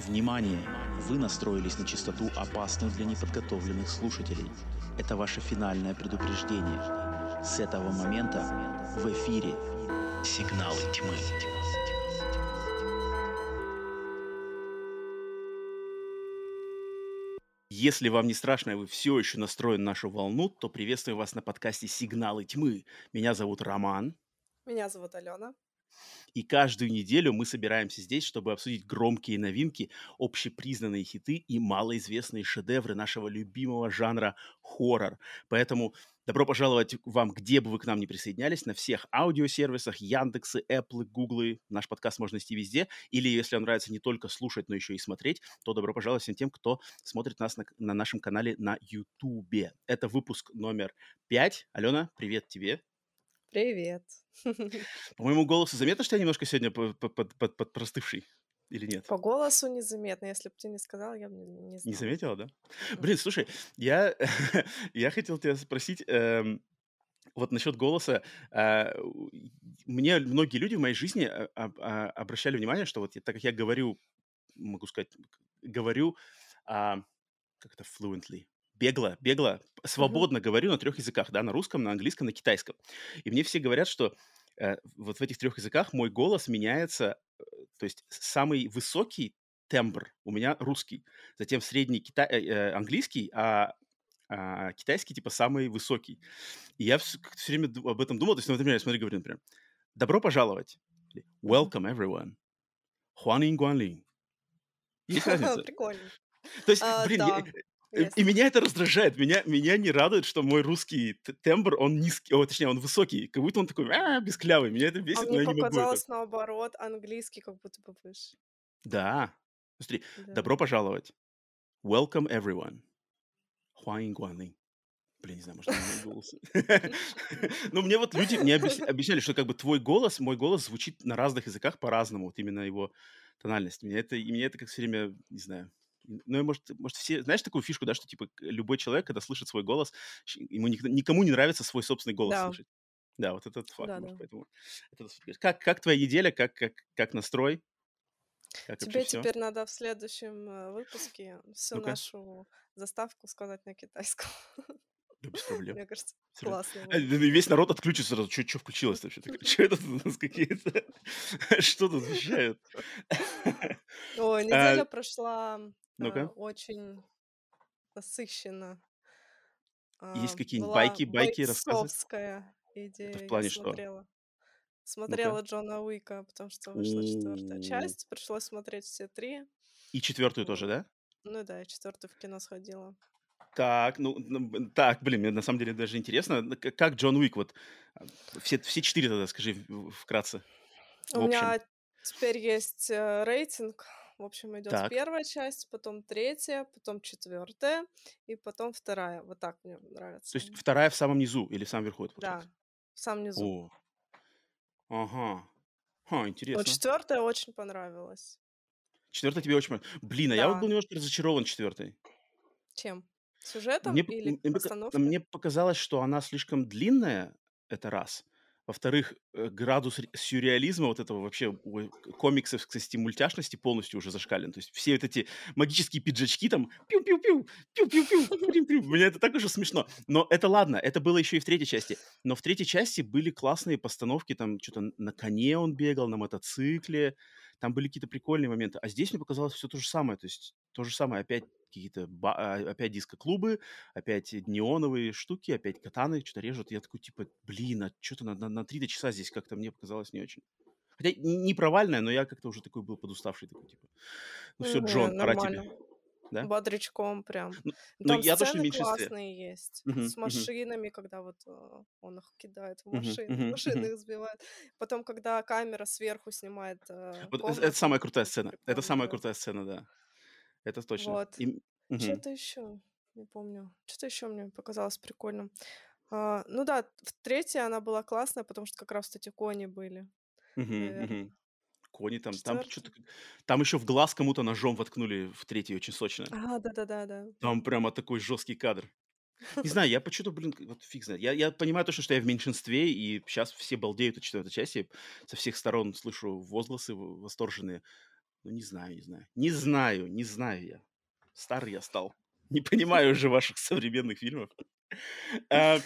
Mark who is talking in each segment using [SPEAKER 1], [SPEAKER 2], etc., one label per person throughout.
[SPEAKER 1] Внимание! Вы настроились на частоту, опасную для неподготовленных слушателей. Это ваше финальное предупреждение. С этого момента в эфире «Сигналы тьмы». Если вам не страшно, и вы все еще настроены на нашу волну, то приветствую вас на подкасте «Сигналы тьмы». Меня зовут Роман.
[SPEAKER 2] Меня зовут Алена.
[SPEAKER 1] И каждую неделю мы собираемся здесь, чтобы обсудить громкие новинки, общепризнанные хиты и малоизвестные шедевры нашего любимого жанра хоррор. Поэтому добро пожаловать вам, где бы вы к нам не присоединялись, на всех аудиосервисах, Яндексы, Apple, Гуглы. Наш подкаст можно найти везде. Или, если вам нравится не только слушать, но еще и смотреть, то добро пожаловать всем тем, кто смотрит нас на, на нашем канале на YouTube. Это выпуск номер пять. Алена, привет тебе.
[SPEAKER 2] Привет.
[SPEAKER 1] По моему голосу заметно, что я немножко сегодня под, под, под, под простывший? Или нет?
[SPEAKER 2] По голосу незаметно. Если бы ты не сказал, я бы не знала.
[SPEAKER 1] Не заметила, да? Блин, слушай, я, я хотел тебя спросить, эм, вот насчет голоса. Э, мне многие люди в моей жизни а, а, обращали внимание, что вот так как я говорю, могу сказать, говорю, а, как это fluently, бегло, бегло, свободно mm-hmm. говорю на трех языках, да, на русском, на английском, на китайском. И мне все говорят, что э, вот в этих трех языках мой голос меняется, э, то есть самый высокий тембр у меня русский, затем средний кита... э, э английский, а, а китайский типа самый высокий. И я все, все время об этом думал, то есть, например, я смотри, говорю, например, добро пожаловать, welcome everyone, Хуан Гуанлин. Есть разница?
[SPEAKER 2] Прикольно.
[SPEAKER 1] То есть, а, блин, да. я, Yes. И меня это раздражает. Меня, меня не радует, что мой русский тембр, он низкий, о, точнее, он высокий. Как будто он такой, а, бесклявый. Меня это бесит, а но
[SPEAKER 2] мне
[SPEAKER 1] я не могу это.
[SPEAKER 2] наоборот, английский как будто бы выше.
[SPEAKER 1] Да. Смотри, да. добро пожаловать. Welcome everyone. Хуан Гуанлинг. Блин, не знаю, может, мой голос. Но мне вот люди мне объясняли, что как бы твой голос, мой голос звучит на разных языках по-разному, вот именно его тональность. Меня это, и меня это как все время, не знаю, ну, может, может, все, знаешь такую фишку, да, что, типа, любой человек, когда слышит свой голос, ему никому не нравится свой собственный голос да. слышать. Да, вот этот факт. Да, может, да. Поэтому это, как, как твоя неделя, как, как, как настрой?
[SPEAKER 2] Как Тебе теперь все? надо в следующем э, выпуске всю ну нашу заставку сказать на китайском.
[SPEAKER 1] Да, без проблем.
[SPEAKER 2] Мне кажется, классно.
[SPEAKER 1] А, весь народ отключится сразу. Что, что включилось вообще? Что это у нас какие-то... Что тут вещают?
[SPEAKER 2] Ой, неделя прошла ну-ка. очень насыщенно.
[SPEAKER 1] Есть а, какие-нибудь байки, байки, рассказы?
[SPEAKER 2] бойцовская идея.
[SPEAKER 1] Это в плане что?
[SPEAKER 2] смотрела. Смотрела Джона Уика, потому что вышла четвертая часть. Пришлось смотреть все три.
[SPEAKER 1] И четвертую тоже, да?
[SPEAKER 2] Ну да, я четвертую в кино сходила.
[SPEAKER 1] Так, ну, так, блин, мне на самом деле даже интересно, как Джон Уик, вот, а, все, все четыре тогда, скажи вкратце.
[SPEAKER 2] У меня теперь есть э, рейтинг в общем, идет Так. первая часть, потом третья, потом четвертая и потом вторая. Вот так мне нравится.
[SPEAKER 1] То есть вторая в самом низу или в самом верху,
[SPEAKER 2] Да, в самом низу.
[SPEAKER 1] О, ага. Ха, Вот интересно.
[SPEAKER 2] четвертая очень понравилась.
[SPEAKER 1] Четвертая тебе очень понравилась. Блин, а я вот был немножко разочарован четвертой.
[SPEAKER 2] Чем? Сюжетом
[SPEAKER 1] Мне,
[SPEAKER 2] или
[SPEAKER 1] мне, мне показалось, что она слишком длинная, это раз. Во-вторых, э, градус сюрреализма вот этого вообще комиксов, кстати, мультяшности полностью уже зашкален. То есть все вот эти магические пиджачки там пиу-пиу-пиу, пиу-пиу-пиу, меня это так уже смешно. Но это ладно, это было еще и в третьей части. Но в третьей части были классные постановки, там что-то на коне он бегал, на мотоцикле, там были какие-то прикольные моменты. А здесь мне показалось все то же самое. То есть то же самое, опять какие-то, а, опять диско-клубы, опять неоновые штуки, опять катаны что-то режут. Я такой, типа, блин, а что-то на, на, на 3 часа здесь как-то мне показалось не очень. Хотя не провальное, но я как-то уже такой был подуставший, такой, типа, ну все, Джон, пора тебе.
[SPEAKER 2] Да? Бодрячком прям.
[SPEAKER 1] Ну, ну Там я точно
[SPEAKER 2] сцены классные есть. Uh-huh, с машинами, uh-huh. когда вот uh, он их кидает в машины, uh-huh, машины их сбивает. Потом, когда камера сверху снимает uh,
[SPEAKER 1] вот комнату, это самая крутая сцена. Это самая крутая сцена, да. Это точно.
[SPEAKER 2] Вот. И... Угу. Что-то еще, не помню. Что-то еще мне показалось прикольным. А, ну да, в третьей она была классная, потому что как раз эти кони были.
[SPEAKER 1] Угу, угу. Кони там, там что-то, там еще в глаз кому-то ножом воткнули в третьей очень сочно.
[SPEAKER 2] А, да-да-да, да.
[SPEAKER 1] Там прямо такой жесткий кадр. Не знаю, я почему-то, блин, вот фиг знает. Я, я понимаю точно, что я в меньшинстве, и сейчас все балдеют от четвертой части. Со всех сторон слышу возгласы восторженные. Ну, не знаю, не знаю. Не знаю, не знаю я. Старый я стал. Не понимаю уже ваших современных фильмов.
[SPEAKER 2] А,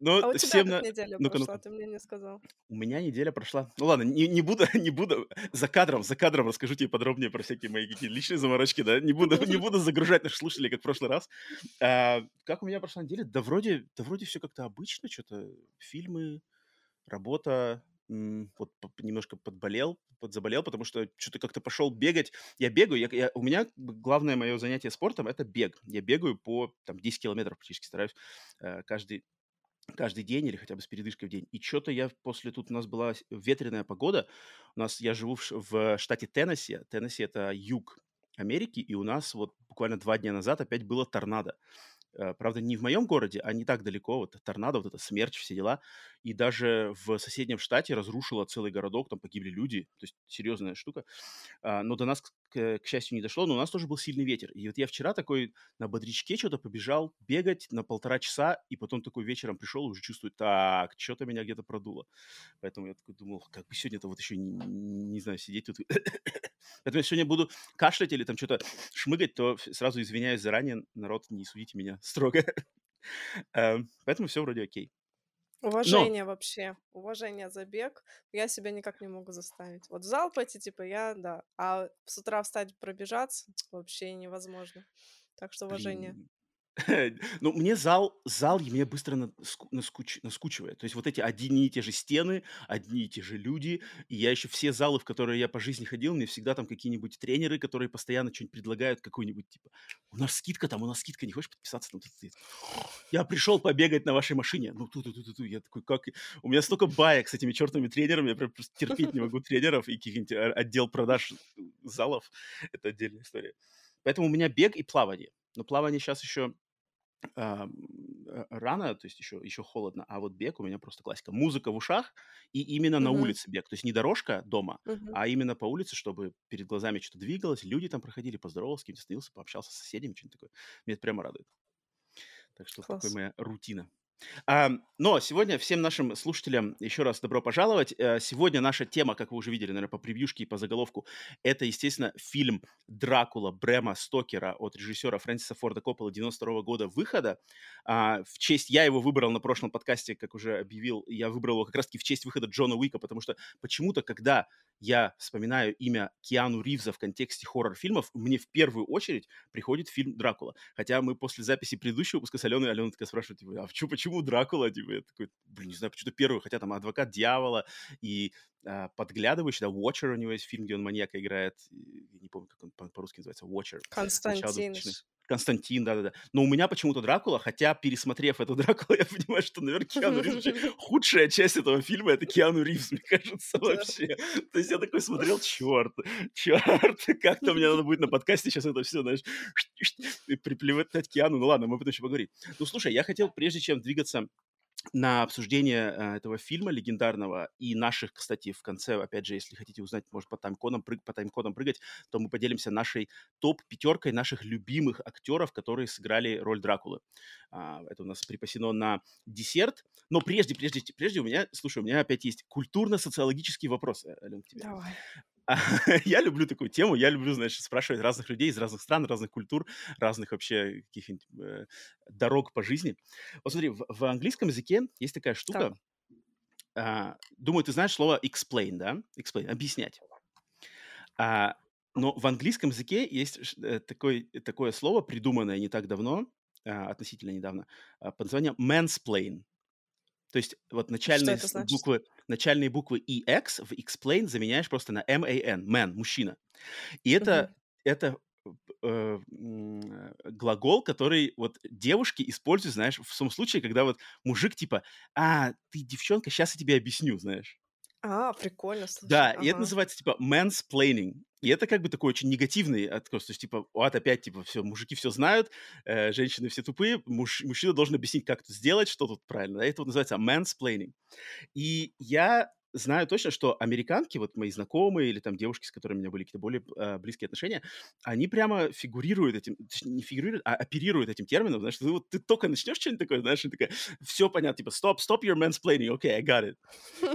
[SPEAKER 2] но а у тебя всем как на... неделя ну прошла, ну ты мне не сказал.
[SPEAKER 1] У меня неделя прошла. Ну ладно, не, не буду, не буду за кадром, за кадром расскажу тебе подробнее про всякие мои какие личные заморочки, да. Не буду, не буду загружать наших слушателей, как в прошлый раз. А, как у меня прошла неделя? Да вроде, да вроде все как-то обычно, что-то фильмы, работа, вот немножко подболел, подзаболел, потому что что-то как-то пошел бегать. Я бегаю, я, я, у меня главное мое занятие спортом – это бег. Я бегаю по там, 10 километров практически, стараюсь э, каждый, каждый день или хотя бы с передышкой в день. И что-то я после, тут у нас была ветреная погода, у нас, я живу в, в штате Теннесси, Теннесси – это юг Америки, и у нас вот буквально два дня назад опять было торнадо. Э, правда, не в моем городе, а не так далеко. Вот торнадо, вот это смерч, все дела. И даже в соседнем штате разрушило целый городок, там погибли люди. То есть серьезная штука. А, но до нас, к, к счастью, не дошло. Но у нас тоже был сильный ветер. И вот я вчера такой на бодрячке что-то побежал бегать на полтора часа, и потом такой вечером пришел и уже чувствую, так, что-то меня где-то продуло. Поэтому я такой думал, как бы сегодня-то вот еще, не, не знаю, сидеть тут Поэтому я сегодня буду кашлять или там что-то шмыгать, то сразу извиняюсь заранее, народ, не судите меня строго. Эм, поэтому все вроде окей.
[SPEAKER 2] Уважение Но... вообще, уважение за бег. Я себя никак не могу заставить. Вот в зал пойти, типа, я, да. А с утра встать, пробежаться вообще невозможно. Так что уважение.
[SPEAKER 1] Ну, мне зал, зал мне быстро наску- наскуч- наскучивает. То есть вот эти одни и те же стены, одни и те же люди. И я еще все залы, в которые я по жизни ходил, мне всегда там какие-нибудь тренеры, которые постоянно что-нибудь предлагают, какой-нибудь типа, у нас скидка там, у нас скидка, не хочешь подписаться? Там, я пришел побегать на вашей машине. Ну, ту ту ту ту Я такой, как... У меня столько баек с этими чертовыми тренерами, я прям просто терпеть не могу тренеров и каких-нибудь а, отдел продаж залов. Это отдельная история. Поэтому у меня бег и плавание. Но плавание сейчас еще а, рано, то есть еще, еще холодно, а вот бег у меня просто классика. Музыка в ушах и именно на улице бег. То есть не дорожка дома,
[SPEAKER 2] Мгм.
[SPEAKER 1] а именно по улице, чтобы перед глазами что-то двигалось, люди там проходили, поздоровался, с кем-то остановился, пообщался с соседями, что-нибудь такое. Меня это прямо радует. Так что такая моя рутина. Но сегодня всем нашим слушателям еще раз добро пожаловать. Э, сегодня наша тема, как вы уже видели, наверное, по превьюшке и по заголовку, это, естественно, фильм «Дракула» Брэма Стокера от режиссера Фрэнсиса Форда Коппола 92 года выхода. А, в честь, я его выбрал на прошлом подкасте, как уже объявил, я выбрал его как раз-таки в честь выхода Джона Уика, потому что почему-то, когда я вспоминаю имя Киану Ривза в контексте хоррор-фильмов, мне в первую очередь приходит фильм «Дракула». Хотя мы после записи предыдущего выпуска с Аленой, Алена такая спрашивает, типа, а почему, почему Дракула? Типа, я такой, блин, не знаю, почему-то первый, хотя там «Адвокат дьявола» и а, подглядывающий, да, Watcher у него есть фильм, где он маньяка играет, я не помню, как он по-русски называется, Watcher.
[SPEAKER 2] Константин.
[SPEAKER 1] Константин, да-да-да. Но у меня почему-то Дракула, хотя, пересмотрев эту Дракулу, я понимаю, что, наверное, Киану Ривз худшая часть этого фильма — это Киану Ривз, мне кажется, вообще. То есть я такой смотрел, черт, черт, как-то мне надо будет на подкасте сейчас это все, знаешь, приплевать Киану. Ну ладно, мы потом еще поговорим. Ну, слушай, я хотел, прежде чем двигаться на обсуждение э, этого фильма легендарного и наших, кстати, в конце, опять же, если хотите узнать, может, по тайм-кодам, прыг, по тайм-кодам прыгать, то мы поделимся нашей топ-пятеркой наших любимых актеров, которые сыграли роль Дракулы. А, это у нас припасено на десерт. Но прежде, прежде, прежде у меня, слушай, у меня опять есть культурно-социологический вопрос, Ален, к тебе.
[SPEAKER 2] Давай.
[SPEAKER 1] я люблю такую тему, я люблю, знаешь, спрашивать разных людей из разных стран, разных культур, разных вообще каких-нибудь э, дорог по жизни. Вот смотри, в, в английском языке есть такая штука. А, думаю, ты знаешь слово explain, да? Explain, объяснять. А, но в английском языке есть э, такой, такое слово, придуманное не так давно, а, относительно недавно, а, под названием mansplain. То есть вот начальные буквы, начальные буквы EX в explain заменяешь просто на M-A-N, man, мужчина. И это, угу. это э, глагол, который вот девушки используют, знаешь, в том случае, когда вот мужик типа, а, ты девчонка, сейчас я тебе объясню, знаешь.
[SPEAKER 2] А, прикольно, слушай.
[SPEAKER 1] Да, ага. и это называется типа mansplaining. И это как бы такой очень негативный откос. То есть, типа, вот опять, типа, все, мужики все знают, э, женщины все тупые, муж, мужчина должен объяснить, как это сделать, что тут правильно. Да? Это вот называется mansplaining. И я знаю точно, что американки, вот мои знакомые или там девушки, с которыми у меня были какие-то более э, близкие отношения, они прямо фигурируют этим, не фигурируют, а оперируют этим термином, знаешь, ты, вот, ты только начнешь что-нибудь такое, знаешь, и такая, все понятно, типа, stop, stop your mansplaining, okay, I got it.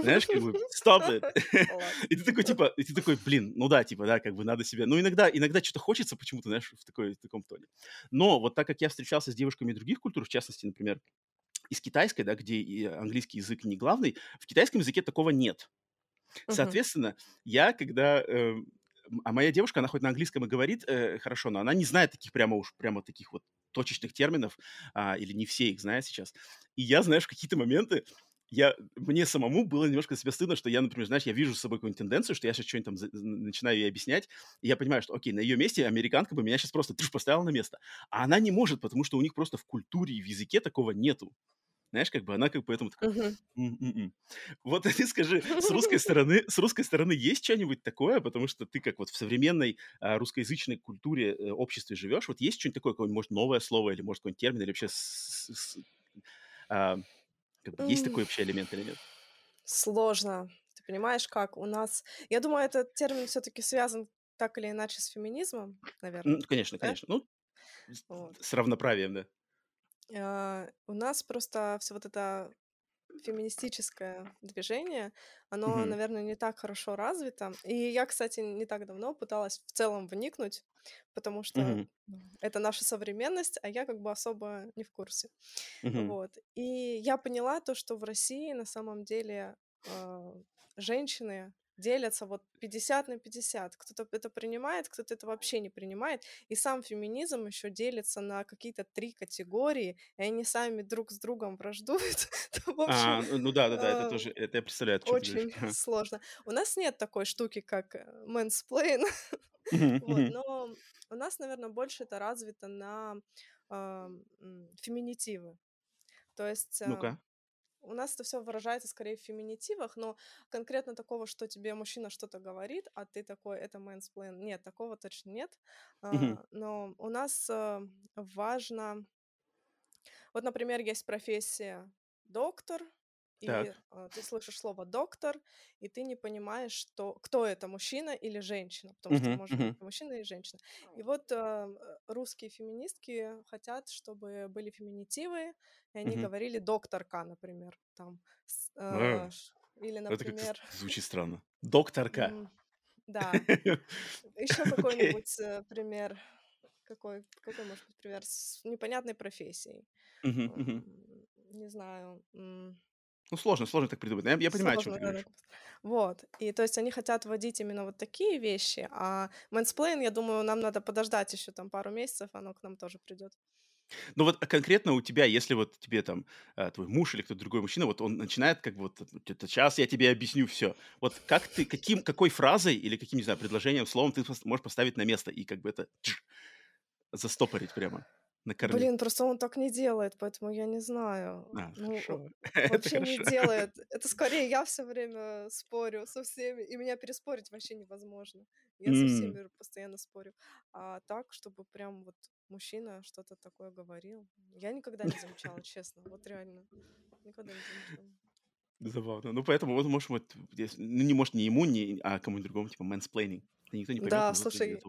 [SPEAKER 1] Знаешь, как бы, stop it. и ты такой, типа, и ты такой, блин, ну да, типа, да, как бы надо себе, ну иногда, иногда что-то хочется почему-то, знаешь, в, такой, в таком тоне. Но вот так как я встречался с девушками других культур, в частности, например, из китайской, да, где и английский язык не главный, в китайском языке такого нет. Uh-huh. Соответственно, я, когда... Э, а моя девушка, она хоть на английском и говорит э, хорошо, но она не знает таких прямо уж, прямо таких вот точечных терминов, а, или не все их знает сейчас. И я, знаешь, в какие-то моменты я, мне самому было немножко себя стыдно, что я, например, знаешь, я вижу с собой какую-нибудь тенденцию, что я сейчас что-нибудь там за, начинаю ей объяснять, и я понимаю, что, окей, на ее месте американка бы меня сейчас просто тыш, поставила на место. А она не может, потому что у них просто в культуре и в языке такого нету. Знаешь, как бы она как бы поэтому такая... «М-м-м». Вот ты скажи, с русской стороны, с русской стороны есть что-нибудь такое, потому что ты как вот в современной а, русскоязычной культуре, э, обществе живешь, вот есть что-нибудь такое, какое-нибудь, может, новое слово или, может, какой-нибудь термин, или вообще с- с- с- а, как бы есть такой вообще элемент или нет?
[SPEAKER 2] Сложно. Ты понимаешь, как у нас... Я думаю, этот термин все-таки связан так или иначе с феминизмом, наверное,
[SPEAKER 1] Ну, конечно,
[SPEAKER 2] да?
[SPEAKER 1] конечно. Ну,
[SPEAKER 2] Вот.
[SPEAKER 1] с равноправием, да.
[SPEAKER 2] А, У нас просто все вот это феминистическое движение, оно,
[SPEAKER 1] Мгм.
[SPEAKER 2] наверное, не так хорошо развито. И я, кстати, не так давно пыталась в целом вникнуть, потому что ну, это наша современность, а я как бы особо не в курсе.
[SPEAKER 1] Мгм.
[SPEAKER 2] Вот. И я поняла то, что в России на самом деле а, женщины делятся вот 50 на 50. Кто-то это принимает, кто-то это вообще не принимает. И сам феминизм еще делится на какие-то три категории, и они сами друг с другом враждуют.
[SPEAKER 1] А, ну да, да, да, это
[SPEAKER 2] а,
[SPEAKER 1] тоже, это я представляю,
[SPEAKER 2] очень сложно. У нас нет такой штуки, как э,
[SPEAKER 1] мгм.
[SPEAKER 2] но у нас, наверное, больше это развито на феминитивы. То есть а,
[SPEAKER 1] Ну-ка.
[SPEAKER 2] У нас это все выражается скорее в феминитивах, но конкретно такого, что тебе мужчина что-то говорит, а ты такой, это mansplain, нет, такого точно нет. А, Но у нас а, важно... Вот, например, есть профессия доктор,
[SPEAKER 1] Так.
[SPEAKER 2] и а, ты слышишь слово доктор, и ты не понимаешь, что, кто это, мужчина или женщина, потому что
[SPEAKER 1] Мгм,
[SPEAKER 2] может быть
[SPEAKER 1] мгм.
[SPEAKER 2] и мужчина и женщина. И вот а, э, русские феминистки хотят, чтобы были феминитивы, и они
[SPEAKER 1] Мгм.
[SPEAKER 2] говорили докторка, например, там,
[SPEAKER 1] а,
[SPEAKER 2] ш- или,
[SPEAKER 1] Это
[SPEAKER 2] например,
[SPEAKER 1] с- звучит странно. Докторка.
[SPEAKER 2] да, еще какой-нибудь э, пример, какой, какой может быть пример с непонятной профессией, не знаю.
[SPEAKER 1] Ну, сложно, сложно так придумать. Я, я понимаю, о чем ты
[SPEAKER 2] да,
[SPEAKER 1] говоришь.
[SPEAKER 2] Вот. И то есть они хотят вводить именно вот такие вещи, а mansplain, я думаю, нам надо подождать еще там пару месяцев, оно к нам тоже придет.
[SPEAKER 1] Ну вот а конкретно у тебя, если вот тебе там а, твой муж или кто-то другой мужчина, вот он начинает как бы вот, сейчас я тебе объясню все. Вот как ты, каким, какой фразой или каким, не знаю, предложением, словом ты можешь поставить на место и как бы это тш, застопорить прямо на корню.
[SPEAKER 2] Блин, просто он так не делает, поэтому я не знаю.
[SPEAKER 1] А,
[SPEAKER 2] Ну,
[SPEAKER 1] хорошо.
[SPEAKER 2] о-
[SPEAKER 1] Это
[SPEAKER 2] вообще не
[SPEAKER 1] хорошо.
[SPEAKER 2] делает. Это скорее я все время спорю со всеми, и меня переспорить вообще невозможно. Я со
[SPEAKER 1] М,
[SPEAKER 2] всеми постоянно спорю. А так, чтобы прям вот мужчина что-то такое говорил, я никогда не замечала, честно. Вот реально. Никогда не замечала.
[SPEAKER 1] Забавно. Ну, поэтому вот, может, вот, ну, не может не ему, не, а кому-нибудь другому, типа mansplaining. Это никто не поймет,
[SPEAKER 2] Да, слушай.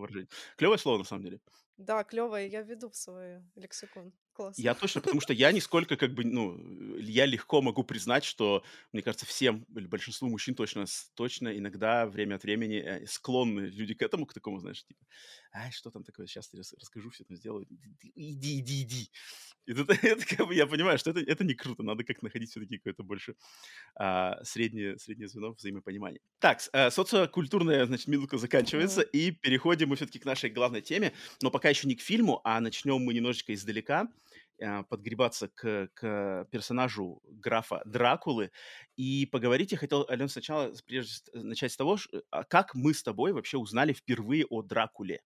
[SPEAKER 1] Клевое слово, на самом деле.
[SPEAKER 2] Да, клевое, я веду в свой лексикон. Класс.
[SPEAKER 1] Я точно, потому что я нисколько, как бы, ну, э, я легко могу признать, что, мне кажется, всем или большинству мужчин точно, точно иногда время от времени э, склонны люди к этому, к такому, знаешь, типа, ай, что там такое, сейчас я рас- расскажу, все там сделаю, иди, иди, иди. И тут это, как бы, я понимаю, что это, это не круто, надо как находить все-таки какое-то больше а, среднее, среднее звено взаимопонимания. Так, э, социокультурная, значит, минутка заканчивается, и переходим мы все-таки к нашей главной теме, но пока еще не к фильму, а начнем мы немножечко издалека, а, подгребаться к, к персонажу графа Дракулы. И поговорить я хотел, Ален, сначала, прежде начать с того, а как мы с тобой вообще узнали впервые о Дракуле.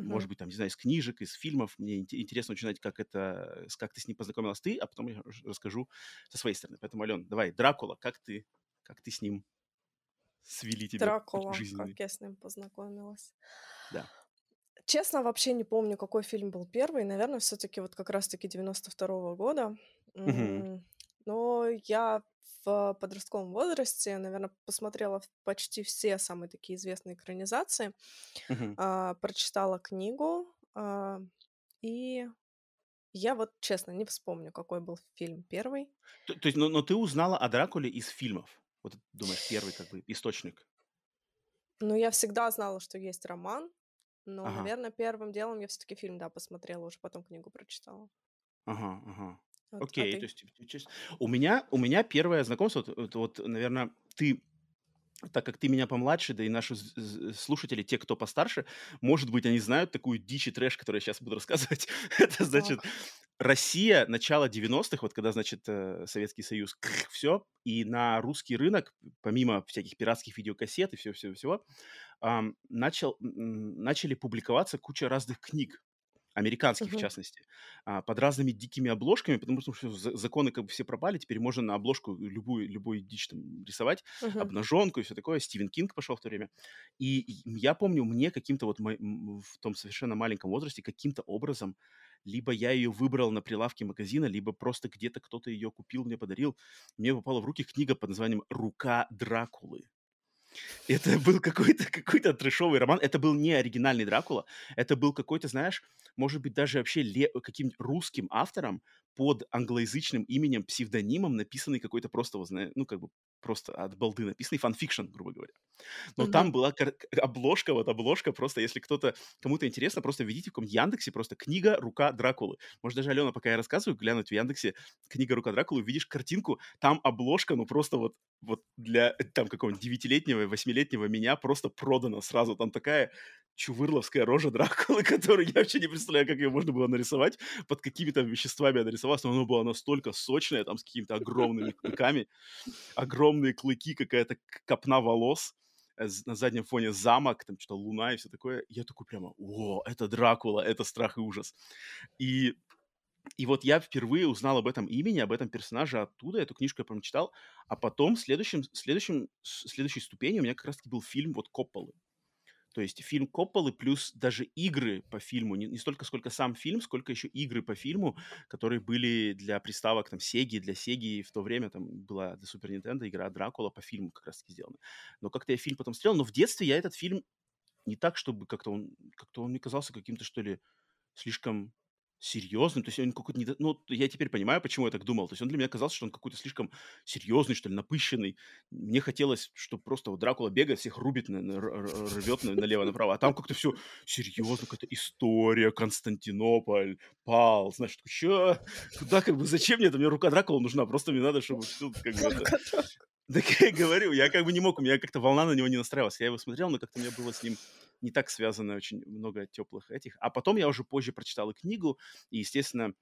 [SPEAKER 1] Может
[SPEAKER 2] Мгм.
[SPEAKER 1] быть, там, не знаю, из книжек, из фильмов. Мне инте- интересно очень знать, как это, как ты с ним познакомилась ты, а потом я расскажу со своей стороны. Поэтому, Ален, давай, Дракула, как ты, как ты с ним свели путь
[SPEAKER 2] Дракула, как я с ним познакомилась.
[SPEAKER 1] Да.
[SPEAKER 2] Честно, вообще не помню, какой фильм был первый. Наверное, все-таки вот как раз-таки 92 года.
[SPEAKER 1] Мгм.
[SPEAKER 2] Но я в подростковом возрасте, наверное, посмотрела почти все самые такие известные экранизации,
[SPEAKER 1] Мгм.
[SPEAKER 2] а, прочитала книгу, а, и я вот, честно, не вспомню, какой был фильм первый.
[SPEAKER 1] То то есть, но но ты узнала о Дракуле из фильмов? Вот думаешь, первый как бы источник?
[SPEAKER 2] Ну, я всегда знала, что есть роман, но,
[SPEAKER 1] Ага.
[SPEAKER 2] наверное, первым делом я все таки фильм, да, посмотрела, уже потом книгу прочитала.
[SPEAKER 1] Ага, ага.
[SPEAKER 2] Вот, а
[SPEAKER 1] Окей, то
[SPEAKER 2] ты?
[SPEAKER 1] есть типа, У меня у меня первое знакомство, вот вот, наверно, ты, так как ты меня помладше, да и наши слушатели, те, кто постарше, может быть, они знают такую дичь и трэш, который я щас буду рассказывать. Это значит. Россия, начало 90-х, вот когда, значит, э, Советский Союз, все, и на русский рынок, помимо всяких пиратских видеокассет и всего-всего-всего, начал начали публиковаться куча разных книг. Американских, в
[SPEAKER 2] Мгм.
[SPEAKER 1] частности, а, под разными дикими обложками, потому что законы как бы все пропали, теперь можно на обложку любую любую дичь там рисовать,
[SPEAKER 2] Мгм.
[SPEAKER 1] обнаженку и все такое. Стивен Кинг пошел в то время. И и я помню, мне каким-то вот в том совершенно маленьком возрасте каким-то образом либо я ее выбрал на прилавке магазина, либо просто где-то кто-то ее купил, мне подарил. Мне попала в руки книга под названием "Рука Дракулы". Это был какой-то какой-то трэшовый роман. Это был не оригинальный Дракула. Это был какой-то, знаешь, может быть, даже вообще каким-нибудь русским автором под англоязычным именем, псевдонимом написанный какой-то просто, вот ну, как бы просто от балды написанный fan fiction, грубо говоря. Но там
[SPEAKER 2] Мгм.
[SPEAKER 1] была обложка, вот обложка просто, если кто-то кому-то интересно, просто введите в каком-нибудь "Яндексе" просто "Книга. Рука Дракулы". Может, даже, Алена, пока я рассказываю, глянуть в "Яндексе" "Книга. Рука Дракулы", увидишь картинку, там обложка, ну, просто вот вот для э, там какого-нибудь девятилетнего, восьмилетнего меня просто продана сразу. Там такая чувырловская рожа Дракулы, которую я вообще не представляю, как ее можно было нарисовать, под какими там веществами она рисовалась, но она была настолько сочная, там с какими-то огромными клыками, огромные клыки, какая-то копна волос, э, на заднем фоне замок, там что-то луна и все такое. Я такой прямо: "О, это Дракула, это страх и ужас". И и вот я впервые узнал об этом имени, об этом персонаже оттуда. Эту книжку я прям читал. А потом следующим следующим следующей ступенью у меня как раз таки был фильм вот Копполы. То есть фильм Копполы плюс даже игры по фильму. Не не столько, сколько сам фильм, сколько еще игры по фильму, которые были для приставок там Сеги. Для Сеги в то время там была для Супер Нинтендо игра Дракула по фильму как раз таки сделана. Но как-то я фильм потом смотрел, но в детстве я этот фильм не так, чтобы как-то он как-то он мне казался каким-то, что ли, слишком серьезным. То есть он какой-то недо ну, я теперь понимаю, почему я так думал. То есть он для меня казался, что он какой-то слишком серьезный, что ли, напыщенный. Мне хотелось, чтобы просто вот Дракула бегает, всех рубит, рвет на налево-направо, а там как-то все серьезно, какая-то история, Константинополь пал. Знаешь, "Чё? Куда как бы зачем мне это? Мне рука Дракулы нужна, просто мне надо, чтобы тут как бы это" Так я и говорю, я как бы не мог, у меня как-то волна на него не настраивалась. Я его смотрел, но как-то у меня было с ним не так связано очень много теплых этих. А потом я уже позже прочитал и книгу, и, естественно,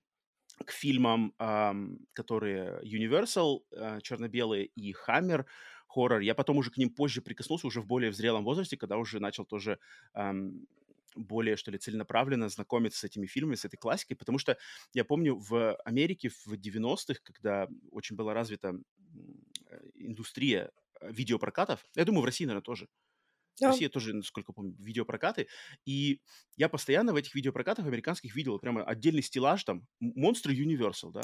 [SPEAKER 1] к фильмам, ам, которые Universal, э, черно-белые, и Hammer хоррор, я потом уже к ним позже прикоснулся, уже в более зрелом возрасте, когда уже начал тоже, ам, более, что ли, целенаправленно знакомиться с этими фильмами, с этой классикой. Потому что я помню в Америке в 90-х, когда очень была развита, э, индустрия, э, видеопрокатов, я думаю, в России, наверно, тоже. В
[SPEAKER 2] Да.
[SPEAKER 1] России тоже, насколько помню, видеопрокаты. И я постоянно в этих видеопрокатах американских видел прямо отдельный стеллаж там монстры Universal, да.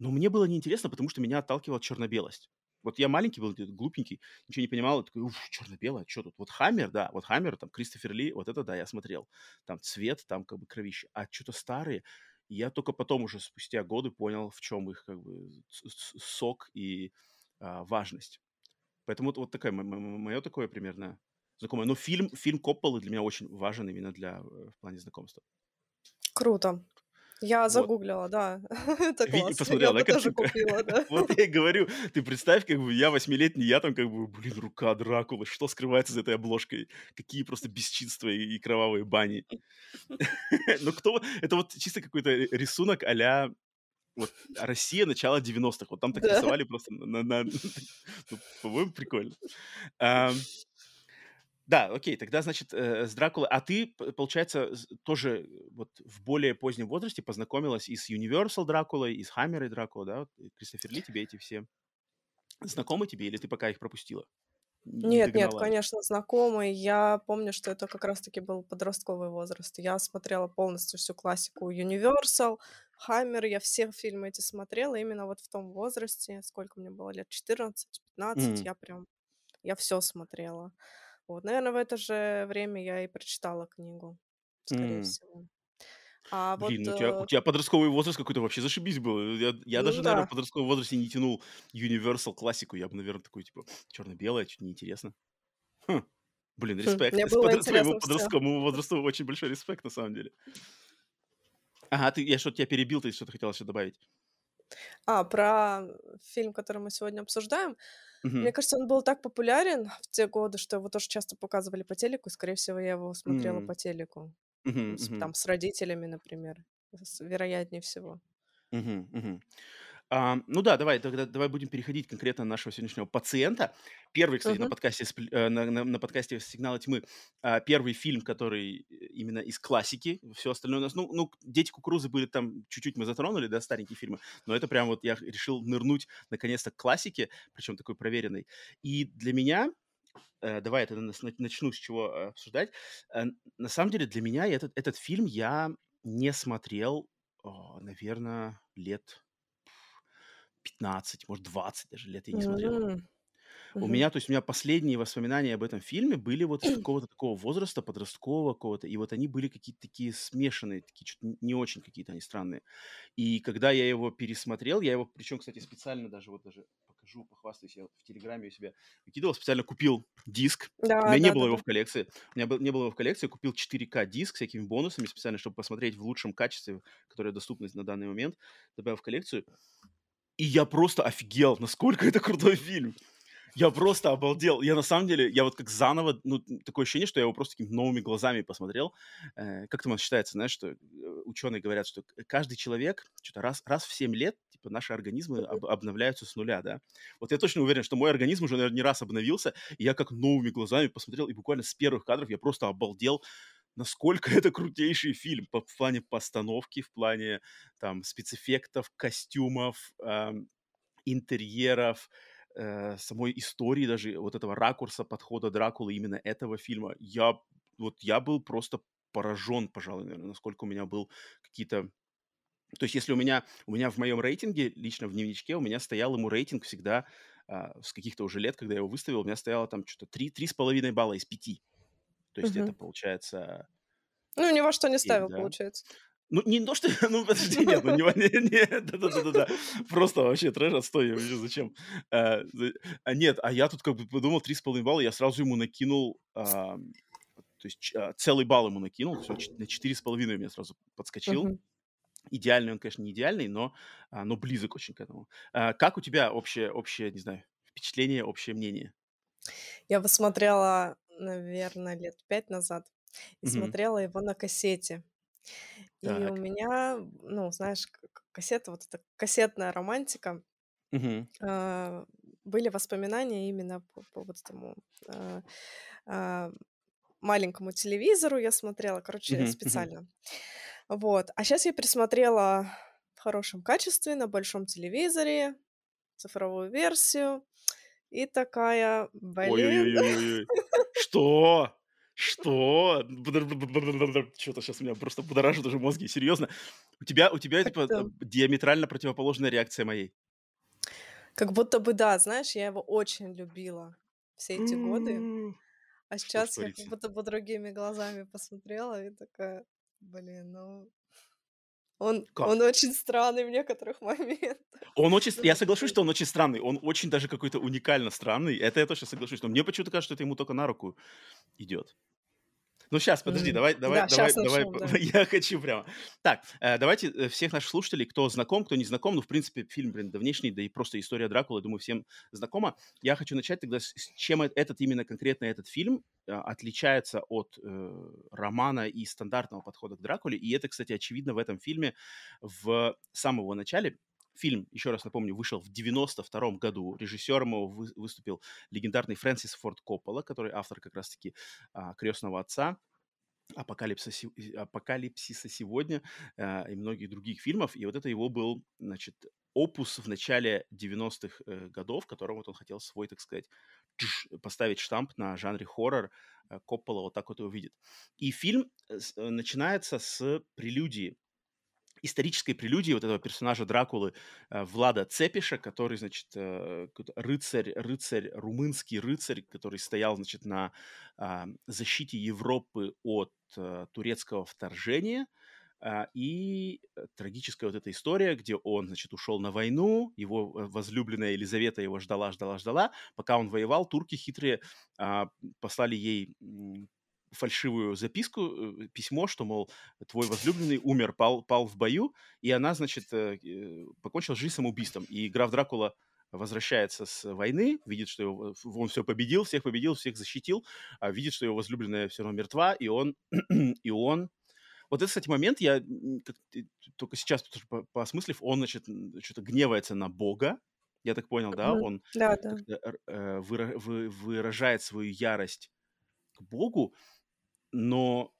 [SPEAKER 1] Но мне было неинтересно, потому что меня отталкивала черно-белость. Вот я маленький был, глупенький, ничего не понимал. Такой: "Уф, черно-белое, чё тут?" Вот "Хаммер", да, вот "Хаммер", там Кристофер Ли, вот это да, я смотрел. Там цвет, там как бы кровище. А чё-то старые, я только потом уже спустя годы понял, в чём их как бы сок и, а, важность. Поэтому вот вот такая мо мо моё такое примерно знакомое. Но фильм фильм Копполы для меня очень важен именно для, э, в плане знакомства.
[SPEAKER 2] Круто. Я
[SPEAKER 1] Вот.
[SPEAKER 2] загуглила, да. Это
[SPEAKER 1] Ви
[SPEAKER 2] классно.
[SPEAKER 1] посмотрела,
[SPEAKER 2] Я
[SPEAKER 1] да,
[SPEAKER 2] тоже купила, да.
[SPEAKER 1] Вот я и говорю, ты представь, как бы я восьмилетний, я там как бы, блин, рука Дракулы, что скрывается за этой обложкой? Какие просто бесчинства и и кровавые бани. Ну, кто это вот чисто какой-то ри рисунок а-ля вот Россия начала 90-х. Вот там так
[SPEAKER 2] Да.
[SPEAKER 1] рисовали просто на на ну, по-моему, прикольно. Ам. Да, окей, тогда, значит, э, с Дракулой. А ты, получается, тоже вот в более позднем возрасте познакомилась и с Universal Дракулой, и с и Дракула, да? Вот Кристофер Ли тебе эти все знакомы тебе или ты пока их пропустила? не
[SPEAKER 2] Нет, нет, конечно, знакомый. Я помню, что это как раз-таки был подростковый возраст. Я смотрела полностью всю классику Universal, Hammer. Я все фильмы эти смотрела именно вот в том возрасте. Сколько мне было лет? 14-15.
[SPEAKER 1] М.
[SPEAKER 2] Я прям... Я все смотрела. Вот, наверное, в это же время я и прочитала книгу, скорее
[SPEAKER 1] М.
[SPEAKER 2] всего. А вот...
[SPEAKER 1] Блин, ну у тебя, у
[SPEAKER 2] э,
[SPEAKER 1] тебя подростковый возраст какой-то вообще зашибись был. Я, я даже,
[SPEAKER 2] Ну
[SPEAKER 1] наверное,
[SPEAKER 2] да.
[SPEAKER 1] в подростковом возрасте не тянул Universal классику. Я бы, наверное, такой, типа, черно-белое, что-то неинтересно. Хм. Блин,
[SPEAKER 2] Хм,
[SPEAKER 1] респект.
[SPEAKER 2] Мне было
[SPEAKER 1] подро- твоему подростковому возрасту очень большой респект, на самом деле. Ага, ты, я что-то тебя перебил, ты что-то хотела еще добавить.
[SPEAKER 2] А, про фильм, который мы сегодня обсуждаем. Мне
[SPEAKER 1] Мгм.
[SPEAKER 2] кажется, он был так популярен в те годы, что его тоже часто показывали по телеку, скорее всего, я его смотрела
[SPEAKER 1] М.
[SPEAKER 2] по телеку. Ну, с-. Там с родителями, например. с- Вероятнее всего.
[SPEAKER 1] Мгм. А, ну да, давай, тогда давай будем переходить конкретно на нашего сегодняшнего пациента. Первый, кстати, на
[SPEAKER 2] Мгм.
[SPEAKER 1] подкасте, «Спль- э, на, на- на подкасте «Сигналы тьмы» а, первый фильм, который э, именно из классики. Все остальное у нас, ну, ну, «Дети кукурузы» были там, чуть-чуть мы затронули, да, старенькие фильмы, но это прям вот я решил нырнуть наконец-то к классике, причем такой проверенной. И для меня, э, давай я тогда на- начну с чего обсуждать. На самом деле для меня этот, этот фильм я не смотрел, наверное, лет 15, может, 20 даже лет я не смотрел.
[SPEAKER 2] М,
[SPEAKER 1] У
[SPEAKER 2] мгм.
[SPEAKER 1] меня, то есть у меня последние воспоминания об этом фильме были вот из какого-то такого возраста, подросткового какого-то, и вот они были какие-то такие смешанные, такие что-то не очень какие-то они странные. И когда я его пересмотрел, я его, причем, кстати, специально даже, вот даже покажу, похвастаюсь, я вот в Телеграме у себя выкидывал, специально купил диск, у
[SPEAKER 2] Да,
[SPEAKER 1] меня не
[SPEAKER 2] да,
[SPEAKER 1] было
[SPEAKER 2] да,
[SPEAKER 1] его
[SPEAKER 2] да.
[SPEAKER 1] в коллекции, у меня был- не было его в коллекции, купил 4К диск с всякими бонусами специально, чтобы посмотреть в лучшем качестве, которое доступно на данный момент, добавил в коллекцию. И я просто офигел, насколько это крутой фильм. Я просто обалдел. Я на самом деле, я вот как заново, ну, такое ощущение, что я его просто такими новыми глазами посмотрел. Э, как там считается, знаешь, что э, ученые говорят, что каждый человек что-то раз, раз в 7 лет, типа, наши организмы об- обновляются с нуля, да. Вот я точно уверен, что мой организм уже, наверное, не раз обновился, и я как новыми глазами посмотрел, и буквально с первых кадров я просто обалдел, насколько это крутейший фильм по, в плане постановки, в плане там спецэффектов, костюмов, ам, интерьеров, э, самой истории даже, вот этого ракурса подхода Дракулы, именно этого фильма. Я, вот я был просто поражен, пожалуй, наверное, насколько у меня был какие-то... То есть если у меня, у меня в моем рейтинге, лично в дневничке, у меня стоял ему рейтинг всегда а, с каких-то уже лет, когда я его выставил, у меня стояло там что-то три, три с половиной балла из пяти. То есть это
[SPEAKER 2] Мгм.
[SPEAKER 1] получается
[SPEAKER 2] Ну, ни во что не
[SPEAKER 1] 7,
[SPEAKER 2] ставил,
[SPEAKER 1] да?
[SPEAKER 2] получается.
[SPEAKER 1] Ну, не то, что... Ну, подожди, нет, ну, не, не, не, да-да-да-да, просто вообще трэш, отстой, я вообще зачем? А, а нет, а я тут как бы подумал, 3,5 балла, я сразу ему накинул, ам, то есть а, целый балл ему накинул, все, на 4,5 у меня сразу подскочил.
[SPEAKER 2] Мгм.
[SPEAKER 1] Идеальный он, конечно, не идеальный, но, а, но близок очень к этому. А, Как у тебя общее, общее, не знаю, впечатление, общее мнение?
[SPEAKER 2] Я посмотрела, наверное, лет пять назад, и
[SPEAKER 1] Мгм.
[SPEAKER 2] смотрела его на кассете. И у
[SPEAKER 1] Так.
[SPEAKER 2] меня, ну, знаешь, кассета, вот эта кассетная романтика,
[SPEAKER 1] Мгм.
[SPEAKER 2] а, были воспоминания именно по, по вот этому а, а, маленькому телевизору я смотрела, короче.
[SPEAKER 1] Мгм.
[SPEAKER 2] специально. Вот. А сейчас я пересмотрела в хорошем качестве на большом телевизоре цифровую версию. И такая, блин,
[SPEAKER 1] Ой-ой-ой-ой-ой. Что? Что? Что-то сейчас меня просто будоражит уже мозги. Серьезно? У тебя, у тебя типа э, диаметрально противоположная реакция моей.
[SPEAKER 2] как будто бы, да, знаешь, я его очень любила все эти годы. А сейчас я как будто бы другими глазами посмотрела и такая, блин, ну... Он,
[SPEAKER 1] Как?
[SPEAKER 2] он очень странный в некоторых моментах.
[SPEAKER 1] Он очень,
[SPEAKER 2] Ну,
[SPEAKER 1] я соглашусь, что он очень странный. Он очень даже какой-то уникально странный. Это я точно соглашусь. Но мне почему-то кажется, что это ему только на руку идет. Ну, сейчас, подожди,
[SPEAKER 2] м,
[SPEAKER 1] давай, давай,
[SPEAKER 2] Да,
[SPEAKER 1] давай,
[SPEAKER 2] сейчас
[SPEAKER 1] давай,
[SPEAKER 2] начнем, да.
[SPEAKER 1] я хочу прямо. Так, э, давайте э, всех наших слушателей, кто знаком, кто не знаком, ну, в принципе, фильм, блин, давнешний, да и просто история Дракулы, думаю, всем знакома. Я хочу начать тогда с, чем э- этот, именно конкретно этот фильм отличается от э, романа и стандартного подхода к Дракуле. И это, кстати, очевидно в этом фильме в самого начале. Фильм, еще раз напомню, вышел в 92 году. Режиссером его вы- выступил легендарный Фрэнсис Форд Коппола, который автор как раз-таки а, «Крестного отца», Апокалипсиса, Апокалипсиса сегодня э, и многих других фильмов. И вот это его был, значит, опус в начале 90-х э, годов, которым вот он хотел свой, так сказать, поставить штамп на жанре хоррор, э, Коппола вот так вот его видит. И фильм э, начинается с прелюдии исторической прелюдии вот этого персонажа Дракулы э, Влада Цепиша, который, значит, э, рыцарь, рыцарь, румынский рыцарь, который стоял, значит, на э, защите Европы от э, турецкого вторжения. Э, и трагическая вот эта история, где он, значит, ушел на войну, его возлюбленная Елизавета его ждала, ждала, ждала. Пока он воевал, турки хитрые э, послали ей фальшивую записку, э, письмо, что, мол, твой возлюбленный умер, пал, пал в бою, и она, значит, э, э, покончила жизнь самоубийством. И граф Дракула возвращается с войны, видит, что его, он все победил, всех победил, всех защитил, а видит, что его возлюбленная все равно мертва, и он, и он вот этот, кстати, момент, я как, только сейчас, поосмыслив, он, значит, что-то гневается на Бога, я так понял, да? Он
[SPEAKER 2] да, да.
[SPEAKER 1] выражает свою ярость к Богу, но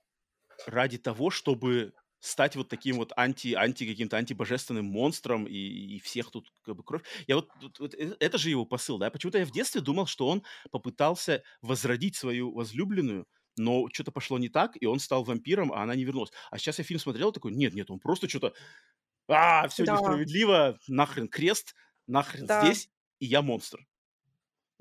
[SPEAKER 1] ради того, чтобы стать вот таким вот анти, анти каким-то антибожественным монстром и, и всех тут как бы кровь. Я вот, вот, э, это же его посыл, да? Почему-то я в детстве думал, что он попытался возродить свою возлюбленную, но что-то пошло не так, и он стал вампиром, а она не вернулась. А сейчас я фильм смотрел, такой, нет, нет, он просто что-то, а, все да. несправедливо, нахрен крест, нахрен да. здесь, и я монстр.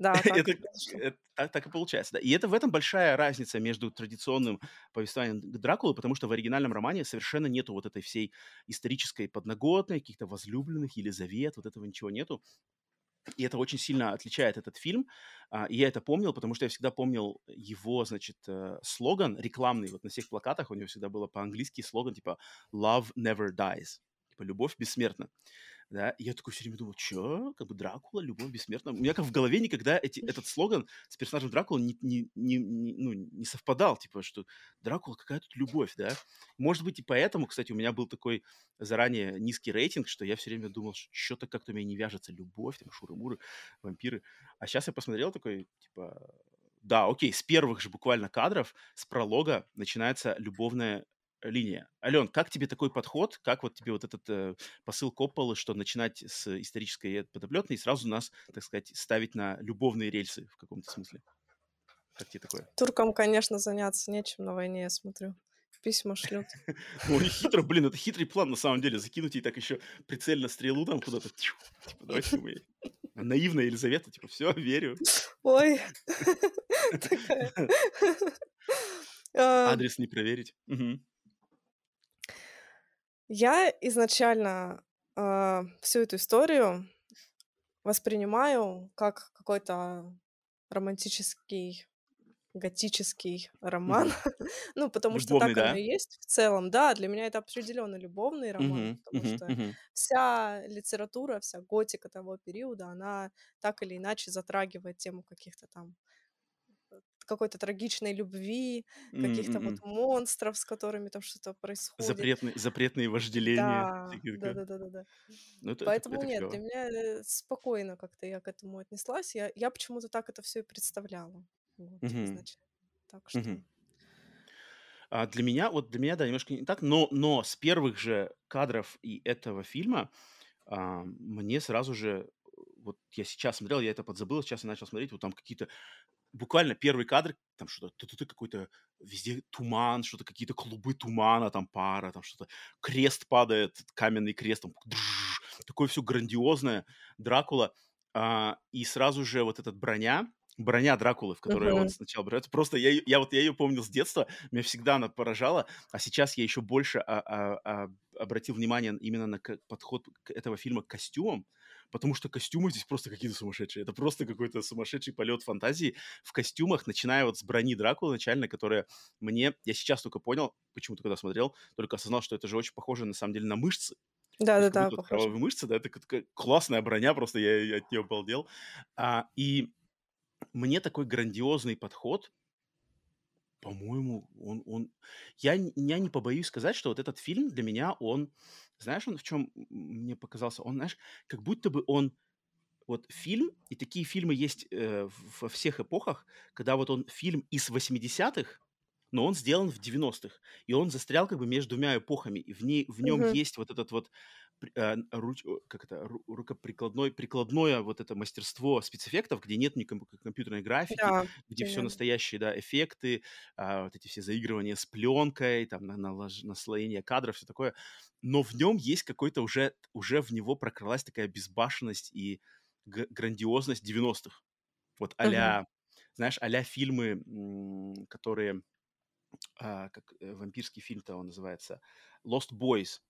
[SPEAKER 2] Да, так,
[SPEAKER 1] это, это, так, так и получается, да. И это в этом большая разница между традиционным повествованием Дракулы, потому что в оригинальном романе совершенно нету вот этой всей исторической подноготной, каких-то возлюбленных, Елизавет, вот этого ничего нету. И это очень сильно отличает этот фильм. А, и я это помнил, потому что я всегда помнил его, значит, э, слоган рекламный. Вот на всех плакатах у него всегда было по-английски слоган типа «Love never dies». Типа «Любовь бессмертна» да, и я такой все время думал, что, как бы Дракула, любовь бессмертна. У меня как в голове никогда эти, этот слоган с персонажем Дракула не, не, не, не, ну, не совпадал, типа, что Дракула, какая тут любовь, да. Может быть, и поэтому, кстати, у меня был такой заранее низкий рейтинг, что я все время думал, что-то как-то у меня не вяжется любовь, там, шуры-муры, вампиры. А сейчас я посмотрел такой, типа, да, окей, с первых же буквально кадров, с пролога начинается любовная линия. Ален, как тебе такой подход? Как вот тебе вот этот э, посыл Копполы, что начинать с исторической подоплетной и сразу нас, так сказать, ставить на любовные рельсы в каком-то смысле? Как тебе такое?
[SPEAKER 2] Туркам, конечно, заняться нечем на войне, я смотрю. Письма шлют.
[SPEAKER 1] Ну, хитро, блин, это хитрый план, на самом деле, закинуть ей так еще прицельно стрелу там куда-то. Типа, давайте мы... Наивная Елизавета, типа, все, верю.
[SPEAKER 2] Ой.
[SPEAKER 1] Адрес не проверить.
[SPEAKER 2] Я изначально, а, всю эту историю воспринимаю как какой-то романтический, готический роман. Ну, потому что так оно
[SPEAKER 1] да?
[SPEAKER 2] и есть в целом. Да, для меня это определенно любовный роман, потому что вся литература, вся готика того периода, она так или иначе затрагивает тему каких-то там какой-то трагичной любви, каких-то вот
[SPEAKER 1] М-м-м.
[SPEAKER 2] монстров, с которыми там что-то происходит.
[SPEAKER 1] Запретные запретные вожделения.
[SPEAKER 2] Да,
[SPEAKER 1] всякие такое.
[SPEAKER 2] да-да-да-да-да.
[SPEAKER 1] Ну, это это
[SPEAKER 2] Поэтому
[SPEAKER 1] это
[SPEAKER 2] нет,
[SPEAKER 1] клево.
[SPEAKER 2] для меня, э, спокойно как-то я к этому отнеслась. Я я почему-то так это все и представляла, вот,
[SPEAKER 1] Мгм.
[SPEAKER 2] изначально. Так что
[SPEAKER 1] Мгм. А для меня, вот для меня, да, немножко не так, но, но с первых же кадров и этого фильма а, мне сразу же, вот я сейчас смотрел, я это подзабыл, сейчас я начал смотреть, вот там какие-то, буквально первый кадр, там что-то, ты-ты-ты, какой-то везде туман, что-то какие-то клубы тумана, там пара, там что-то, крест падает, каменный крест, там, држж, такое все грандиозное, Дракула, а, и сразу же вот этот броня, броня Дракулы, в которой он
[SPEAKER 2] Мгм.
[SPEAKER 1] сначала бросается. Просто я, я вот я ее помнил с детства, меня всегда она поражала, а сейчас я еще больше а- а- а- обратил внимание именно на подход к- этого фильма к костюмам, потому что костюмы здесь просто какие-то сумасшедшие. Это просто какой-то сумасшедший полет фантазии в костюмах, начиная вот с брони Дракулы начально, которая мне, я сейчас только понял, почему-то когда смотрел, только осознал, что это же очень похоже на самом деле на мышцы. Будто вот
[SPEAKER 2] похоже.
[SPEAKER 1] кровавые мышцы, да, это классная броня, просто я, я от нее обалдел. А, и мне такой грандиозный подход, по-моему, он, он... Я, н- я не побоюсь сказать, что вот этот фильм для меня, он... Знаешь, он в чем мне показался? Он, знаешь, как будто бы он... Вот фильм, и такие фильмы есть э, в- во всех эпохах, когда вот он фильм из 80-х, но он сделан в 90-х, и он застрял как бы между двумя эпохами, и в, ней, в нем
[SPEAKER 2] Мгм.
[SPEAKER 1] есть вот этот вот э, руч, как это, рукоприкладной, прикладное вот это мастерство спецэффектов, где нет ни компьютерной графики, да, где все настоящие, да, эффекты, а, вот эти все заигрывания с пленкой, там, на, на, наслоение кадров, все такое. Но в нем есть какой-то уже, уже в него прокралась такая безбашенность и грандиозность 90-х. Вот а-ля, угу. знаешь, а фильмы, которые, а, как э, вампирский фильм-то он называется, Lost Boys.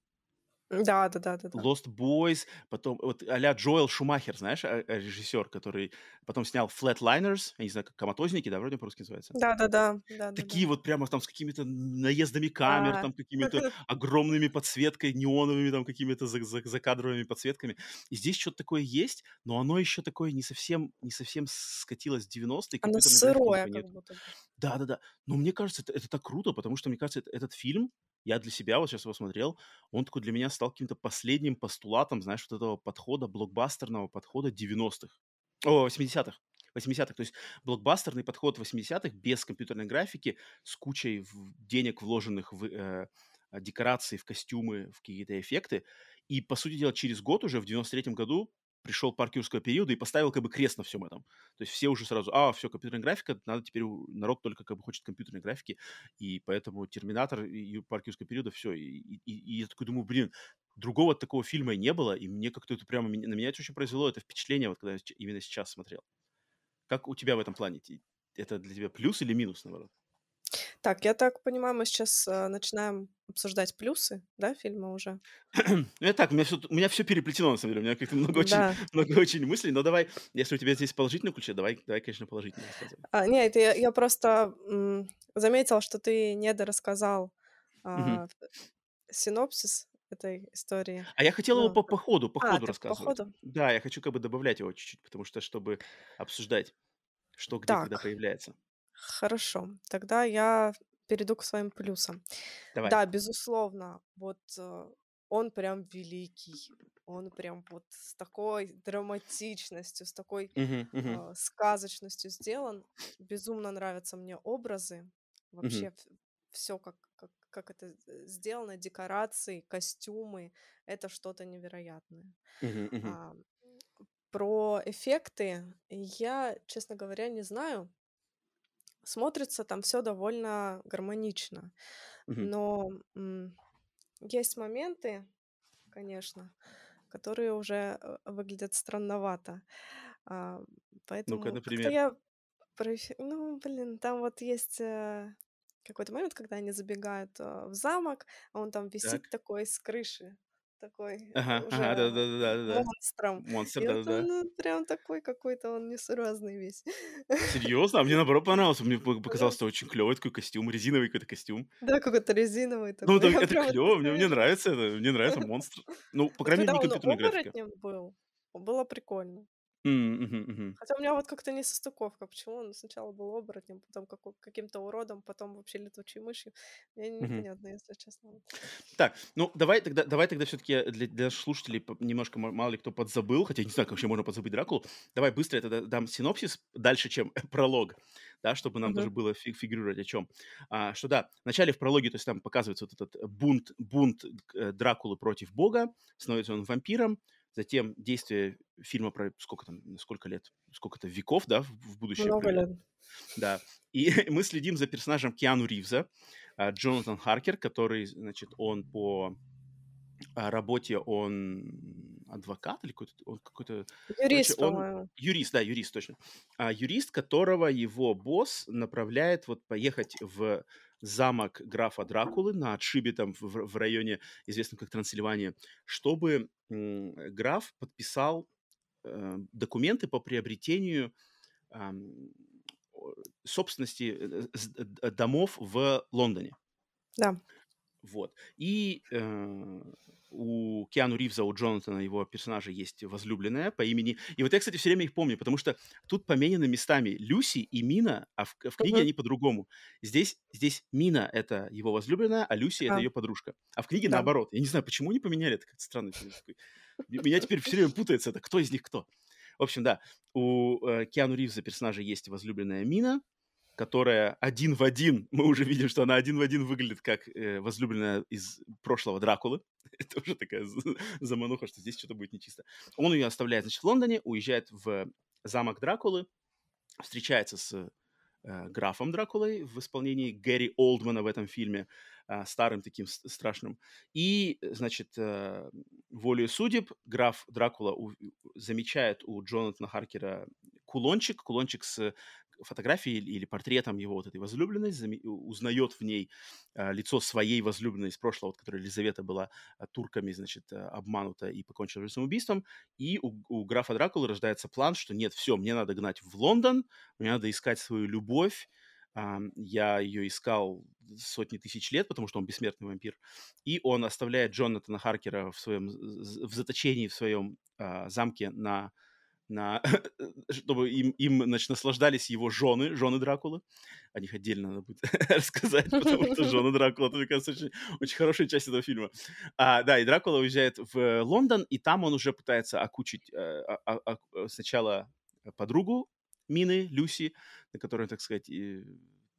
[SPEAKER 2] Да, да, да, да,
[SPEAKER 1] да. Lost Boys, потом вот а-ля Джоэл Шумахер, знаешь, а, а, режиссер, который потом снял Flatliners, я не знаю, как коматозники, да, вроде по-русски называется.
[SPEAKER 2] Да, да, да. да
[SPEAKER 1] Такие
[SPEAKER 2] да,
[SPEAKER 1] вот прямо там с какими-то наездами камер,
[SPEAKER 2] А.
[SPEAKER 1] там какими-то огромными подсветкой, неоновыми там какими-то за- за- закадровыми подсветками. И здесь что-то такое есть, но оно еще такое не совсем, не совсем скатилось в 90-е.
[SPEAKER 2] Оно сырое, как будто.
[SPEAKER 1] Да, да, да. Но мне кажется, это, это так круто, потому что, мне кажется, это- этот фильм, я для себя вот сейчас его смотрел, он такой для меня стал каким-то последним постулатом, знаешь, вот этого подхода, блокбастерного подхода 90-х. О, 80-х. 80-х. То есть блокбастерный подход 80-х без компьютерной графики, с кучей денег, вложенных в э, декорации, в костюмы, в какие-то эффекты. И, по сути дела, через год уже, в 93-м году, пришел парк периода и поставил как бы крест на всем этом. То есть все уже сразу, а, все, компьютерная графика, надо теперь, народ только как бы хочет компьютерной графики, и поэтому Терминатор и парк периода, все. И, и- и я такой думаю, блин, другого такого фильма и не было, и мне как-то это прямо, на меня это очень произвело это впечатление, вот когда я именно сейчас смотрел. Как у тебя в этом плане? Это для тебя плюс или минус, наоборот?
[SPEAKER 2] Так, я так понимаю, мы сейчас э, начинаем обсуждать плюсы, да, фильма уже?
[SPEAKER 1] Ну, я так, у меня все, у меня все переплетено, на самом деле. У меня как-то много очень,
[SPEAKER 2] Да.
[SPEAKER 1] много очень мыслей. Но давай, если у тебя здесь положительный ключ, давай, давай, конечно, положительно рассказывай.
[SPEAKER 2] А, нет, я, я просто м, заметила, что ты недорассказал а, синопсис этой истории.
[SPEAKER 1] А я хотел его
[SPEAKER 2] Ну,
[SPEAKER 1] по, по ходу, по
[SPEAKER 2] а,
[SPEAKER 1] ходу
[SPEAKER 2] ты по
[SPEAKER 1] рассказывать.
[SPEAKER 2] ходу?
[SPEAKER 1] Да, я хочу как бы добавлять его чуть-чуть, потому что, чтобы обсуждать, что где когда
[SPEAKER 2] Так,
[SPEAKER 1] появляется.
[SPEAKER 2] Хорошо. Тогда я перейду к своим плюсам.
[SPEAKER 1] Давай.
[SPEAKER 2] Да, безусловно, вот э, он прям великий. Он прям вот с такой драматичностью, с такой
[SPEAKER 1] Мгм, мгм,
[SPEAKER 2] э, сказочностью сделан. Безумно нравятся мне образы. Вообще все, как, как, как это э, сделано, декорации, костюмы, это что-то невероятное.
[SPEAKER 1] мгм, мгм,
[SPEAKER 2] А, про эффекты я, честно говоря, не знаю. Смотрится там все довольно гармонично. Но есть моменты, конечно, которые уже э, выглядят странновато. А,
[SPEAKER 1] Ну-ка,
[SPEAKER 2] поэтому как-то
[SPEAKER 1] например.
[SPEAKER 2] я... Ну, блин, там вот есть э, какой-то момент, когда они забегают э, в замок, а он там
[SPEAKER 1] Так.
[SPEAKER 2] висит такой с крыши, такой э,
[SPEAKER 1] Ага, ага,
[SPEAKER 2] уже
[SPEAKER 1] да-да-да-да-да.
[SPEAKER 2] монстром.
[SPEAKER 1] Монстр,
[SPEAKER 2] И вот
[SPEAKER 1] да-да-да.
[SPEAKER 2] он ну, прям такой какой-то, он несуразный весь.
[SPEAKER 1] Серьезно? А мне наоборот понравился. Мне по-
[SPEAKER 2] Да,
[SPEAKER 1] показалось, что очень клевый такой костюм, резиновый какой-то костюм.
[SPEAKER 2] да, какой-то резиновый
[SPEAKER 1] Ну,
[SPEAKER 2] такой.
[SPEAKER 1] это,
[SPEAKER 2] Я
[SPEAKER 1] это
[SPEAKER 2] вот
[SPEAKER 1] клево, мне, мне нравится это, мне нравится монстр. Ну, по
[SPEAKER 2] Вот
[SPEAKER 1] крайней мере, не компьютерная графика.
[SPEAKER 2] был, было прикольно.
[SPEAKER 1] М, мгм, мгм.
[SPEAKER 2] Хотя у меня вот как-то не состыковка. Почему он сначала был оборотнем, потом како- каким-то уродом, потом вообще летучей мышью. Мне
[SPEAKER 1] Мгм.
[SPEAKER 2] непонятно, если честно. вот.
[SPEAKER 1] Так, ну давай тогда, давай тогда все-таки для, для слушателей немножко ма- мало ли кто подзабыл, хотя я не знаю, как вообще можно подзабыть Дракулу. Давай быстро я тогда дам синопсис дальше, чем пролог, да, чтобы нам тоже
[SPEAKER 2] Мгм.
[SPEAKER 1] было фи- фигурировать о чем. А, что да, вначале в прологе, то есть там показывается вот этот бунт, бунт э, Дракулы против Бога, становится он вампиром, затем действие фильма про сколько там, сколько лет, сколько-то веков, да, в, в будущее
[SPEAKER 2] Много лет.
[SPEAKER 1] Да. И мы следим за персонажем Киану Ривза, а, Джонатан Харкер, который, значит, он по а, работе, он адвокат или какой-то, он какой-то, короче,
[SPEAKER 2] Юрист,
[SPEAKER 1] он
[SPEAKER 2] по-моему.
[SPEAKER 1] юрист, да, юрист, точно. А, юрист, которого его босс направляет вот поехать в замок графа Дракулы на отшибе там в, в районе, известном как Трансильвания, чтобы м, граф подписал э, документы по приобретению о- собственности э, д- домов в Лондоне.
[SPEAKER 2] Да.
[SPEAKER 1] Вот. И э, у Киану Ривза, у Джонатана, его персонажа, есть возлюбленная по имени... И вот я, кстати, все время их помню, потому что тут поменены местами Люси и Мина, а в, в книге
[SPEAKER 2] Мгм.
[SPEAKER 1] они по-другому. Здесь, здесь Мина — это его возлюбленная, а Люси — это ее подружка. А в книге
[SPEAKER 2] Да.
[SPEAKER 1] наоборот. Я не знаю, почему они поменяли, это как-то странно. Меня теперь все время путается, это кто из них кто. В общем, да, у э, Киану Ривза персонажа есть возлюбленная Мина, которая один в один, мы уже видим, что она один в один выглядит как э, возлюбленная из прошлого Дракулы. Это уже такая замануха, что здесь что-то будет нечисто. Он ее оставляет, значит, в Лондоне, уезжает в замок Дракулы, встречается с э, графом Дракулой в исполнении Гэри Олдмана в этом фильме, э, старым таким страшным. И, значит, э, волею судеб граф Дракула замечает у Джонатана Харкера кулончик, кулончик с фотографией или портретом его вот этой возлюбленной, узнает в ней а, лицо своей возлюбленной из прошлого, вот, которая Елизавета была а, турками, значит, а, обманута и покончила самоубийством. И у, у графа Дракулы рождается план, что нет, все, мне надо гнать в Лондон, мне надо искать свою любовь, я ее искал сотни тысяч лет, потому что он бессмертный вампир. И он оставляет Джонатана Харкера в своем в заточении в своем э, замке на на, чтобы им, им значит, наслаждались его жены, жены Дракулы. О них отдельно надо будет рассказать, потому что жены Дракула, это, мне кажется, очень, очень хорошая часть этого фильма. А, да, и Дракула уезжает в Лондон, и там он уже пытается окучить а, а, а, сначала подругу Мины, Люси, на которой, так сказать,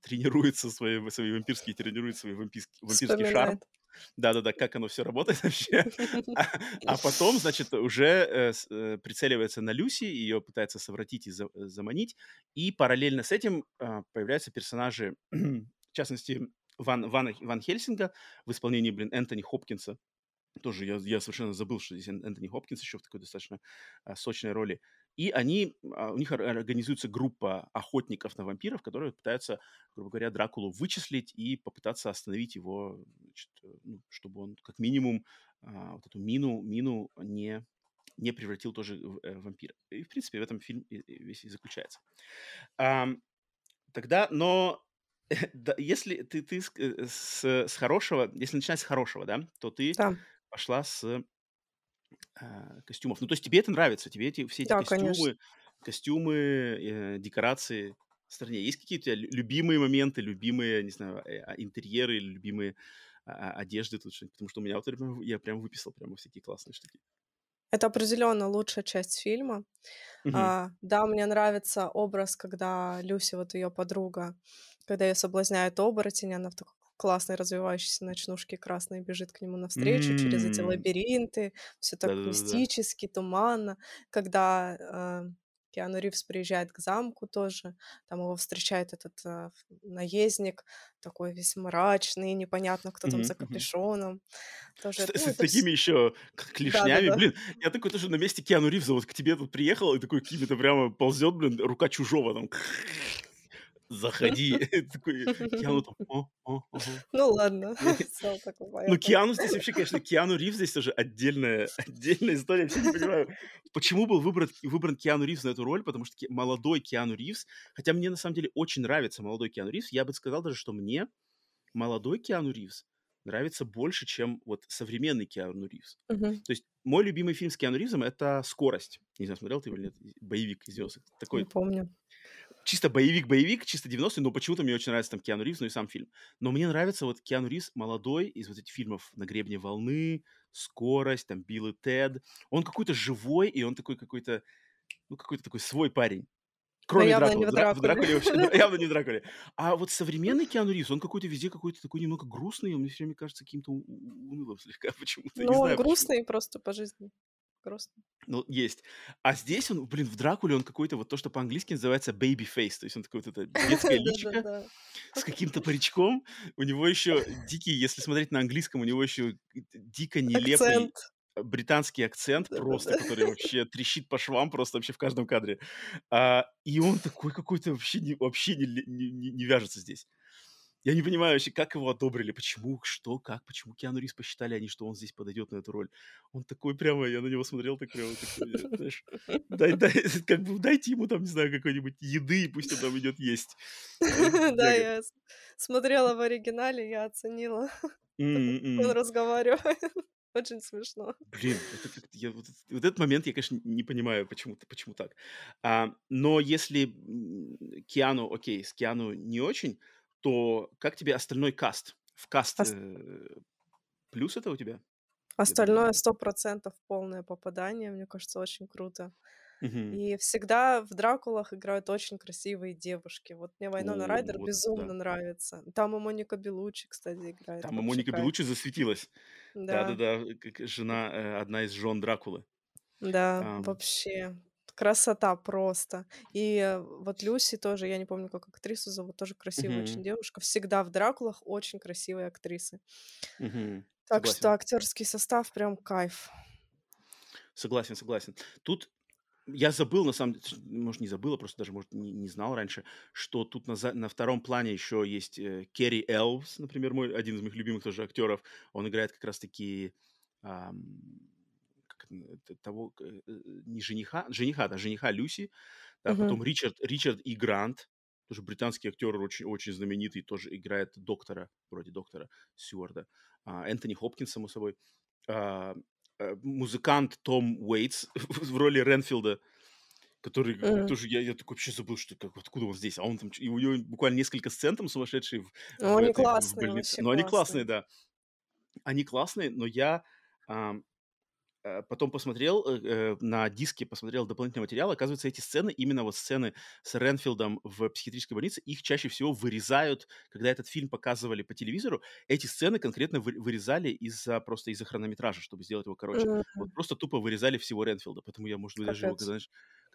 [SPEAKER 1] тренируется свои, свои вампирские, тренирует свой вампирский, вампирский шарм. Да-да-да, как оно все работает вообще. А, а потом, значит, уже э, э, прицеливается на Люси, ее пытается совратить и за, э, заманить. И параллельно с этим э, появляются персонажи, в частности, Ван, Ван, Ван Хельсинга в исполнении, блин, Энтони Хопкинса. Тоже я, я совершенно забыл, что здесь Энтони Хопкинс еще в такой достаточно а, сочной роли. И они, а, у них организуется группа охотников на вампиров, которые пытаются, грубо говоря, Дракулу вычислить и попытаться остановить его, значит, э, ну, чтобы он как минимум а, вот эту мину, мину не, не превратил тоже в э, вампира. И, в принципе, в этом фильм весь и заключается. Тогда, но если ты, ты с, э, с, с хорошего, если начинать с хорошего, да, то ты да. пошла с а, костюмов. Ну, то есть тебе это нравится, тебе эти, все эти Да, костюмы, конечно. костюмы, э, декорации стране. Есть какие-то любимые моменты, любимые, не знаю, э, а, интерьеры любимые а, одежды тут что-нибудь? Потому что у меня вот я прям выписал прямо всякие классные штуки.
[SPEAKER 2] Это определенно лучшая часть фильма. Мгм. А, да, мне нравится образ, когда Люси, вот ее подруга, когда ее соблазняет оборотень, она в таком классной развивающейся ночнушке красной бежит к нему навстречу через эти лабиринты, все так
[SPEAKER 1] Да-да-да-да.
[SPEAKER 2] мистически, туманно. Когда э, Киану Ривз приезжает к замку тоже, там его встречает этот э, наездник, такой весь мрачный, непонятно, кто там
[SPEAKER 1] Мгм,
[SPEAKER 2] за капюшоном. Тоже,
[SPEAKER 1] С,
[SPEAKER 2] ну,
[SPEAKER 1] с
[SPEAKER 2] это
[SPEAKER 1] такими еще клешнями,
[SPEAKER 2] Да-да-да.
[SPEAKER 1] блин, я такой тоже на месте Киану Ривза вот к тебе тут приехал и такой какими-то прямо ползет, блин, рука чужого там заходи. Такой Киану там, о, о, ого.
[SPEAKER 2] Ну ладно,
[SPEAKER 1] Ну, ну. Киану здесь вообще, конечно, Киану Ривз здесь тоже отдельная, отдельная история. Я не понимаю, почему был выбран, выбран Киану Ривз на эту роль, потому что молодой Киану Ривз, хотя мне на самом деле очень нравится молодой Киану Ривз, я бы сказал даже, что мне молодой Киану Ривз нравится больше, чем вот современный Киану Ривз.
[SPEAKER 2] Мгм.
[SPEAKER 1] То есть мой любимый фильм с Киану Ривзом это «Скорость». Не знаю, смотрел ты его или нет? Боевик из 90-х.
[SPEAKER 2] Не
[SPEAKER 1] Такой
[SPEAKER 2] помню.
[SPEAKER 1] Чисто боевик-боевик, чисто 90-е, но почему-то мне очень нравится там Киану Ривз, ну и сам фильм. Но мне нравится вот Киану Ривз молодой из вот этих фильмов «На гребне волны», «Скорость», там «Билл и Тед». Он какой-то живой, и он такой какой-то, ну какой-то такой свой парень. Кроме
[SPEAKER 2] явно
[SPEAKER 1] Дракулы.
[SPEAKER 2] не
[SPEAKER 1] В,
[SPEAKER 2] в
[SPEAKER 1] Дра- в
[SPEAKER 2] Дракуле.
[SPEAKER 1] Дракуле вообще явно не в Дракуле. А вот современный Киану Ривз, он какой-то везде какой-то такой немного грустный, он мне все время кажется каким-то унылым слегка почему-то.
[SPEAKER 2] Ну, он грустный просто по жизни. Грустный.
[SPEAKER 1] Ну, есть. А здесь он, блин, в Дракуле он какой-то вот то, что по-английски называется baby face, то есть он такой вот это детское личико с каким-то паричком. У него еще дикий, если смотреть на английском, у него еще дико нелепый британский акцент просто, который вообще трещит по швам просто вообще в каждом кадре. А, и он такой какой-то вообще не, вообще не- не вяжется здесь. Я не понимаю вообще, как его одобрили, почему, что, как, почему Киану Ривз посчитали они, что он здесь подойдет на эту роль. Он такой прямо, я на него смотрел, так прямо, такой, э, знаешь, дай, дай, как бы дайте ему там, не знаю, какой-нибудь еды, и пусть он там идет есть. А
[SPEAKER 2] Да, я смотрела в оригинале, я оценила, он
[SPEAKER 1] м.
[SPEAKER 2] разговаривает. Очень смешно.
[SPEAKER 1] Блин, это как я вот, эт- вот этот момент я, конечно, не понимаю, почему, почему так. А, но если Киану, окей, с Киану не очень, то как тебе остальной каст? В каст
[SPEAKER 2] Ос-
[SPEAKER 1] э, плюс это у тебя?
[SPEAKER 2] Остальное сто процентов полное попадание, мне кажется, очень круто.
[SPEAKER 1] Мгм.
[SPEAKER 2] И всегда в Дракулах играют очень красивые девушки. Вот мне Вайнона
[SPEAKER 1] О,
[SPEAKER 2] Райдер
[SPEAKER 1] вот
[SPEAKER 2] безумно
[SPEAKER 1] да.
[SPEAKER 2] нравится. Там и Моника Белуччи, кстати, играет.
[SPEAKER 1] Там и Моника
[SPEAKER 2] кайф.
[SPEAKER 1] Белуччи засветилась.
[SPEAKER 2] Да,
[SPEAKER 1] Да-да-да, жена, э, одна из жен Дракулы.
[SPEAKER 2] да,
[SPEAKER 1] Ам,
[SPEAKER 2] вообще. Красота просто. И вот Люси тоже, я не помню, как актрису зовут, тоже красивая очень
[SPEAKER 1] мгм,
[SPEAKER 2] девушка. Всегда в Дракулах очень красивые актрисы.
[SPEAKER 1] мгм.
[SPEAKER 2] Так что
[SPEAKER 1] Согласен.
[SPEAKER 2] актерский состав прям кайф.
[SPEAKER 1] Согласен, согласен. Тут я забыл, на самом деле, может, не забыл, а просто даже, может, не, не знал раньше, что тут на, на втором плане еще есть э, Керри Элвс, например, мой, один из моих любимых тоже актеров. Он играет как раз-таки ам, как того, э, э, не жениха, жениха, да, жениха Люси. Да,
[SPEAKER 2] Мгм.
[SPEAKER 1] потом Ричард, Ричард И. Грант, тоже британский актер, очень, очень знаменитый, тоже играет доктора, вроде доктора Сьюарда. А, Энтони Хопкинс, само собой. А, э, музыкант Том Уэйтс в роли Ренфилда, который
[SPEAKER 2] М.
[SPEAKER 1] тоже, я, я такой вообще забыл, что как, откуда он здесь, а он там, и у него буквально несколько сцен там сумасшедшие в,
[SPEAKER 2] Ну,
[SPEAKER 1] в
[SPEAKER 2] они
[SPEAKER 1] этой, в
[SPEAKER 2] классные,
[SPEAKER 1] больнице.
[SPEAKER 2] вообще
[SPEAKER 1] Но они
[SPEAKER 2] классные.
[SPEAKER 1] классные, да. Они классные, но я э, потом посмотрел э, э, на диске, посмотрел дополнительный материал. Оказывается, эти сцены, именно вот сцены с Ренфилдом в психиатрической больнице, их чаще всего вырезают, когда этот фильм показывали по телевизору. Эти сцены конкретно вы- вырезали из-за просто из-за хронометража, чтобы сделать его короче.
[SPEAKER 2] М,
[SPEAKER 1] Вот просто тупо вырезали всего Ренфилда, поэтому я, может быть, даже его,
[SPEAKER 2] Капец.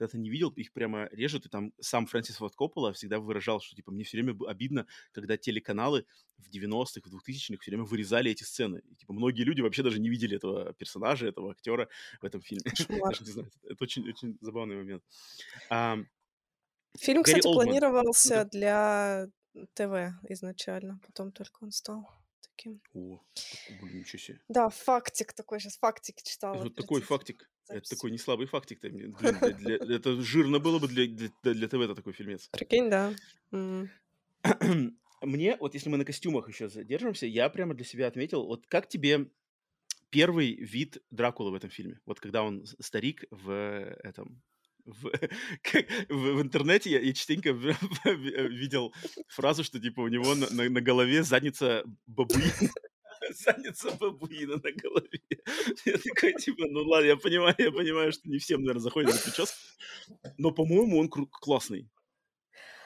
[SPEAKER 1] Когда, когда-то не видел, их прямо режут, и там сам Фрэнсис Форд Коппола всегда выражал, что, типа, мне все время обидно, когда телеканалы в 90-х, в 2000-х все время вырезали эти сцены. И, типа, многие люди вообще даже не видели этого персонажа, этого актера в этом фильме.
[SPEAKER 2] Кошмар.
[SPEAKER 1] Даже не знаю, это очень, очень забавный момент. Ам,
[SPEAKER 2] Фильм,
[SPEAKER 1] Гэри
[SPEAKER 2] кстати,
[SPEAKER 1] Олдман.
[SPEAKER 2] планировался для ТВ изначально, потом только он стал таким.
[SPEAKER 1] О, блин, ничего себе.
[SPEAKER 2] Да, фактик такой, сейчас фактики читала.
[SPEAKER 1] Вот такой фактик. Это такой не слабый фактик. Блин, для- для- это жирно было бы для, для, для ТВ такой фильмец.
[SPEAKER 2] Прикинь, да. М.
[SPEAKER 1] Мне, вот если мы на костюмах еще задержимся, я прямо для себя отметил, вот как тебе первый вид Дракулы в этом фильме? Вот когда он старик в э, этом... В, как- в- в интернете я, я частенько видел фразу, что типа у него на, на- на голове задница бабуина. Задница бабуина на голове. Я такой, типа, ну ладно, я понимаю, я понимаю, что не всем, наверное, заходит на прическу. Но, по-моему, он кру- классный.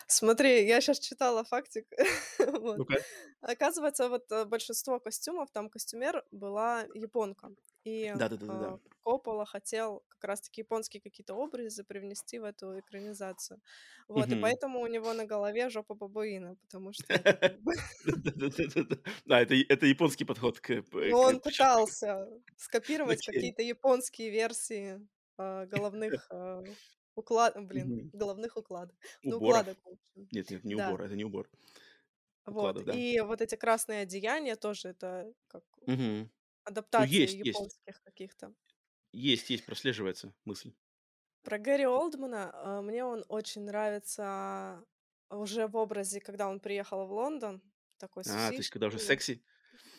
[SPEAKER 2] Смотри, я сейчас читала фактик. Вот.
[SPEAKER 1] Ну-ка.
[SPEAKER 2] Оказывается, вот э, большинство костюмов, там костюмер была японка. И э, Коппола хотел как раз-таки японские какие-то образы привнести в эту экранизацию. Вот, и поэтому у него на голове жопа бабуина, потому что.
[SPEAKER 1] Да, это, это японский подход к,
[SPEAKER 2] Ну, он пытался скопировать какие-то японские версии э, головных уклад... Блин,
[SPEAKER 1] Мгм.
[SPEAKER 2] головных укладок. Ну,
[SPEAKER 1] Уборов.
[SPEAKER 2] укладок.
[SPEAKER 1] Нет, нет, не
[SPEAKER 2] Да.
[SPEAKER 1] убор, это не убор.
[SPEAKER 2] Вот.
[SPEAKER 1] Укладов, да.
[SPEAKER 2] И вот эти красные одеяния тоже это как
[SPEAKER 1] Мгм. Ну,
[SPEAKER 2] адаптация
[SPEAKER 1] есть, есть.
[SPEAKER 2] японских каких-то.
[SPEAKER 1] Есть, есть, прослеживается мысль.
[SPEAKER 2] Про Гэри Олдмана э, мне он очень нравится уже в образе, когда он приехал в Лондон, такой с
[SPEAKER 1] А, то есть, когда уже
[SPEAKER 2] усишками.
[SPEAKER 1] секси.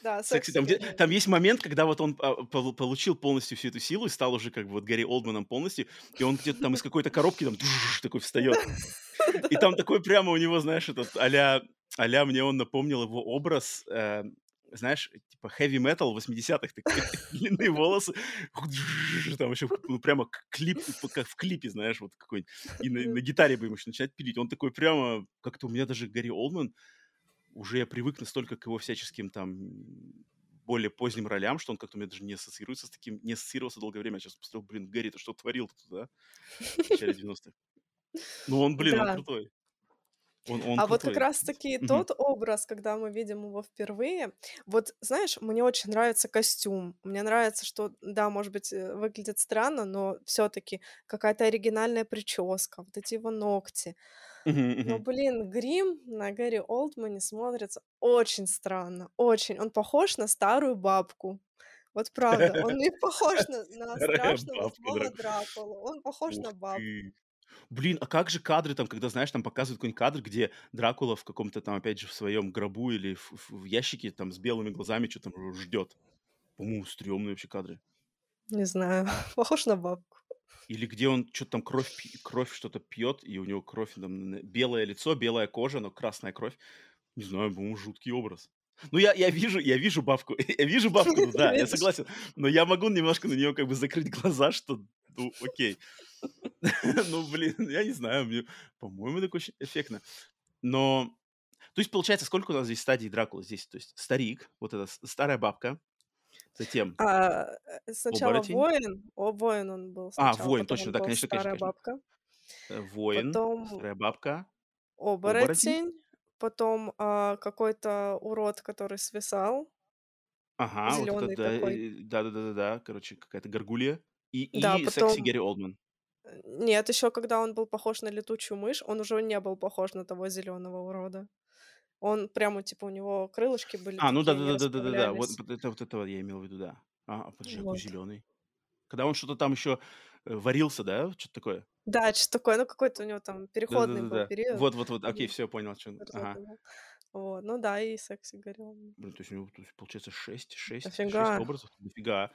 [SPEAKER 2] Да,
[SPEAKER 1] Секси, там, где, там есть момент, когда вот он а, полу- получил полностью всю эту силу и стал уже как бы вот Гарри Олдманом полностью, и он где-то там из какой-то коробки там такой встает. И там такой прямо у него, знаешь, этот а-ля, а-ля мне он напомнил его образ, э, знаешь, типа heavy metal 80-х, такие длинные волосы, там еще ну, прямо клип, как в клипе, знаешь, вот какой и на, на гитаре бы ему еще начинать пилить. Он такой прямо, как-то у меня даже Гарри Олдман, уже я привык настолько к его всяческим там более поздним ролям, что он как-то у меня даже не ассоциируется с таким, не ассоциировался долгое время. Я сейчас посмотрел, блин, Гарри, ты что творил тут, да? В начале 90-х. Ну, он, блин, он
[SPEAKER 2] Да.
[SPEAKER 1] крутой. Он, он
[SPEAKER 2] А вот как
[SPEAKER 1] крутой.
[SPEAKER 2] раз-таки
[SPEAKER 1] Мгм.
[SPEAKER 2] тот образ, когда мы видим его впервые, вот знаешь, мне очень нравится костюм. Мне нравится, что, да, может быть, э, выглядит странно, но все-таки какая-то оригинальная прическа, вот эти его ногти. Но, блин, грим на Гэри Олдмане смотрится очень странно, очень. Он похож на старую бабку. Вот правда, он не похож на, на страшного злого
[SPEAKER 1] Драк.
[SPEAKER 2] Дракулу, он похож
[SPEAKER 1] Ух
[SPEAKER 2] на бабку.
[SPEAKER 1] ты. Блин, а как же кадры там, когда, знаешь, там показывают какой-нибудь кадр, где Дракула в каком-то там, опять же, в своем гробу или в, в- в ящике там с белыми глазами что-то ждет. По-моему, стрёмные вообще кадры.
[SPEAKER 2] Не знаю, похож на бабку.
[SPEAKER 1] Или где он что-то там кровь, кровь что-то пьет, и у него кровь, там, белое лицо, белая кожа, но красная кровь. Не знаю, по-моему, жуткий образ. Ну, я, я вижу, я вижу бабку, я вижу бабку, ну да, я согласен, но я могу немножко на нее как бы закрыть глаза, что, ну, окей. Ну, блин, я не знаю, мне, по-моему, так очень эффектно. Но, то есть, получается, сколько у нас здесь стадий Дракулы? Здесь, то есть, старик, вот эта старая бабка, затем
[SPEAKER 2] А, э, сначала
[SPEAKER 1] оборотень.
[SPEAKER 2] воин, о, воин он был
[SPEAKER 1] А,
[SPEAKER 2] сначала,
[SPEAKER 1] воин,
[SPEAKER 2] потом
[SPEAKER 1] точно, да, конечно, конечно,
[SPEAKER 2] старая
[SPEAKER 1] конечно.
[SPEAKER 2] бабка,
[SPEAKER 1] Э, Воин,
[SPEAKER 2] потом
[SPEAKER 1] старая бабка, оборотень.
[SPEAKER 2] оборотень, потом а, какой-то урод, который свисал,
[SPEAKER 1] Ага, вот это
[SPEAKER 2] зеленый
[SPEAKER 1] да,
[SPEAKER 2] такой.
[SPEAKER 1] э, да-да-да-да-да, короче, какая-то горгулья. И,
[SPEAKER 2] Да,
[SPEAKER 1] и секси
[SPEAKER 2] потом
[SPEAKER 1] Гэри Олдман.
[SPEAKER 2] нет, еще когда он был похож на летучую мышь, он уже не был похож на того зеленого урода. Он прямо, типа, у него крылышки были
[SPEAKER 1] А, ну
[SPEAKER 2] такие, они
[SPEAKER 1] да-да-да-да-да-да, вот
[SPEAKER 2] расправлялись.
[SPEAKER 1] вот это вот этого я имел в виду, да. А, подожди,
[SPEAKER 2] Вот.
[SPEAKER 1] зеленый? Когда он что-то там еще варился, да, что-то такое?
[SPEAKER 2] Да, что такое, ну какой-то у него там переходный был
[SPEAKER 1] Да-да-да-да.
[SPEAKER 2] период.
[SPEAKER 1] Вот-вот-вот, окей,
[SPEAKER 2] Мгм.
[SPEAKER 1] все, понял, о чём. Ага.
[SPEAKER 2] Вот, ну да, и секси горел.
[SPEAKER 1] Блин, то есть у него, то есть, получается, 6, 6, 6
[SPEAKER 2] Дофига.
[SPEAKER 1] образов. Дофига.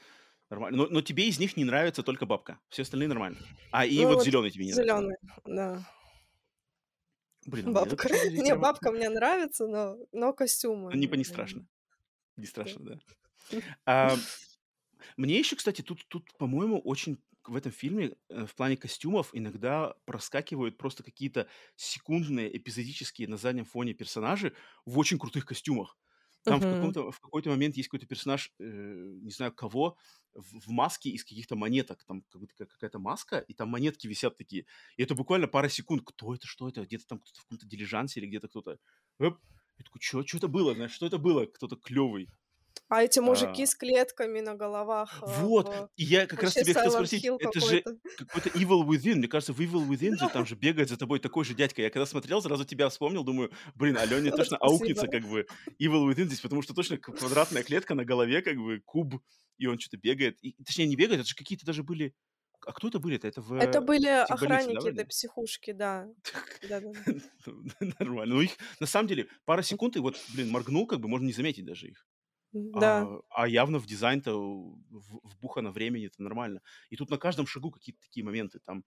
[SPEAKER 1] Нормально. Но, но тебе из них не нравится только бабка. Все остальные нормально. А, и
[SPEAKER 2] Ну
[SPEAKER 1] вот
[SPEAKER 2] вот
[SPEAKER 1] зеленый тебе не нравится.
[SPEAKER 2] зеленый, да.
[SPEAKER 1] Блин, а мне
[SPEAKER 2] Бабка.
[SPEAKER 1] что-то здесь
[SPEAKER 2] Не,
[SPEAKER 1] прямо
[SPEAKER 2] бабка мне нравится, но, но костюмы.
[SPEAKER 1] Ну, не,
[SPEAKER 2] мне
[SPEAKER 1] не страшно. Не страшно, да. А, мне еще, кстати, тут, тут, по-моему, очень в этом фильме э, в плане костюмов иногда проскакивают просто какие-то секундные эпизодические на заднем фоне персонажи в очень крутых костюмах. Там в,
[SPEAKER 2] Мгм.
[SPEAKER 1] каком-то, в какой-то момент есть какой-то персонаж, э, не знаю кого, в, в маске из каких-то монеток. Там как будто как- какая-то маска, и там монетки висят такие. И это буквально пара секунд. Кто это, что это? Где-то там кто-то в каком-то дилижансе или где-то кто-то. Эп. Я такой, что это было? Знаешь, что это было? Кто-то клевый.
[SPEAKER 2] А эти мужики
[SPEAKER 1] А.
[SPEAKER 2] с клетками на головах. э,
[SPEAKER 1] Вот,
[SPEAKER 2] в-
[SPEAKER 1] и я как раз тебе хотел спросить,
[SPEAKER 2] Hill
[SPEAKER 1] это же
[SPEAKER 2] какой-то.
[SPEAKER 1] Evil Within. Мне кажется, в Evil Within же там же бегает за тобой такой же дядька. Я когда смотрел, сразу тебя вспомнил, думаю, блин, Алене точно аукнется как бы Evil Within здесь, потому что точно квадратная клетка на голове, как бы куб, и он что-то бегает. И, точнее, не бегает, это же какие-то даже были... А кто это были-то? Это в
[SPEAKER 2] Это были
[SPEAKER 1] да,
[SPEAKER 2] охранники этой
[SPEAKER 1] вроде?
[SPEAKER 2] психушки, да. Да-да-да.
[SPEAKER 1] Нормально. Ну, их, на самом деле, пара секунд, и вот, блин, моргнул, как бы, можно не заметить даже их.
[SPEAKER 2] Да.
[SPEAKER 1] А, а явно в дизайн-то вбухано времени, это нормально. И тут на каждом шагу какие-то такие моменты. Там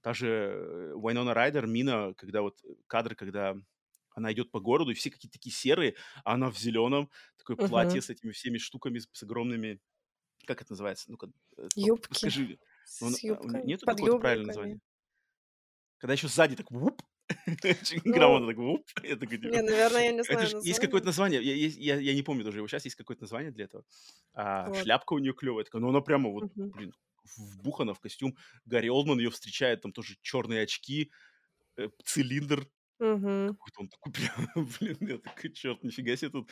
[SPEAKER 1] та же Вайнона Райдер, Мина, когда вот э, кадры, когда она идет по городу, и все какие-то такие серые, а она в зеленом, такое
[SPEAKER 2] Мгм.
[SPEAKER 1] платье с этими всеми штуками, с, с огромными... Как это называется? Ну-ка, э,
[SPEAKER 2] Юбки.
[SPEAKER 1] подскажи. Ну,
[SPEAKER 2] С
[SPEAKER 1] а,
[SPEAKER 2] юбками,
[SPEAKER 1] нету какого-то правильного
[SPEAKER 2] подъёбниками.
[SPEAKER 1] названия? Когда еще сзади так вуп, очень
[SPEAKER 2] Ну,
[SPEAKER 1] грамотно так вуп. Я такой, типа,
[SPEAKER 2] Не, наверное, я не знаю
[SPEAKER 1] есть какое-то
[SPEAKER 2] название.
[SPEAKER 1] я, я, я не помню даже его сейчас, есть какое-то название для этого. А,
[SPEAKER 2] Вот.
[SPEAKER 1] шляпка у нее клевая, такая, ну она прямо вот,
[SPEAKER 2] Мгм.
[SPEAKER 1] блин, вбухана в костюм. Гарри Олдман ее встречает, там тоже черные очки, э, цилиндр,
[SPEAKER 2] Мгм.
[SPEAKER 1] какой-то он такой, прям, блин, я такой, черт, нифига себе тут.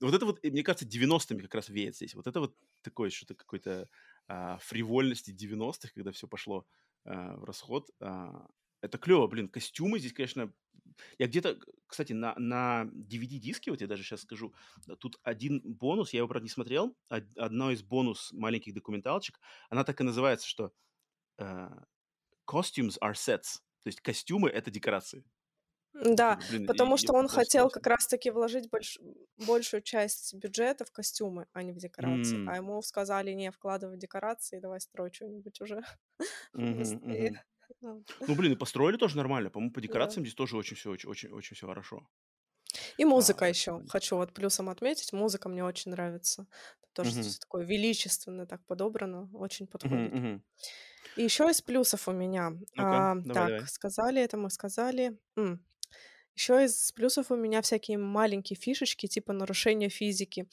[SPEAKER 1] Вот это вот, мне кажется, 90-ми как раз веет здесь. Вот это вот такое что-то какой-то а, фривольности 90-х, когда все пошло а, в расход. А, это клево, блин, костюмы здесь, конечно, я где-то, кстати, на, на DVD-диске, вот я даже сейчас скажу, тут один бонус, я его, правда, не смотрел, од- одно из бонус маленьких документалочек, она так и называется, что э, costumes are sets, то есть костюмы — это декорации.
[SPEAKER 2] Да,
[SPEAKER 1] блин,
[SPEAKER 2] потому
[SPEAKER 1] я-
[SPEAKER 2] что
[SPEAKER 1] я
[SPEAKER 2] он хотел как раз-таки вложить больш- большую часть бюджета в костюмы, а не в декорации.
[SPEAKER 1] М,
[SPEAKER 2] А ему сказали, не, вкладывай в декорации, давай строй что-нибудь уже
[SPEAKER 1] мгм,
[SPEAKER 2] быстрее. Вот.
[SPEAKER 1] Ну, блин, и построили тоже нормально. По-моему, по
[SPEAKER 2] Да.
[SPEAKER 1] декорациям здесь тоже очень все, очень, очень, очень все хорошо.
[SPEAKER 2] И музыка
[SPEAKER 1] А,
[SPEAKER 2] еще. Хочу вот плюсом отметить. Музыка мне очень нравится. Тоже
[SPEAKER 1] мгм,
[SPEAKER 2] всё такое величественно так подобрано. Очень подходит. И еще из плюсов у меня. А,
[SPEAKER 1] давай,
[SPEAKER 2] так,
[SPEAKER 1] давай.
[SPEAKER 2] сказали это, мы сказали. Еще из плюсов у меня всякие маленькие фишечки, типа нарушения физики.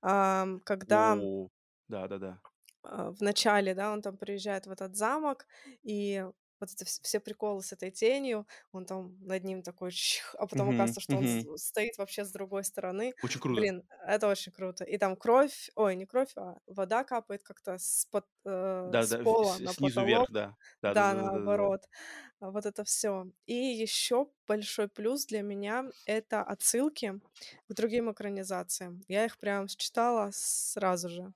[SPEAKER 2] Когда
[SPEAKER 1] О, да-да-да.
[SPEAKER 2] а, в начале, да, он там приезжает в этот замок, и вот это вс- все приколы с этой тенью, он там над ним такой, чих, а потом
[SPEAKER 1] Мгм,
[SPEAKER 2] оказывается, что он
[SPEAKER 1] мгм.
[SPEAKER 2] с- стоит вообще с другой стороны.
[SPEAKER 1] Очень круто.
[SPEAKER 2] Блин, это очень круто. И там кровь, ой, не кровь, а вода капает как-то с, под- э, с
[SPEAKER 1] Да-да, в-
[SPEAKER 2] пола
[SPEAKER 1] с-
[SPEAKER 2] на
[SPEAKER 1] снизу
[SPEAKER 2] потолок.
[SPEAKER 1] вверх, да.
[SPEAKER 2] Да,
[SPEAKER 1] Да-да-да-да-да-да.
[SPEAKER 2] наоборот. А Вот это все. И еще большой плюс для меня это отсылки к другим экранизациям. Я их прям считала сразу же.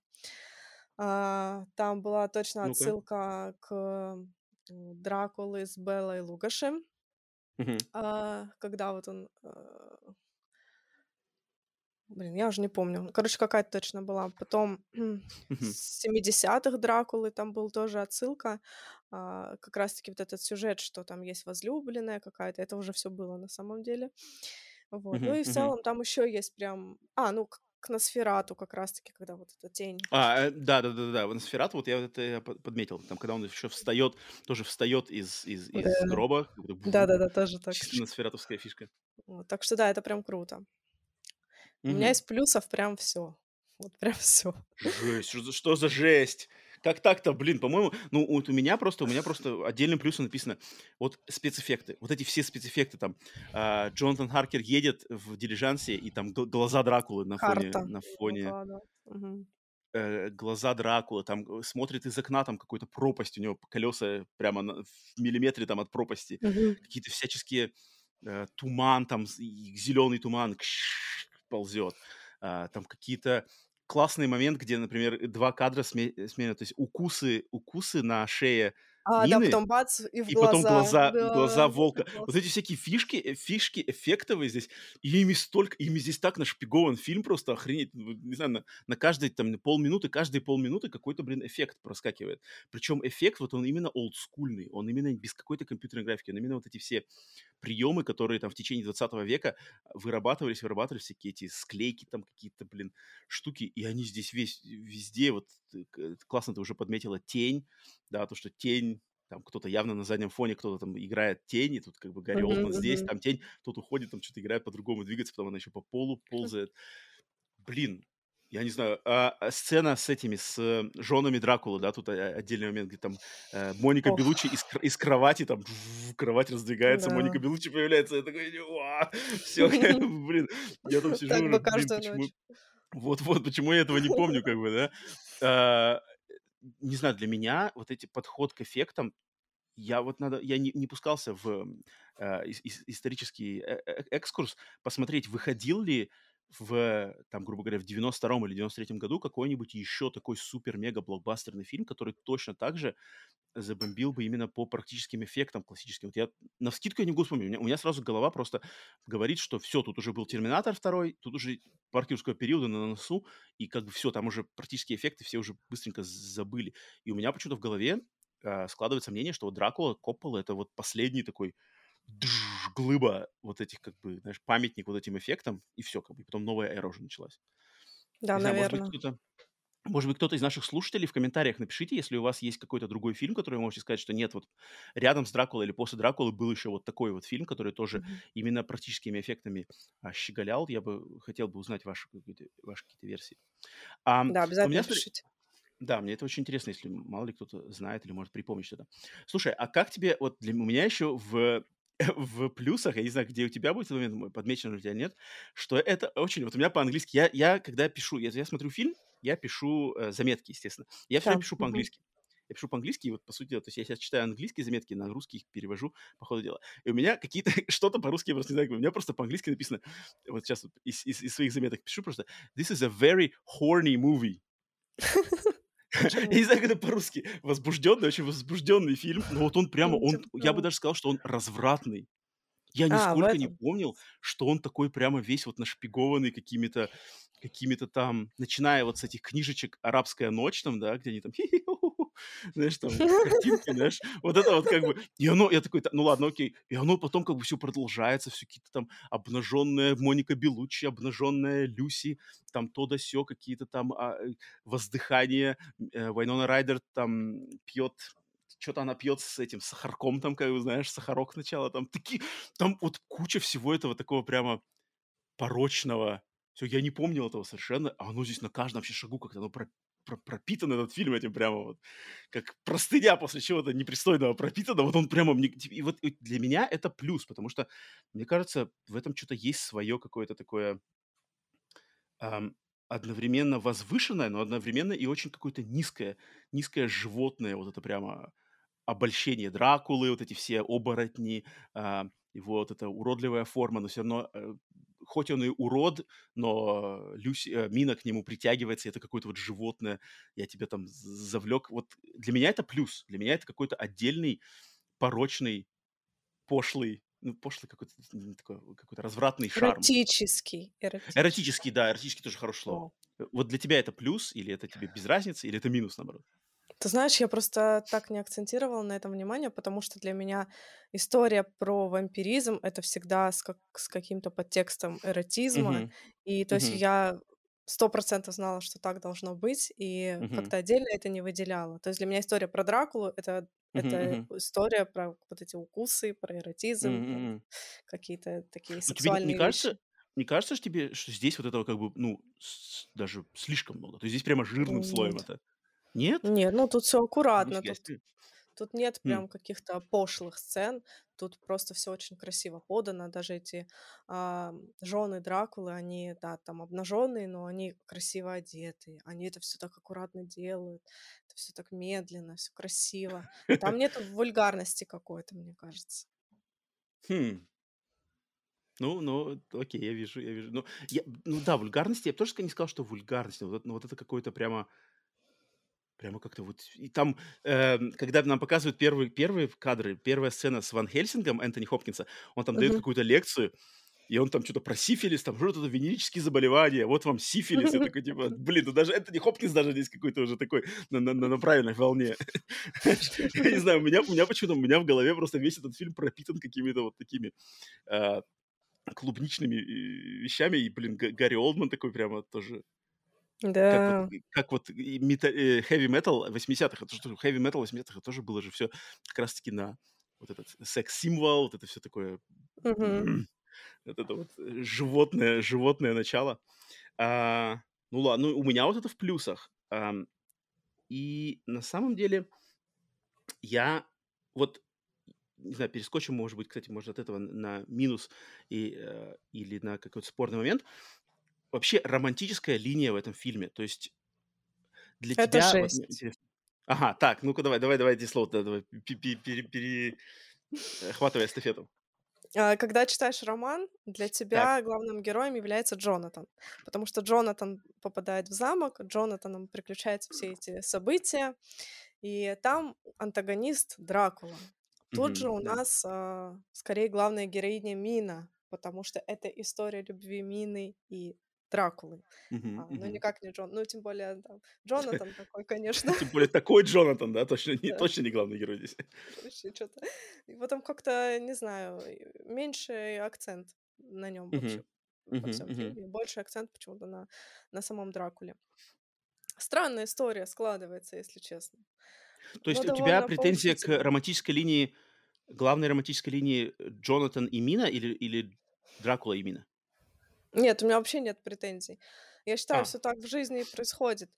[SPEAKER 2] А, Там была точно
[SPEAKER 1] Ну-ка.
[SPEAKER 2] отсылка к Дракулы с Беллой Лугаши,
[SPEAKER 1] Мгм.
[SPEAKER 2] а, когда вот он... э, Блин, я уже не помню. Короче, какая-то точно была. Потом с 70-х Дракулы там был тоже отсылка. а, как раз-таки вот этот сюжет, что там есть возлюбленная какая-то. Это уже все было на самом деле. Вот. Ну и в целом там еще есть прям... А, ну, к- Носферату как раз-таки, когда вот эта тень.
[SPEAKER 1] А, э, да-да-да-да, в Носферату, вот я вот это подметил, там, когда он еще встает, тоже встает из, из, из
[SPEAKER 2] Да.
[SPEAKER 1] гроба,
[SPEAKER 2] Да-да-да, тоже так.
[SPEAKER 1] чисто носфератовская фишка.
[SPEAKER 2] Вот, так что да, это прям круто. У меня из плюсов прям все. Вот прям все.
[SPEAKER 1] Жесть, что за жесть? Как так-то, блин, по-моему, ну вот у меня просто, у меня просто отдельным плюсом написано, вот спецэффекты, вот эти все спецэффекты, там, а, Джонатан Харкер едет в дилижансе, и там глаза Дракулы на фоне,
[SPEAKER 2] Карта.
[SPEAKER 1] на фоне,
[SPEAKER 2] Да, да. Мгм.
[SPEAKER 1] э, глаза Дракулы, там э, смотрит из окна, там какой-то пропасть, у него колеса прямо на- в миллиметре там от пропасти, какие-то всяческие э, туман, там зеленый туман ползет, А, там какие-то классный момент, где, например, два кадра сме- сменят, то есть укусы, укусы на шее
[SPEAKER 2] А, да,
[SPEAKER 1] Мины,
[SPEAKER 2] потом бац, и в
[SPEAKER 1] и потом глаза,
[SPEAKER 2] Да,
[SPEAKER 1] глаза волка. Вот эти всякие фишки, э, фишки эффектовые здесь, и ими столько, ими здесь так нашпигован фильм просто охренеть. Ну, Не знаю, на, на каждые там полминуты, каждые полминуты какой-то, блин, эффект проскакивает. Причем эффект вот он именно олдскульный, он именно без какой-то компьютерной графики, он именно вот эти все приемы, которые там в течение 20 века вырабатывались, вырабатывались всякие эти склейки, там какие-то, блин, штуки, и они здесь весь, везде, вот э, к- классно ты уже подметила, тень, да, то, что тень, там кто-то явно на заднем фоне, кто-то там играет тень, и тут как бы Гарри
[SPEAKER 2] Мгм,
[SPEAKER 1] Олдман здесь,
[SPEAKER 2] мгм.
[SPEAKER 1] там тень, тут уходит, там что-то играет по-другому, двигается, потом она еще по полу ползает. Блин, я не знаю, а, а сцена с этими, с э, женами Дракулы, да, тут а, отдельный момент, где там э, Моника
[SPEAKER 2] Ох.
[SPEAKER 1] Белучи из, из кровати, там кровать раздвигается,
[SPEAKER 2] Да.
[SPEAKER 1] Моника Белучи появляется, я такой, все, блин, я там сижу
[SPEAKER 2] Так
[SPEAKER 1] уже,
[SPEAKER 2] бы
[SPEAKER 1] блин,
[SPEAKER 2] каждую
[SPEAKER 1] почему, вот-вот, почему я этого не помню, как бы, да? А, Не знаю, для меня вот эти подход к эффектам, я вот надо, я не, не пускался в а, ис- ис- исторический э- э- экскурс, посмотреть, выходил ли в, там, грубо говоря, в 92-м или 93-м году какой-нибудь еще такой супер-мега-блокбастерный фильм, который точно так же забомбил бы именно по практическим эффектам классическим. Вот я на вскидку я не могу вспомнить. У меня, у меня сразу голова просто говорит, что все, тут уже был Терминатор второй, тут уже паркерского периода на носу, и как бы все, там уже практические эффекты все уже быстренько забыли. И у меня почему-то в голове а, складывается мнение, что вот Дракула, Коппола — это вот последний такой дж- глыба вот этих, как бы, знаешь, памятник вот этим эффектам, и все, как бы, и потом новая эра уже началась.
[SPEAKER 2] Да,
[SPEAKER 1] Не знаю, может быть,
[SPEAKER 2] наверное.
[SPEAKER 1] кто-то может быть, кто-то из наших слушателей в комментариях напишите, если у вас есть какой-то другой фильм, который вы можете сказать, что нет, вот рядом с Дракулой или после Дракулы был еще вот такой вот фильм, который тоже
[SPEAKER 2] Мгм.
[SPEAKER 1] именно практическими эффектами а, щеголял. Я бы хотел бы узнать ваши какие-то, ваши какие-то версии. А,
[SPEAKER 2] Да, обязательно
[SPEAKER 1] меня,
[SPEAKER 2] пишите.
[SPEAKER 1] да, мне это очень интересно, если мало ли кто-то знает или может припомнить что-то. Слушай, а как тебе, вот для у меня еще в в плюсах, я не знаю, где у тебя будет этот момент, подмечено у тебя нет, что это очень, вот у меня по-английски, я, я когда пишу, я, я смотрю фильм, я пишу э, заметки, естественно, я все
[SPEAKER 2] Да.
[SPEAKER 1] пишу по-английски. Я пишу по-английски, и вот, по сути дела, то есть я сейчас читаю английские заметки, на русский их перевожу по ходу дела. И у меня какие-то, что-то по-русски я просто не знаю, у меня просто по-английски написано, вот сейчас вот из, из- из своих заметок пишу просто, this is a very horny movie. Я не знаю, как это по-русски. Возбужденный, очень возбужденный фильм. Но вот он прямо, он, я бы даже сказал, что он развратный. Я
[SPEAKER 2] А,
[SPEAKER 1] нисколько не
[SPEAKER 2] этом.
[SPEAKER 1] помнил, что он такой прямо весь вот нашпигованный какими-то какими-то там, начиная вот с этих книжечек «Арабская ночь», там, да, где они там, знаешь, там, картинки, знаешь, вот это вот как бы, и оно, я такой, «Да, ну ладно, окей, и оно потом как бы все продолжается, все какие-то там обнаженная Моника Белуччи, обнаженная Люси, там то да сё, какие-то там а, э, воздыхания, э, Вайнона Райдер там пьет что-то она пьет с этим сахарком, там, как бы, знаешь, сахарок сначала, там такие, там вот куча всего этого такого прямо порочного. Все, я не помнил этого совершенно, а оно здесь на каждом вообще шагу как-то оно про- пропитан этот фильм этим прямо вот, как простыня после чего-то непристойного пропитано, вот он прямо, мне, и вот для меня это плюс, потому что, мне кажется, в этом что-то есть свое какое-то такое ам, одновременно возвышенное, но одновременно и очень какое-то низкое, низкое животное, вот это прямо обольщение Дракулы, вот эти все оборотни, а, его вот эта уродливая форма, но все равно, э, хоть он и урод, но Люси, э, Мина к нему притягивается, это какое-то вот животное, я тебя там завлек. Вот для меня это плюс, для меня это какой-то отдельный порочный, пошлый, ну, пошлый какой-то такой, какой-то развратный шарм.
[SPEAKER 2] Эротический. Эротический.
[SPEAKER 1] Эротический, да, эротический тоже хорошее слово.
[SPEAKER 2] О.
[SPEAKER 1] Вот для тебя это плюс, или это тебе без разницы, или это минус, наоборот?
[SPEAKER 2] Ты знаешь, я просто так не акцентировала на этом внимание, потому что для меня история про вампиризм это всегда с, как, с каким-то подтекстом эротизма.
[SPEAKER 1] Мгм.
[SPEAKER 2] И то есть
[SPEAKER 1] Мгм.
[SPEAKER 2] я сто процентов знала, что так должно быть, и
[SPEAKER 1] Мгм.
[SPEAKER 2] как-то отдельно это не выделяла. То есть для меня история про Дракулу это это
[SPEAKER 1] мгм.
[SPEAKER 2] история про вот эти укусы, про эротизм,
[SPEAKER 1] М-м-м.
[SPEAKER 2] какие-то такие
[SPEAKER 1] Ну, тебе не не
[SPEAKER 2] сексуальные
[SPEAKER 1] кажется
[SPEAKER 2] вещи.
[SPEAKER 1] не кажется ж тебе, что здесь вот этого как бы, ну, с даже слишком много? То есть здесь прямо жирным слоем
[SPEAKER 2] Нет.
[SPEAKER 1] это. Нет?
[SPEAKER 2] Нет, ну тут все аккуратно, тут тут нет
[SPEAKER 1] Хм.
[SPEAKER 2] прям каких-то пошлых сцен, тут просто все очень красиво подано. Даже эти, жены Дракулы, они, да, там обнаженные, но они красиво одеты, они это все так аккуратно делают, это все так медленно, все красиво. Там нету вульгарности какой-то, мне кажется.
[SPEAKER 1] Хм. Ну ну, окей, я вижу я вижу. Ну, я ну да, вульгарности я бы тоже не сказал, что вульгарность, но вот но вот это какое-то прямо прямо как-то вот и там, эм, когда нам показывают первые первые кадры, первая сцена с Ван Хельсингом Энтони Хопкинса, он там даёт
[SPEAKER 2] Мгм.
[SPEAKER 1] какую-то лекцию, и он там что то про сифилис, там что-то венерические заболевания, вот вам сифилис. Я такой типа, блин, ну даже Энтони Хопкинс даже здесь какой-то уже такой на на на на правильной волне. Я не знаю, у меня у меня почему-то у меня в голове просто весь этот фильм пропитан какими-то вот такими, а, клубничными, и вещами. И, блин, Га Гарри Олдман такой прямо тоже, как вот
[SPEAKER 2] Да.
[SPEAKER 1] как вот мета э, heavy metal 80-х. Это что, heavy metal 80-х, это тоже было же все как раз таки на вот этот секс-символ, вот это все такое,
[SPEAKER 2] Мгм.
[SPEAKER 1] вот это вот, э, животное животное начало. А, ну ладно, ну, у меня вот это в плюсах. Ам, и на самом деле я вот, не знаю, перескочим, может быть, кстати, может, от этого на минус и, э, или на какой-то спорный момент. Вообще романтическая линия в этом фильме. То есть для
[SPEAKER 2] Это
[SPEAKER 1] тебя вот
[SPEAKER 2] жесть.
[SPEAKER 1] интересно Ага, так, ну-ка давай давай давай да, давай пе пе пере пере э, эстафету.
[SPEAKER 2] А, когда читаешь роман, для
[SPEAKER 1] Так.
[SPEAKER 2] тебя главным героем является Джонатан, потому что Джонатан попадает в замок, Джонатаном приключаются все эти события, и там антагонист Дракула. Тут же
[SPEAKER 1] Мгм,
[SPEAKER 2] у
[SPEAKER 1] да.
[SPEAKER 2] нас, а, скорее главная героиня Мина, потому что это история любви Мины и Дракулы,
[SPEAKER 1] Мгм,
[SPEAKER 2] а, но
[SPEAKER 1] мгм.
[SPEAKER 2] никак не Джон ну, тем более там Джонатан такой, конечно.
[SPEAKER 1] Тем более такой Джонатан, да, точно не точно не главный герой здесь.
[SPEAKER 2] Вообще что-то. И потом как-то, не знаю, и меньший акцент на нем вообще во всем фильме. Больше акцент почему-то на, на самом Дракуле. Странная история складывается, если честно.
[SPEAKER 1] То есть у тебя претензия к романтической линии, главной романтической линии э, Джонатан и Мина или или Дракула и Мина?
[SPEAKER 2] Нет, у меня вообще нет претензий. Я считаю,
[SPEAKER 1] А.
[SPEAKER 2] все так в жизни и происходит.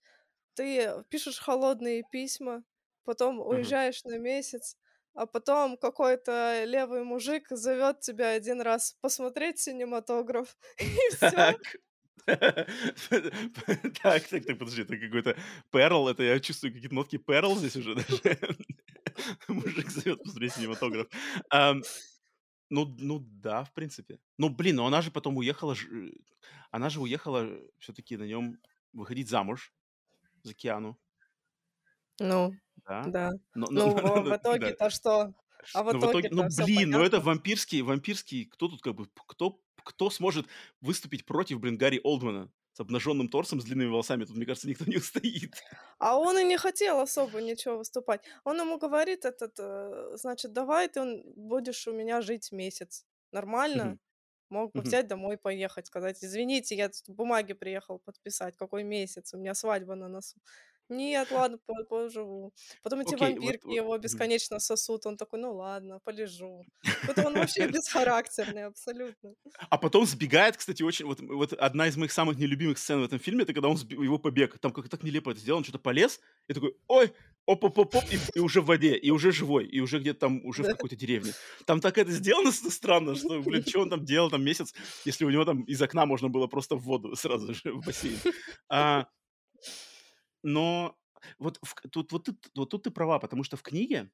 [SPEAKER 2] Ты пишешь холодные письма, потом
[SPEAKER 1] Ага.
[SPEAKER 2] уезжаешь на месяц, а потом какой-то левый мужик зовет тебя один раз посмотреть синематограф, и все.
[SPEAKER 1] Так. Так так так, подожди, это какой-то Перл, это я чувствую какие-то нотки Перл здесь уже даже. Мужик зовет посмотреть кинематограф. Ам, ну ну да, в принципе. Ну, блин, ну она же потом уехала ж э, она же уехала все таки на нем выходить замуж за Киану,
[SPEAKER 2] Ну
[SPEAKER 1] да?
[SPEAKER 2] да.
[SPEAKER 1] Но но
[SPEAKER 2] Ну,
[SPEAKER 1] но
[SPEAKER 2] в
[SPEAKER 1] но
[SPEAKER 2] в
[SPEAKER 1] да.
[SPEAKER 2] итоге-то что? А в
[SPEAKER 1] Но в итоге, ну, блин, ну это вампирский вампирский, кто тут как бы, кто кто сможет выступить против, блин, Гарри Олдмана с обнаженным торсом, с длинными волосами? Тут, мне кажется, никто не устоит.
[SPEAKER 2] А он и не хотел особо ничего выступать. Он ему говорит этот, э, значит: "Давай ты, будешь у меня жить месяц". Нормально? Мог бы взять домой, поехать, сказать: "Извините, я тут бумаги приехал подписать. Какой месяц? У меня свадьба на носу". Нет, ладно, по поживу. Потом эти
[SPEAKER 1] Окей, вот
[SPEAKER 2] вампирки
[SPEAKER 1] вот,
[SPEAKER 2] его
[SPEAKER 1] мгм.
[SPEAKER 2] бесконечно сосут. Он такой: "Ну ладно, полежу". Какой-то он вообще бесхарактерный абсолютно.
[SPEAKER 1] А потом сбегает, кстати, очень вот вот одна из моих самых нелюбимых сцен в этом фильме- это когда он сб его побег. Там как-то так нелепо это сделано, он чё-то полез и такой: "Ой, оп оп оп оп", и и уже в воде, и уже живой, и уже где-то там, уже в
[SPEAKER 2] Да.
[SPEAKER 1] какой-то деревне. Там так это сделано с странно, что, блин, чё он там делал там месяц, если у него там из окна можно было просто в воду сразу же, в бассейн. А, но вот в тут вот тут вот тут ты права, потому что в книге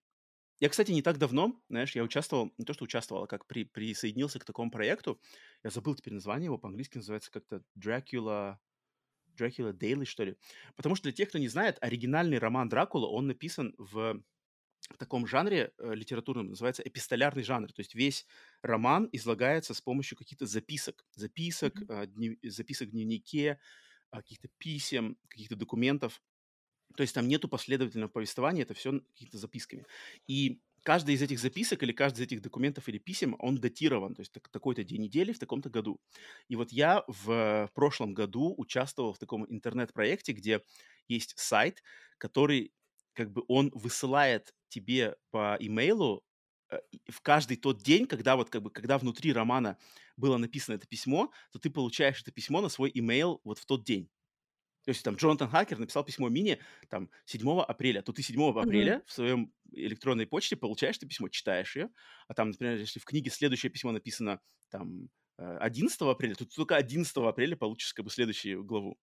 [SPEAKER 1] я, кстати, не так давно, знаешь, я участвовал, не то что участвовал, а как при присоединился к такому проекту. Я забыл теперь название его, по-английски называется как-то Dracula Dracula Daily, что ли. Потому что для тех, кто не знает, оригинальный роман Дракула, он написан в таком жанре э, литературном, называется эпистолярный жанр. То есть весь роман излагается с помощью каких-то записок. Записок,
[SPEAKER 2] Мгм.
[SPEAKER 1] э, днев- записок в дневнике, каких-то писем, каких-то документов. То есть там нету последовательного повествования, это все какими-то записками. И каждый из этих записок или каждый из этих документов или писем, он датирован, то есть так- такой-то день недели в таком-то году. И вот я в прошлом году участвовал в таком интернет-проекте, где есть сайт, который как бы он высылает тебе по имейлу в каждый тот день, когда вот как бы когда внутри романа было написано это письмо, то ты получаешь это письмо на свой имейл вот в тот день. То есть там Джонатан Хакер написал письмо Мини там 7 апреля, то ты 7
[SPEAKER 2] Мгм.
[SPEAKER 1] апреля в своем электронной почте получаешь это письмо, читаешь ее, а там, например, если в книге следующее письмо написано там э, 11 апреля, то ты только 11 апреля получишь как бы следующую главу.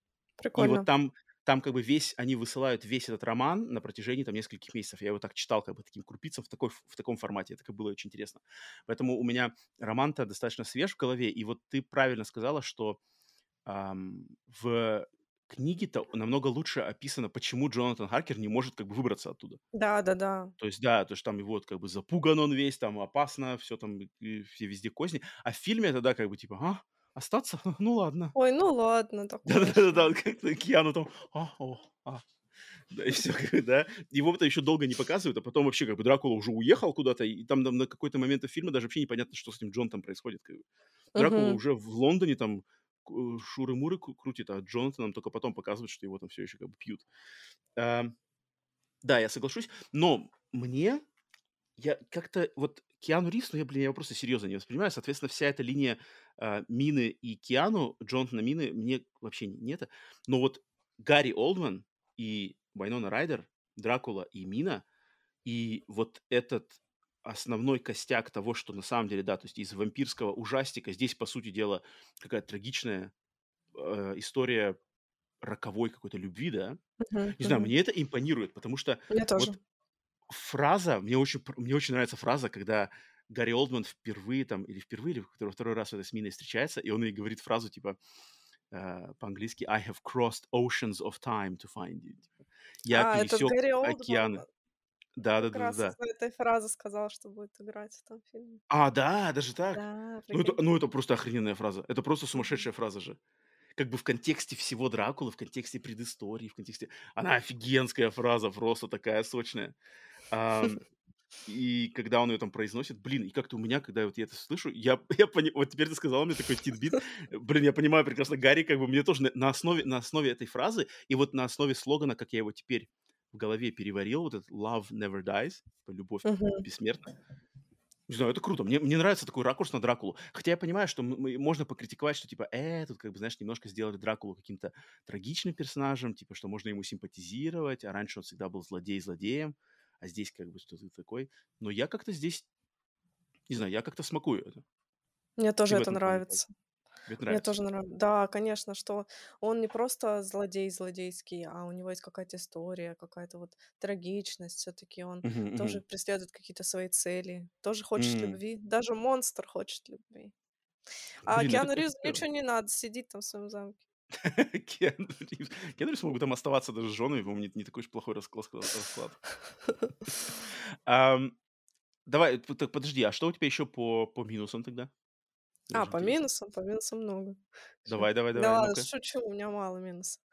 [SPEAKER 1] И
[SPEAKER 2] Прикольно.
[SPEAKER 1] вот там, там как бы весь, они высылают весь этот роман на протяжении там нескольких месяцев. Я его так читал как бы таким крупицам в, такой, в таком формате. Это как было очень интересно. Поэтому у меня роман-то достаточно свеж в голове. И вот ты правильно сказала, что ам, в книге-то намного лучше описано, почему Джонатан Харкер не может как бы выбраться оттуда.
[SPEAKER 2] Да, да, да.
[SPEAKER 1] То есть, да, то есть там его вот как бы запуган он весь, там опасно, все там, все везде козни. А в фильме это, да, как бы типа, а, остаться? Ну ладно.
[SPEAKER 2] Ой, ну ладно.
[SPEAKER 1] Да-да-да, как-то Киану там, а, о, а. Да, и все, да. Его это еще долго не показывают, а потом вообще как бы Дракула уже уехал куда-то, и там, там на какой-то момент фильма даже вообще непонятно, что с этим Джон там происходит. Как бы. Дракула
[SPEAKER 2] Мгм.
[SPEAKER 1] уже в Лондоне там э, шуры-муры кру- крутит, а Джонатан только потом показывает, что его там все еще как бы пьют. Ам, да, я соглашусь, но мне я как-то вот Киану Ривз, ну я, блин, я его просто серьезно не воспринимаю. Соответственно, вся эта линия а, Мины и Киану, Джонатана Мины, мне вообще не, это. Но вот Гарри Олдман и Вайнона Райдер, Дракула и Мина, и вот этот основной костяк того, что на самом деле, да, то есть из вампирского ужастика здесь, по сути дела, какая-то трагичная э, история роковой какой-то любви, да.
[SPEAKER 2] Мгм,
[SPEAKER 1] Не знаю,
[SPEAKER 2] мгм.
[SPEAKER 1] мне это импонирует, потому что
[SPEAKER 2] Мне тоже.
[SPEAKER 1] вот фраза, мне очень, мне очень нравится фраза, когда Гарри Олдман впервые там, или впервые, или во второй раз с Миной встречается, и он ей говорит фразу типа э, по-английски «I have crossed oceans of time to find you». Типа, Я
[SPEAKER 2] А, этот
[SPEAKER 1] пересек океаны.
[SPEAKER 2] как
[SPEAKER 1] Да-да-да-да.
[SPEAKER 2] раз из этой фразы сказал, что будет играть в том фильме.
[SPEAKER 1] А, да, даже так?
[SPEAKER 2] Да,
[SPEAKER 1] Ну это, ну, это просто охрененная фраза. Это просто сумасшедшая фраза же. Как бы в контексте всего Дракулы, в контексте предыстории, в контексте... Она офигенская фраза, просто такая сочная. Ам, и когда он ее там произносит, блин, и как-то у меня, когда вот я это слышу, я, я пони... вот теперь ты сказал мне такой титбит, блин, я понимаю прекрасно, Гарри, как бы мне тоже на, на основе, на основе этой фразы и вот на основе слогана, как я его теперь в голове переварил, вот этот «Love never dies», типа «Любовь
[SPEAKER 2] Мгм.
[SPEAKER 1] бессмертна», не знаю, это круто. Мне, мне нравится такой ракурс на Дракулу. Хотя я понимаю, что можно покритиковать, что типа, э, тут как бы, знаешь, немножко сделали Дракулу каким-то трагичным персонажем, типа, что можно ему симпатизировать, а раньше он всегда был злодей злодеем, а здесь как бы что-то такой. Но я как-то здесь, не знаю, я как-то смакую это.
[SPEAKER 2] Мне тоже это
[SPEAKER 1] этом плане
[SPEAKER 2] нравится. Мне
[SPEAKER 1] нравится?
[SPEAKER 2] тоже нравится. Да, конечно, что он не просто злодей злодейский, а у него есть какая-то история, какая-то вот трагичность. Все-таки он
[SPEAKER 1] Мгм,
[SPEAKER 2] тоже
[SPEAKER 1] мгм.
[SPEAKER 2] преследует какие-то свои цели, тоже хочет
[SPEAKER 1] М.
[SPEAKER 2] любви. Даже монстр хочет любви. А
[SPEAKER 1] Блин,
[SPEAKER 2] Киану
[SPEAKER 1] здорово.
[SPEAKER 2] ничего не надо, сидит там в своем замке.
[SPEAKER 1] Киану Ривз. Киану Ривз мог бы там оставаться даже с женой, по-моему, не, не такой уж плохой расклад. расклад. Ам, Давай, так, подожди, а что у тебя еще по, по минусам тогда?
[SPEAKER 2] А, по минусам, по минусам много. Щас.
[SPEAKER 1] Давай, давай,
[SPEAKER 2] Да
[SPEAKER 1] давай,
[SPEAKER 2] ладно, шучу, у меня мало минусов.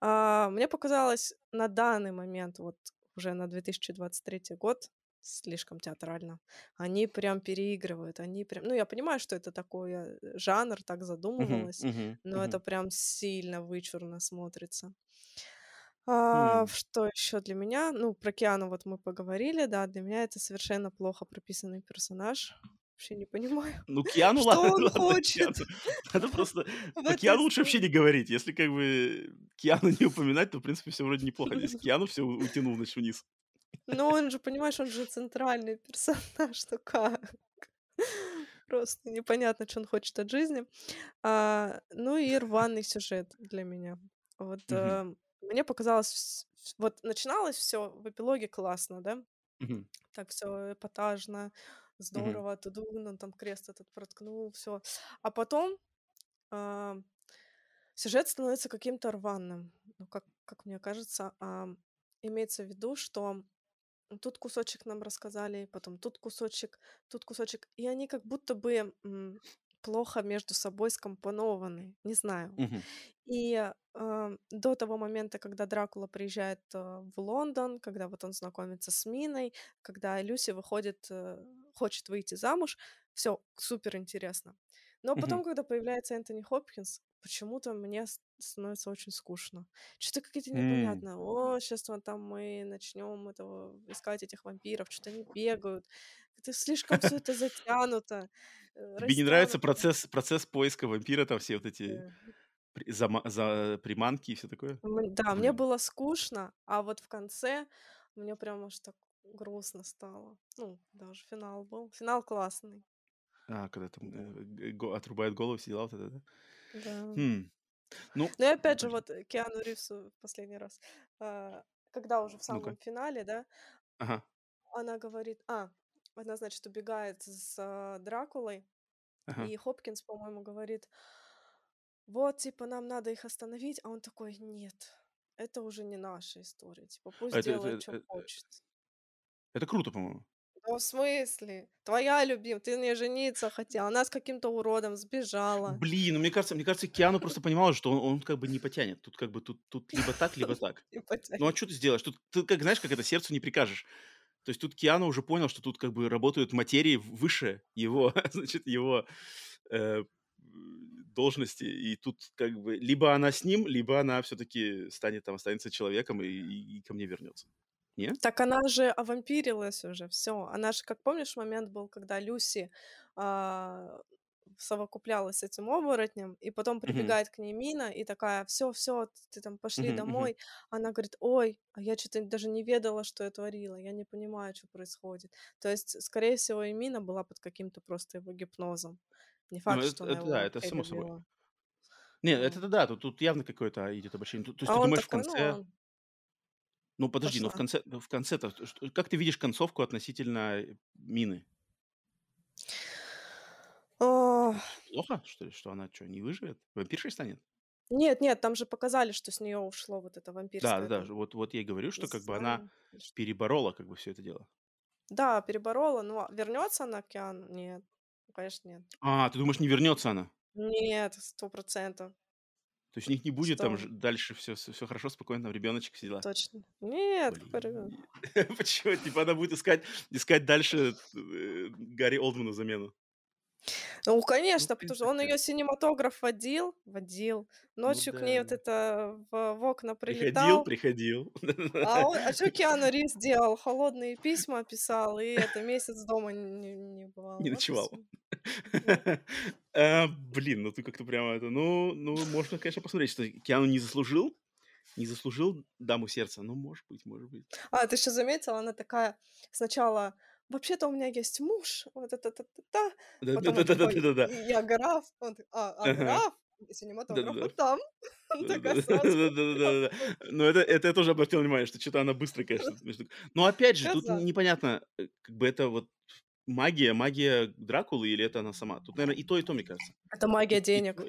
[SPEAKER 2] А, мне показалось на данный момент, вот уже на 2023 год, слишком театрально. Они прям переигрывают, они прям... Ну, я понимаю, что это такой э, жанр, так задумывалось,
[SPEAKER 1] мгм,
[SPEAKER 2] но это
[SPEAKER 1] мгм.
[SPEAKER 2] прям сильно вычурно смотрится. А,
[SPEAKER 1] Хм.
[SPEAKER 2] что еще для меня? Ну, про Киану вот мы поговорили, да, для меня это совершенно плохо прописанный персонаж. Вообще не понимаю,
[SPEAKER 1] Ну, Киану,
[SPEAKER 2] что
[SPEAKER 1] ладно,
[SPEAKER 2] он
[SPEAKER 1] ладно,
[SPEAKER 2] хочет
[SPEAKER 1] Киану. Надо просто... Про
[SPEAKER 2] этой
[SPEAKER 1] Киану лучше вообще не говорить. Если как бы Киану не упоминать, то, в принципе, все вроде неплохо. Здесь Киану все утянул, значит, вниз.
[SPEAKER 2] Ну, он же, понимаешь, он же центральный персонаж, ну как? Просто непонятно, что он хочет от жизни. А, ну и рваный сюжет для меня. Вот
[SPEAKER 1] Мгм,
[SPEAKER 2] э, мне показалось, вс- вот начиналось все в эпилоге классно, да?
[SPEAKER 1] мгм,
[SPEAKER 2] Так все эпатажно,
[SPEAKER 1] мгм.
[SPEAKER 2] здорово, тудун, он там крест этот проткнул, все. А потом а, сюжет становится каким-то рваным. Ну, как, как мне кажется, а, имеется в виду, что тут кусочек нам рассказали, потом тут кусочек, тут кусочек. И они как будто бы плохо между собой скомпонованы, не знаю. И э, до того момента, когда Дракула приезжает э, в Лондон, когда вот он знакомится с Миной, когда Люси выходит, э, хочет выйти замуж, все супер интересно. Но потом, когда появляется Энтони Хопкинс, почему-то мне становится очень скучно. Что-то какие-то
[SPEAKER 1] М.
[SPEAKER 2] непонятно. О, сейчас вот там мы начнем этого искать этих вампиров, что-то они бегают. Это слишком все это затянуто, э,
[SPEAKER 1] Тебе не нравится процесс процесс поиска вампира, там все вот эти зама за приманки и все такое?
[SPEAKER 2] Да, мне было скучно, а вот в конце мне прям аж так грустно стало. Ну, даже финал был. Финал классный.
[SPEAKER 1] А, когда там,
[SPEAKER 2] Да.
[SPEAKER 1] э, отрубают голову, все дела, вот это, да?
[SPEAKER 2] Да.
[SPEAKER 1] Хм. Ну,
[SPEAKER 2] Ну и опять же, вот э, Киану Ривзу в последний раз, а, когда уже в самом финале, да,
[SPEAKER 1] Ага,
[SPEAKER 2] она говорит, а, она, значит, убегает с а, Дракулой,
[SPEAKER 1] ага.
[SPEAKER 2] и Хопкинс, по-моему, говорит, вот, типа, нам надо их остановить, а он такой, нет, это уже не наша история, типа, пусть
[SPEAKER 1] Это это
[SPEAKER 2] делает,
[SPEAKER 1] э
[SPEAKER 2] что
[SPEAKER 1] э
[SPEAKER 2] хочет.
[SPEAKER 1] это круто, по-моему.
[SPEAKER 2] Ну, в смысле? Твоя любимая, ты ней жениться хотел, она с каким-то уродом сбежала.
[SPEAKER 1] Блин, ну мне кажется мне кажется, Киану просто понимал, что он он как бы не потянет. Тут как бы тут тут либо так, либо так.
[SPEAKER 2] Не
[SPEAKER 1] Ну, а что ты сделаешь? Тут ты как, знаешь, как это, сердцу не прикажешь. То есть тут Киану уже понял, что тут как бы работают материи выше его, значит, его, э, должности. И тут как бы либо она с ним, либо она все-таки станет там, останется человеком и и и ко мне вернется. Не?
[SPEAKER 2] Так она же овампирилась уже, все. Она же, как помнишь, момент был, когда Люси а, совокуплялась с этим оборотнем, и потом прибегает к ней Мина и такая, все, все, ты там пошли
[SPEAKER 1] мгм.
[SPEAKER 2] домой. Она говорит, ой, а я что-то даже не ведала, что я творила, я не понимаю, что происходит. То есть, скорее всего, и Мина была под каким-то просто его гипнозом. Не
[SPEAKER 1] Ну,
[SPEAKER 2] факт, что
[SPEAKER 1] это
[SPEAKER 2] она
[SPEAKER 1] это да,
[SPEAKER 2] его
[SPEAKER 1] это
[SPEAKER 2] вообще
[SPEAKER 1] само собой.
[SPEAKER 2] любила.
[SPEAKER 1] Не,
[SPEAKER 2] Вот.
[SPEAKER 1] это да, тут тут явно какое-то идет обобщение. То то есть
[SPEAKER 2] А
[SPEAKER 1] ты думаешь, в
[SPEAKER 2] такой, ну,
[SPEAKER 1] конце
[SPEAKER 2] он
[SPEAKER 1] ну, подожди, но в
[SPEAKER 2] пошла.
[SPEAKER 1] конце в конце-то как ты видишь концовку относительно, э, Мины?
[SPEAKER 2] Ох,
[SPEAKER 1] Плохо, что ли, что она чё, не выживет? Вампиршей станет?
[SPEAKER 2] Нет, нет, там же показали, что с нее ушло вот это вампирское
[SPEAKER 1] Да-да-да,
[SPEAKER 2] это
[SPEAKER 1] ж вот вот я и говорю, что как бы она
[SPEAKER 2] что.
[SPEAKER 1] переборола как бы все это дело.
[SPEAKER 2] Да, переборола, но вернется она к Киану? Нет, ну, конечно, нет.
[SPEAKER 1] А, ты думаешь, не вернется она?
[SPEAKER 2] Нет, сто процентов.
[SPEAKER 1] То есть у них не будет там
[SPEAKER 2] Что?
[SPEAKER 1] ж дальше все все хорошо, спокойно, там ребеночек, все дела?
[SPEAKER 2] Точно. Нет?
[SPEAKER 1] Блин. Почему? Типа она будет искать искать дальше, э, Гарри Олдману замену?
[SPEAKER 2] Ну,
[SPEAKER 1] Ну,
[SPEAKER 2] конечно,
[SPEAKER 1] в
[SPEAKER 2] потому что он ее синематограф водил, водил.
[SPEAKER 1] Ну
[SPEAKER 2] Ночью к ней вот
[SPEAKER 1] да.
[SPEAKER 2] это в, в окна
[SPEAKER 1] Приходил,
[SPEAKER 2] прилетал.
[SPEAKER 1] приходил.
[SPEAKER 2] А, он, а что Киану Ривз делал? Холодные письма писал, и это месяц дома не, не бывал.
[SPEAKER 1] Не ночевал.
[SPEAKER 2] Да.
[SPEAKER 1] А, блин, ну ты как-то прямо это, ну ну, можно, конечно, посмотреть, что Киану не заслужил не заслужил даму сердца. Ну, может быть, может быть.
[SPEAKER 2] А, ты еще заметила, она такая сначала, вообще-то у меня есть муж, вот это, та, та, та.
[SPEAKER 1] Да-да-да-да-да-да.
[SPEAKER 2] я граф, он такой, а, а граф, синематограф
[SPEAKER 1] Да-да-да.
[SPEAKER 2] вот там.
[SPEAKER 1] Да-да-да-да-да. Но это это я тоже обратил внимание, что что-то она быстро, конечно, Но опять же, тут непонятно, э, как бы это вот магия магия Дракулы или это она сама. Тут, наверно, и то, и то, мне кажется.
[SPEAKER 2] Это магия денег.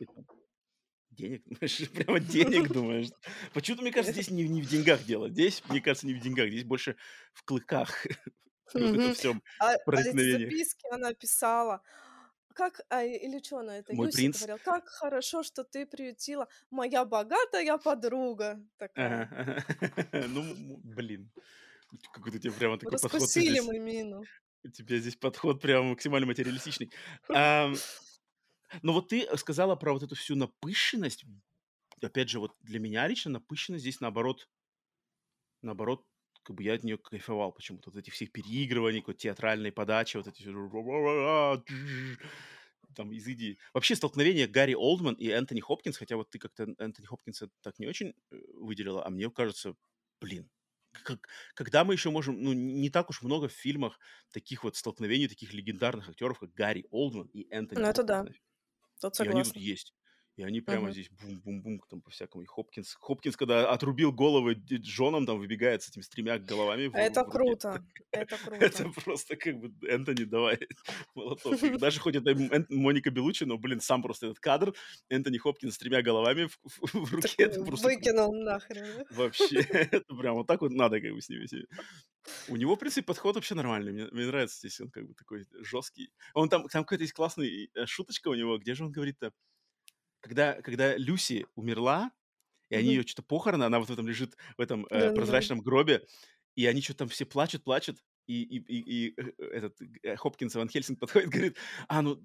[SPEAKER 1] Денег, думаешь, прямо денег думаешь? Почему-то, мне кажется, здесь не не в деньгах дело. Здесь, мне кажется, не в деньгах, здесь больше в клыках. И вот это
[SPEAKER 2] А, а записки она писала. Как, а, или что она, это
[SPEAKER 1] Мой принц.
[SPEAKER 2] говорила, как хорошо, что ты приютила моя богатая подруга такая.
[SPEAKER 1] Ну, блин, какой-то у тебя прямо такой подход
[SPEAKER 2] Раскусили мы Мину.
[SPEAKER 1] у тебя здесь подход прям максимально материалистичный. Но вот ты сказала про вот эту всю напыщенность. Опять же, вот для меня лично напыщенность здесь наоборот наоборот, как бы я от нее кайфовал почему-то. Вот этих всех переигрываний, какой-то театральной подачи, вот эти там изыди. Вообще столкновение Гарри Олдман и Энтони Хопкинс, хотя вот ты как-то Энтони Хопкинса так не очень э, выделила, а мне кажется, блин, как, когда мы еще можем, ну, не так уж много в фильмах таких вот столкновений, таких легендарных актеров, как Гарри Олдман и Энтони
[SPEAKER 2] Ну, это да, тут
[SPEAKER 1] И они тут
[SPEAKER 2] согласна.
[SPEAKER 1] есть. И они прямо
[SPEAKER 2] Мгм.
[SPEAKER 1] здесь бум-бум-бум там по-всякому. И Хопкинс, Хопкинс, когда отрубил головы д- женам, там выбегает с этими с тремя головами в,
[SPEAKER 2] Это
[SPEAKER 1] в
[SPEAKER 2] круто, это
[SPEAKER 1] Это
[SPEAKER 2] круто.
[SPEAKER 1] просто как бы Энтони, давай, молоток. Даже хоть это Моника Белучи, но, блин, сам просто этот кадр, Энтони Хопкинс с тремя головами в, в- руке,
[SPEAKER 2] Такой
[SPEAKER 1] это просто
[SPEAKER 2] выкинул нахрен.
[SPEAKER 1] вообще, это прям вот так вот надо как бы с ними. У него, в принципе, подход вообще нормальный. Мне, мне нравится здесь, он как бы такой жесткий. Он там, там какая-то есть классная э, шуточка у него, где же он говорит-то? Когда, когда Люси умерла, и они ее что-то похороны, она вот в этом лежит, в этом э, прозрачном гробе, и они что-то там все плачут, плачут, и, и, и, и э, этот э, Хопкинс Ван Хельсинг подходит, говорит, а, ну,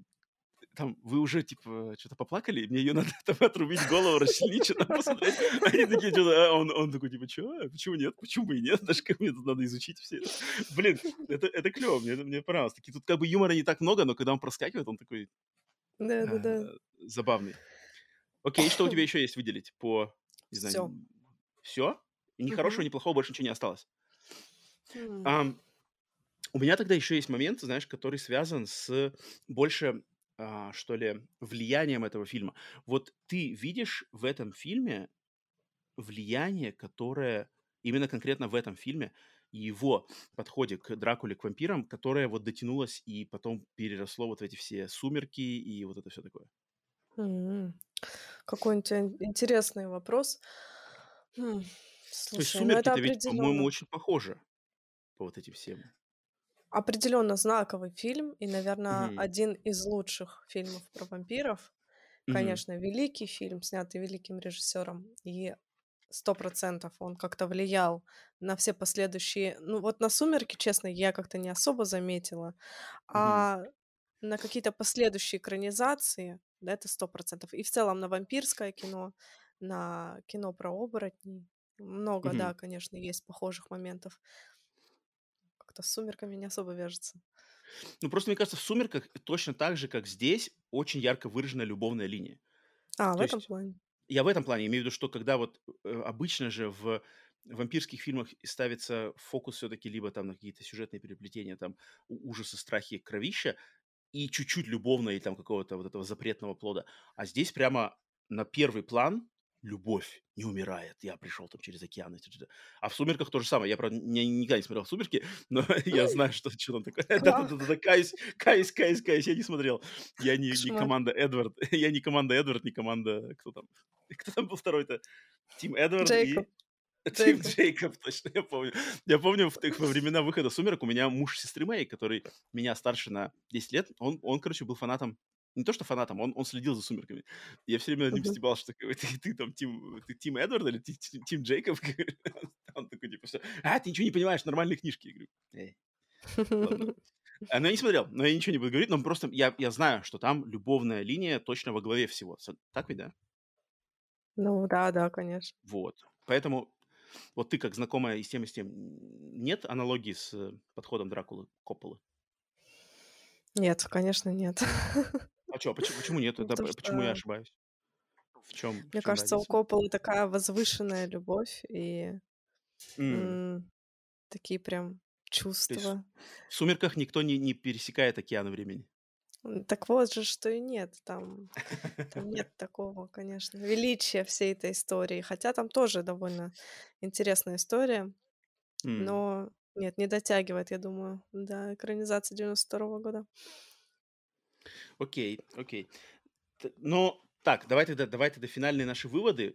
[SPEAKER 1] там, вы уже, типа, что-то поплакали, мне ее надо там отрубить голову, расчленить, что-то посмотреть. Они такие, что-то, а он, он такой, типа, что, почему нет, почему бы и нет, даже как мне тут надо изучить все это. Блин, это, это клево, мне, мне понравилось. Такие, тут как бы юмора не так много, но когда он проскакивает, он такой
[SPEAKER 2] да, да, да.
[SPEAKER 1] забавный. Окей, что у тебя еще есть выделить по, не знаю, все? Все? И ни хорошего, ни плохого больше ничего не осталось. Um, у меня тогда еще есть момент, знаешь, который связан с больше а, что ли, влиянием этого фильма. Вот ты видишь в этом фильме влияние, которое именно конкретно в этом фильме и его подходе к Дракуле, к вампирам, которое вот дотянулось и потом переросло вот в эти все сумерки и вот это все такое.
[SPEAKER 2] М, Какой интересный вопрос. Хм,
[SPEAKER 1] То есть Слушай, ну это сумерки-то ведь, по-моему, очень похожи по вот этим всем.
[SPEAKER 2] Определенно знаковый фильм и, наверное, Мгм. один из лучших фильмов про вампиров.
[SPEAKER 1] Мгм.
[SPEAKER 2] Конечно, великий фильм, снятый великим режиссером, и сто процентов он как-то влиял на все последующие. Ну вот на «Сумерки», честно, я как-то не особо заметила,
[SPEAKER 1] Мгм.
[SPEAKER 2] а на какие-то последующие экранизации, это сто процентов. И в целом на вампирское кино, на кино про оборотней. Много,
[SPEAKER 1] Мгм.
[SPEAKER 2] да, конечно, есть похожих моментов как-то с «Сумерками» не особо вяжется.
[SPEAKER 1] Ну, просто мне кажется, в «Сумерках» точно так же, как здесь, очень ярко выражена любовная линия.
[SPEAKER 2] А, в
[SPEAKER 1] То
[SPEAKER 2] этом
[SPEAKER 1] есть
[SPEAKER 2] плане.
[SPEAKER 1] я в этом плане имею в виду, что когда вот э, обычно же в вампирских фильмах ставится фокус все-таки либо там на какие-то сюжетные переплетения, там ужасы, страхи, кровища, и чуть-чуть любовно и там какого-то вот этого запретного плода. А здесь прямо на первый план любовь не умирает. Я пришел там через океан. А в «Сумерках» то же самое. Я, правда, не- никогда не смотрел «Сумерки», но я знаю, что, что там такое. Да-да-да, каюсь, каюсь, каюсь, каюсь, я не смотрел. Я не, не команда Эдвард. Я не команда Эдвард, не команда... Кто там? Кто там был второй-то? Тим Эдвард
[SPEAKER 2] Джейкоб.
[SPEAKER 1] и... Тим
[SPEAKER 2] Джейкоб.
[SPEAKER 1] Джейкоб, точно, я помню. Я помню, в, тех- во времена выхода «Сумерек» у меня муж сестры моей, который меня старше на 10 лет, он, он короче, был фанатом не то что фанатом, он, он следил за «Сумерками». Я все время над ним стебал, что такой, ты, ты там Тим, ты Тим Эдвард или ты, Ти- Тим Джейкоб? Он такой, типа, все, а, ты ничего не понимаешь, нормальные книжки. Я говорю, «Эй, ладно». А, Но я не смотрел, но я ничего не буду говорить, но просто я, я знаю, что там любовная линия точно во главе всего. Так ведь, да?
[SPEAKER 2] Ну да, да, конечно.
[SPEAKER 1] Вот. Поэтому вот ты, как знакомая и с тем, и с тем, нет аналогии с э, подходом Дракулы, Копполы?
[SPEAKER 2] Нет, конечно, нет.
[SPEAKER 1] А что, почему, почему нет?
[SPEAKER 2] Ну,
[SPEAKER 1] Это,
[SPEAKER 2] потому
[SPEAKER 1] почему я ошибаюсь? В чем, в
[SPEAKER 2] мне
[SPEAKER 1] чем
[SPEAKER 2] кажется, у
[SPEAKER 1] разница?
[SPEAKER 2] Копполы такая возвышенная любовь и
[SPEAKER 1] м,
[SPEAKER 2] такие прям чувства.
[SPEAKER 1] в «Сумерках» никто не, не пересекает океаны времени.
[SPEAKER 2] Так вот же, что и нет. Там, там нет такого, конечно, величия всей этой истории. Хотя там тоже довольно интересная история, но нет, не дотягивает, я думаю, до экранизации 92 года.
[SPEAKER 1] Окей, окей. Но так, давай тогда, давай тогда финальные наши выводы.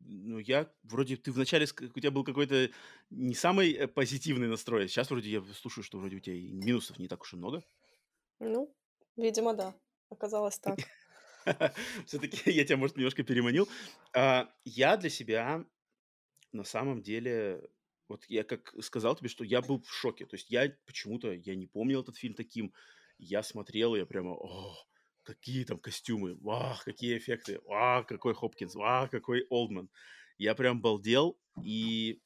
[SPEAKER 1] Ну, я вроде, ты вначале, у тебя был какой-то не самый э, позитивный настрой. Сейчас вроде я слушаю, что вроде у тебя и минусов не так уж и много.
[SPEAKER 2] Ну, видимо, да. Оказалось так.
[SPEAKER 1] Все-таки я тебя, может, немножко переманил. А, Я для себя на самом деле, вот я как сказал тебе, что я был в шоке. То есть я почему-то, я не помнил этот фильм таким. Я смотрел, я прямо, о, какие там костюмы, вау, какие эффекты, вау, какой Хопкинс, вау, какой Олдман. Я прям балдел, и,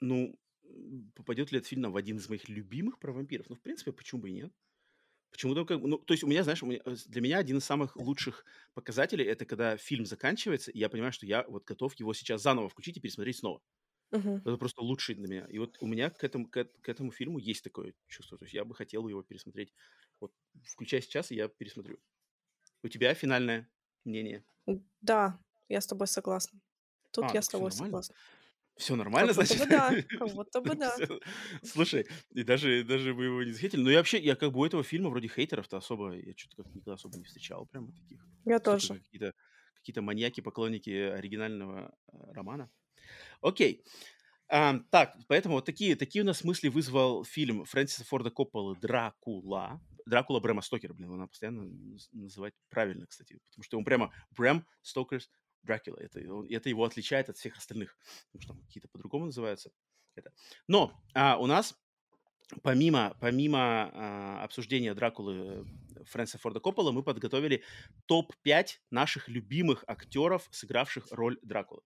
[SPEAKER 1] ну, попадет ли этот фильм в один из моих любимых про вампиров? Ну, в принципе, почему бы и нет? Почему-то как бы, ну, то есть у меня, знаешь, у меня, э, для меня один из самых лучших показателей это когда фильм заканчивается, и я понимаю, что я вот готов его сейчас заново включить и пересмотреть снова.
[SPEAKER 2] Мгм.
[SPEAKER 1] Это просто лучший для меня. И вот у меня к этому, к, к этому фильму есть такое чувство. То есть я бы хотел его пересмотреть. Вот включай сейчас, и я пересмотрю. У тебя финальное мнение?
[SPEAKER 2] Да, я с тобой согласна. Тут
[SPEAKER 1] А,
[SPEAKER 2] я
[SPEAKER 1] так
[SPEAKER 2] с тобой согласна.
[SPEAKER 1] Все нормально,
[SPEAKER 2] Как будто
[SPEAKER 1] значит?
[SPEAKER 2] бы да, как будто бы да.
[SPEAKER 1] Слушай, и даже, даже мы его не захейтили. Но я вообще, я как бы у этого фильма вроде хейтеров-то особо, я что-то как никогда особо не встречал прямо таких.
[SPEAKER 2] Я тоже.
[SPEAKER 1] какие-то какие маньяки, поклонники оригинального э, романа. Окей. Ам, так, поэтому вот такие, такие у нас мысли вызвал фильм Фрэнсиса Форда Копполы «Дракула». Дракула Брэма Стокера, блин, она постоянно наз- называть правильно, кстати, потому что он прямо Брэм Стокерс Дракула. Это, это его отличает от всех остальных, потому что там какие-то по-другому называются. Это. Но а, у нас помимо, помимо а, обсуждения Дракулы Фрэнсиса Форда Коппола, мы подготовили топ-5 наших любимых актеров, сыгравших роль Дракулы.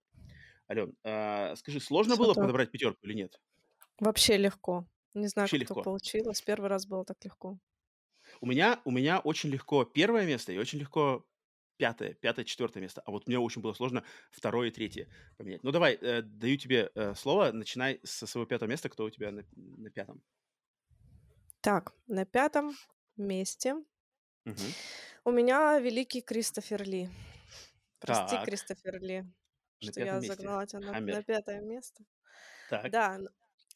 [SPEAKER 1] Ален, а, скажи, сложно
[SPEAKER 2] Всё
[SPEAKER 1] было
[SPEAKER 2] так.
[SPEAKER 1] подобрать пятерку или нет?
[SPEAKER 2] Вообще легко. Не знаю,
[SPEAKER 1] Вообще
[SPEAKER 2] как
[SPEAKER 1] легко.
[SPEAKER 2] получилось. Первый раз было так легко.
[SPEAKER 1] У меня, у меня очень легко первое место и очень легко пятое, пятое, четвертое место. А вот мне очень было сложно второе и третье поменять. Ну давай, э, даю тебе э, слово. Начинай со своего пятого места. Кто у тебя на, на пятом?
[SPEAKER 2] Так, на пятом месте
[SPEAKER 1] Мгм.
[SPEAKER 2] у меня великий Кристофер Ли. Прости,
[SPEAKER 1] Так,
[SPEAKER 2] Кристофер Ли,
[SPEAKER 1] на
[SPEAKER 2] что я
[SPEAKER 1] месте.
[SPEAKER 2] загнала тебя на,
[SPEAKER 1] Хаммер.
[SPEAKER 2] на пятое место.
[SPEAKER 1] Так.
[SPEAKER 2] Да,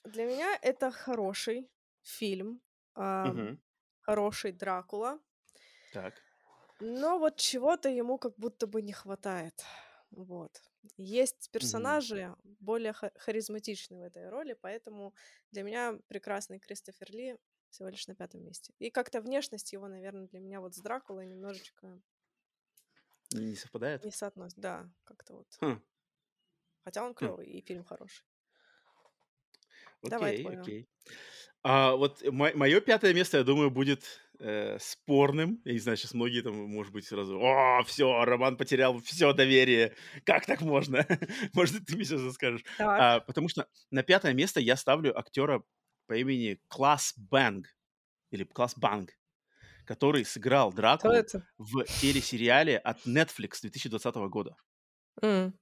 [SPEAKER 2] для меня это хороший фильм, а,
[SPEAKER 1] Мгм.
[SPEAKER 2] хороший Дракула,
[SPEAKER 1] Так.
[SPEAKER 2] Но вот чего-то ему как будто бы не хватает. Вот. Есть персонажи более ха- харизматичные в этой роли, поэтому для меня прекрасный Кристофер Ли всего лишь на пятом месте. И как-то внешность его, наверное, для меня вот с Дракулой немножечко
[SPEAKER 1] Не, совпадает?
[SPEAKER 2] не соотносится. Да, как-то вот.
[SPEAKER 1] Хм.
[SPEAKER 2] Хотя он
[SPEAKER 1] Хм.
[SPEAKER 2] клевый и фильм хороший. Давай
[SPEAKER 1] Окей,
[SPEAKER 2] твое.
[SPEAKER 1] окей. А, вот мое пятое место, я думаю, будет э, спорным. Я не знаю, сейчас многие там, может быть, сразу, о, все, Роман потерял все доверие. Как так можно? Может, ты мне сейчас скажешь.
[SPEAKER 2] Так,
[SPEAKER 1] А, потому что на пятое место я ставлю актера по имени Класс Бэнг, или Класс Банг, который сыграл Дракулу в телесериале от Netflix 2020 года.
[SPEAKER 2] М,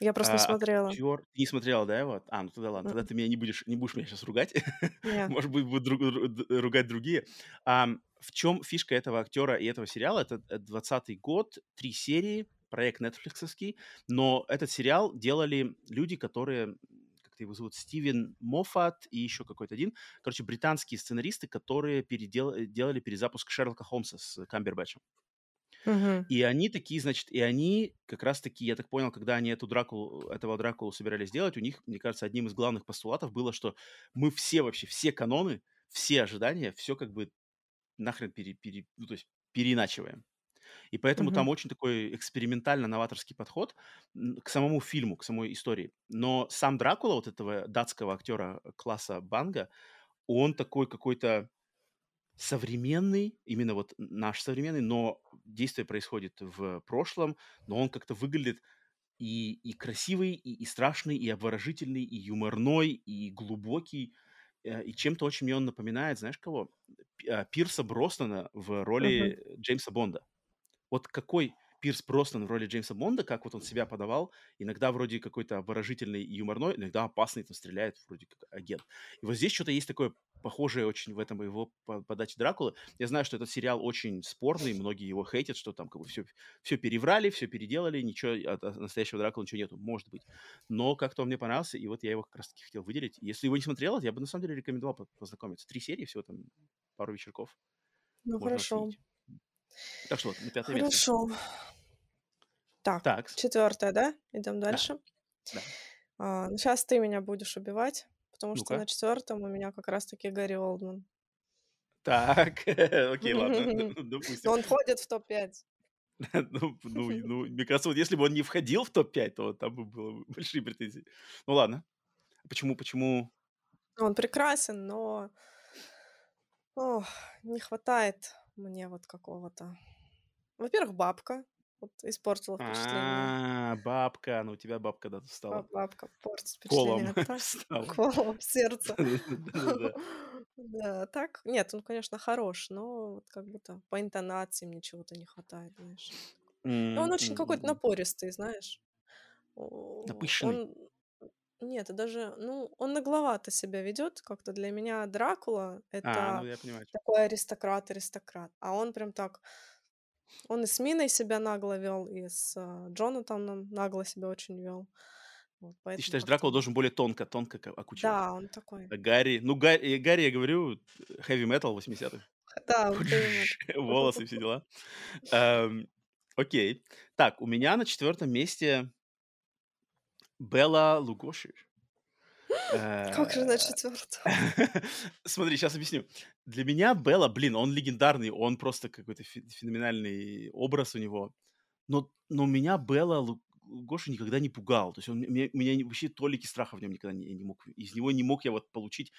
[SPEAKER 2] Я просто не
[SPEAKER 1] А,
[SPEAKER 2] смотрела.
[SPEAKER 1] актер... Ты не смотрела, да, его? А, ну тогда ладно. Тогда ты меня не будешь, не будешь меня сейчас ругать. Может быть, будут друг- ругать другие. Ам, в чем фишка этого актера и этого сериала? Это 20 год, три серии, проект нетфликсовский, но этот сериал делали люди, которые, как его зовут, Стивен Моффат и еще какой-то один, короче, британские сценаристы, которые передел... делали перезапуск Шерлока Холмса с Камбербэтчем. И они такие, значит, и они как раз-таки, я так понял, когда они эту Дракулу, этого Дракулу собирались делать, у них, мне кажется, одним из главных постулатов было, что мы все вообще, все каноны, все ожидания, все как бы нахрен пере, пере- ну, то есть переиначиваем. И поэтому там
[SPEAKER 2] Мгм.
[SPEAKER 1] очень такой экспериментально-новаторский подход к самому фильму, к самой истории. Но сам Дракула, вот этого датского актера класса Банга, он такой какой-то современный, именно вот наш современный, но действие происходит в прошлом, но он как-то выглядит и, и красивый, и, и страшный, и обворожительный, и юморной, и глубокий. Э, И чем-то очень мне он напоминает, знаешь кого? А, Пирса Броснана в роли Джеймса Бонда. Вот какой Пирс Броснан в роли Джеймса Бонда, как вот он себя подавал, иногда вроде какой-то обворожительный и юморной, иногда опасный, там стреляет вроде как агент. И вот здесь что-то есть такое похожее очень в этом его по- подаче Дракулы. Я знаю, что этот сериал очень спорный, многие его хейтят, что там как бы все, все переврали, все переделали, ничего от, настоящего Дракулы ничего нету, может быть. Но как-то он мне понравился, и вот я его как раз-таки хотел выделить. Если его не смотрел, я бы на самом деле рекомендовал по- познакомиться. Три серии всего там, пару вечерков
[SPEAKER 2] Ну
[SPEAKER 1] можно
[SPEAKER 2] хорошо.
[SPEAKER 1] оценить. Так что вот, на пятое место.
[SPEAKER 2] Хорошо. Так,
[SPEAKER 1] Так,
[SPEAKER 2] четвертое, да? Идем
[SPEAKER 1] да,
[SPEAKER 2] дальше.
[SPEAKER 1] да.
[SPEAKER 2] А, ну сейчас ты меня будешь убивать, потому что на
[SPEAKER 1] Ну-ка.
[SPEAKER 2] четвертом у меня как раз-таки Гарри Олдман.
[SPEAKER 1] Так, окей, ладно, допустим.
[SPEAKER 2] он входит в топ-5.
[SPEAKER 1] Ну, ну, ну, мне кажется, вот если бы он не входил в топ-5, то там бы было бы большие претензии. Ну ладно. Почему, почему?
[SPEAKER 2] Он прекрасен, но ох, не хватает мне вот какого-то. Во-первых, бабка вот испортила впечатление.
[SPEAKER 1] А, бабка, ну у тебя бабка да
[SPEAKER 2] Ба-
[SPEAKER 1] стала
[SPEAKER 2] Бабка портит
[SPEAKER 1] колом,
[SPEAKER 2] впечатление. А колом сердце.
[SPEAKER 1] Да-да-да.
[SPEAKER 2] Да, так, нет, он, конечно, хорош, но вот как будто по интонации мне чего-то не хватает, знаешь. Ну, он очень какой-то напористый, знаешь.
[SPEAKER 1] Напыщенный.
[SPEAKER 2] Нет, даже, ну, он нагловато себя ведет, как-то для меня Дракула
[SPEAKER 1] А,
[SPEAKER 2] это
[SPEAKER 1] ну я понимаю.
[SPEAKER 2] такой аристократ-аристократ, а он прям так, он и с Миной себя нагло вел, и с а, Джонатаном нагло себя очень вел. Вот,
[SPEAKER 1] Ты считаешь,
[SPEAKER 2] как-то,
[SPEAKER 1] Дракула должен более тонко, тонко окучивать?
[SPEAKER 2] да, он такой,
[SPEAKER 1] А Гарри, ну Гарри, Гарри, я говорю, heavy metal 80-х.
[SPEAKER 2] да,
[SPEAKER 1] Волосы, все дела. Окей. Так, у меня на четвертом месте Белла Лугоши.
[SPEAKER 2] Как же на четвертом?
[SPEAKER 1] Смотри, сейчас объясню. Для меня Белла, блин, он легендарный, он просто какой-то феноменальный образ у него. Но, но меня Белла Гоша никогда не пугал. То есть он меня, меня вообще толики страха в нем никогда не, не мог. Из него не мог я вот получить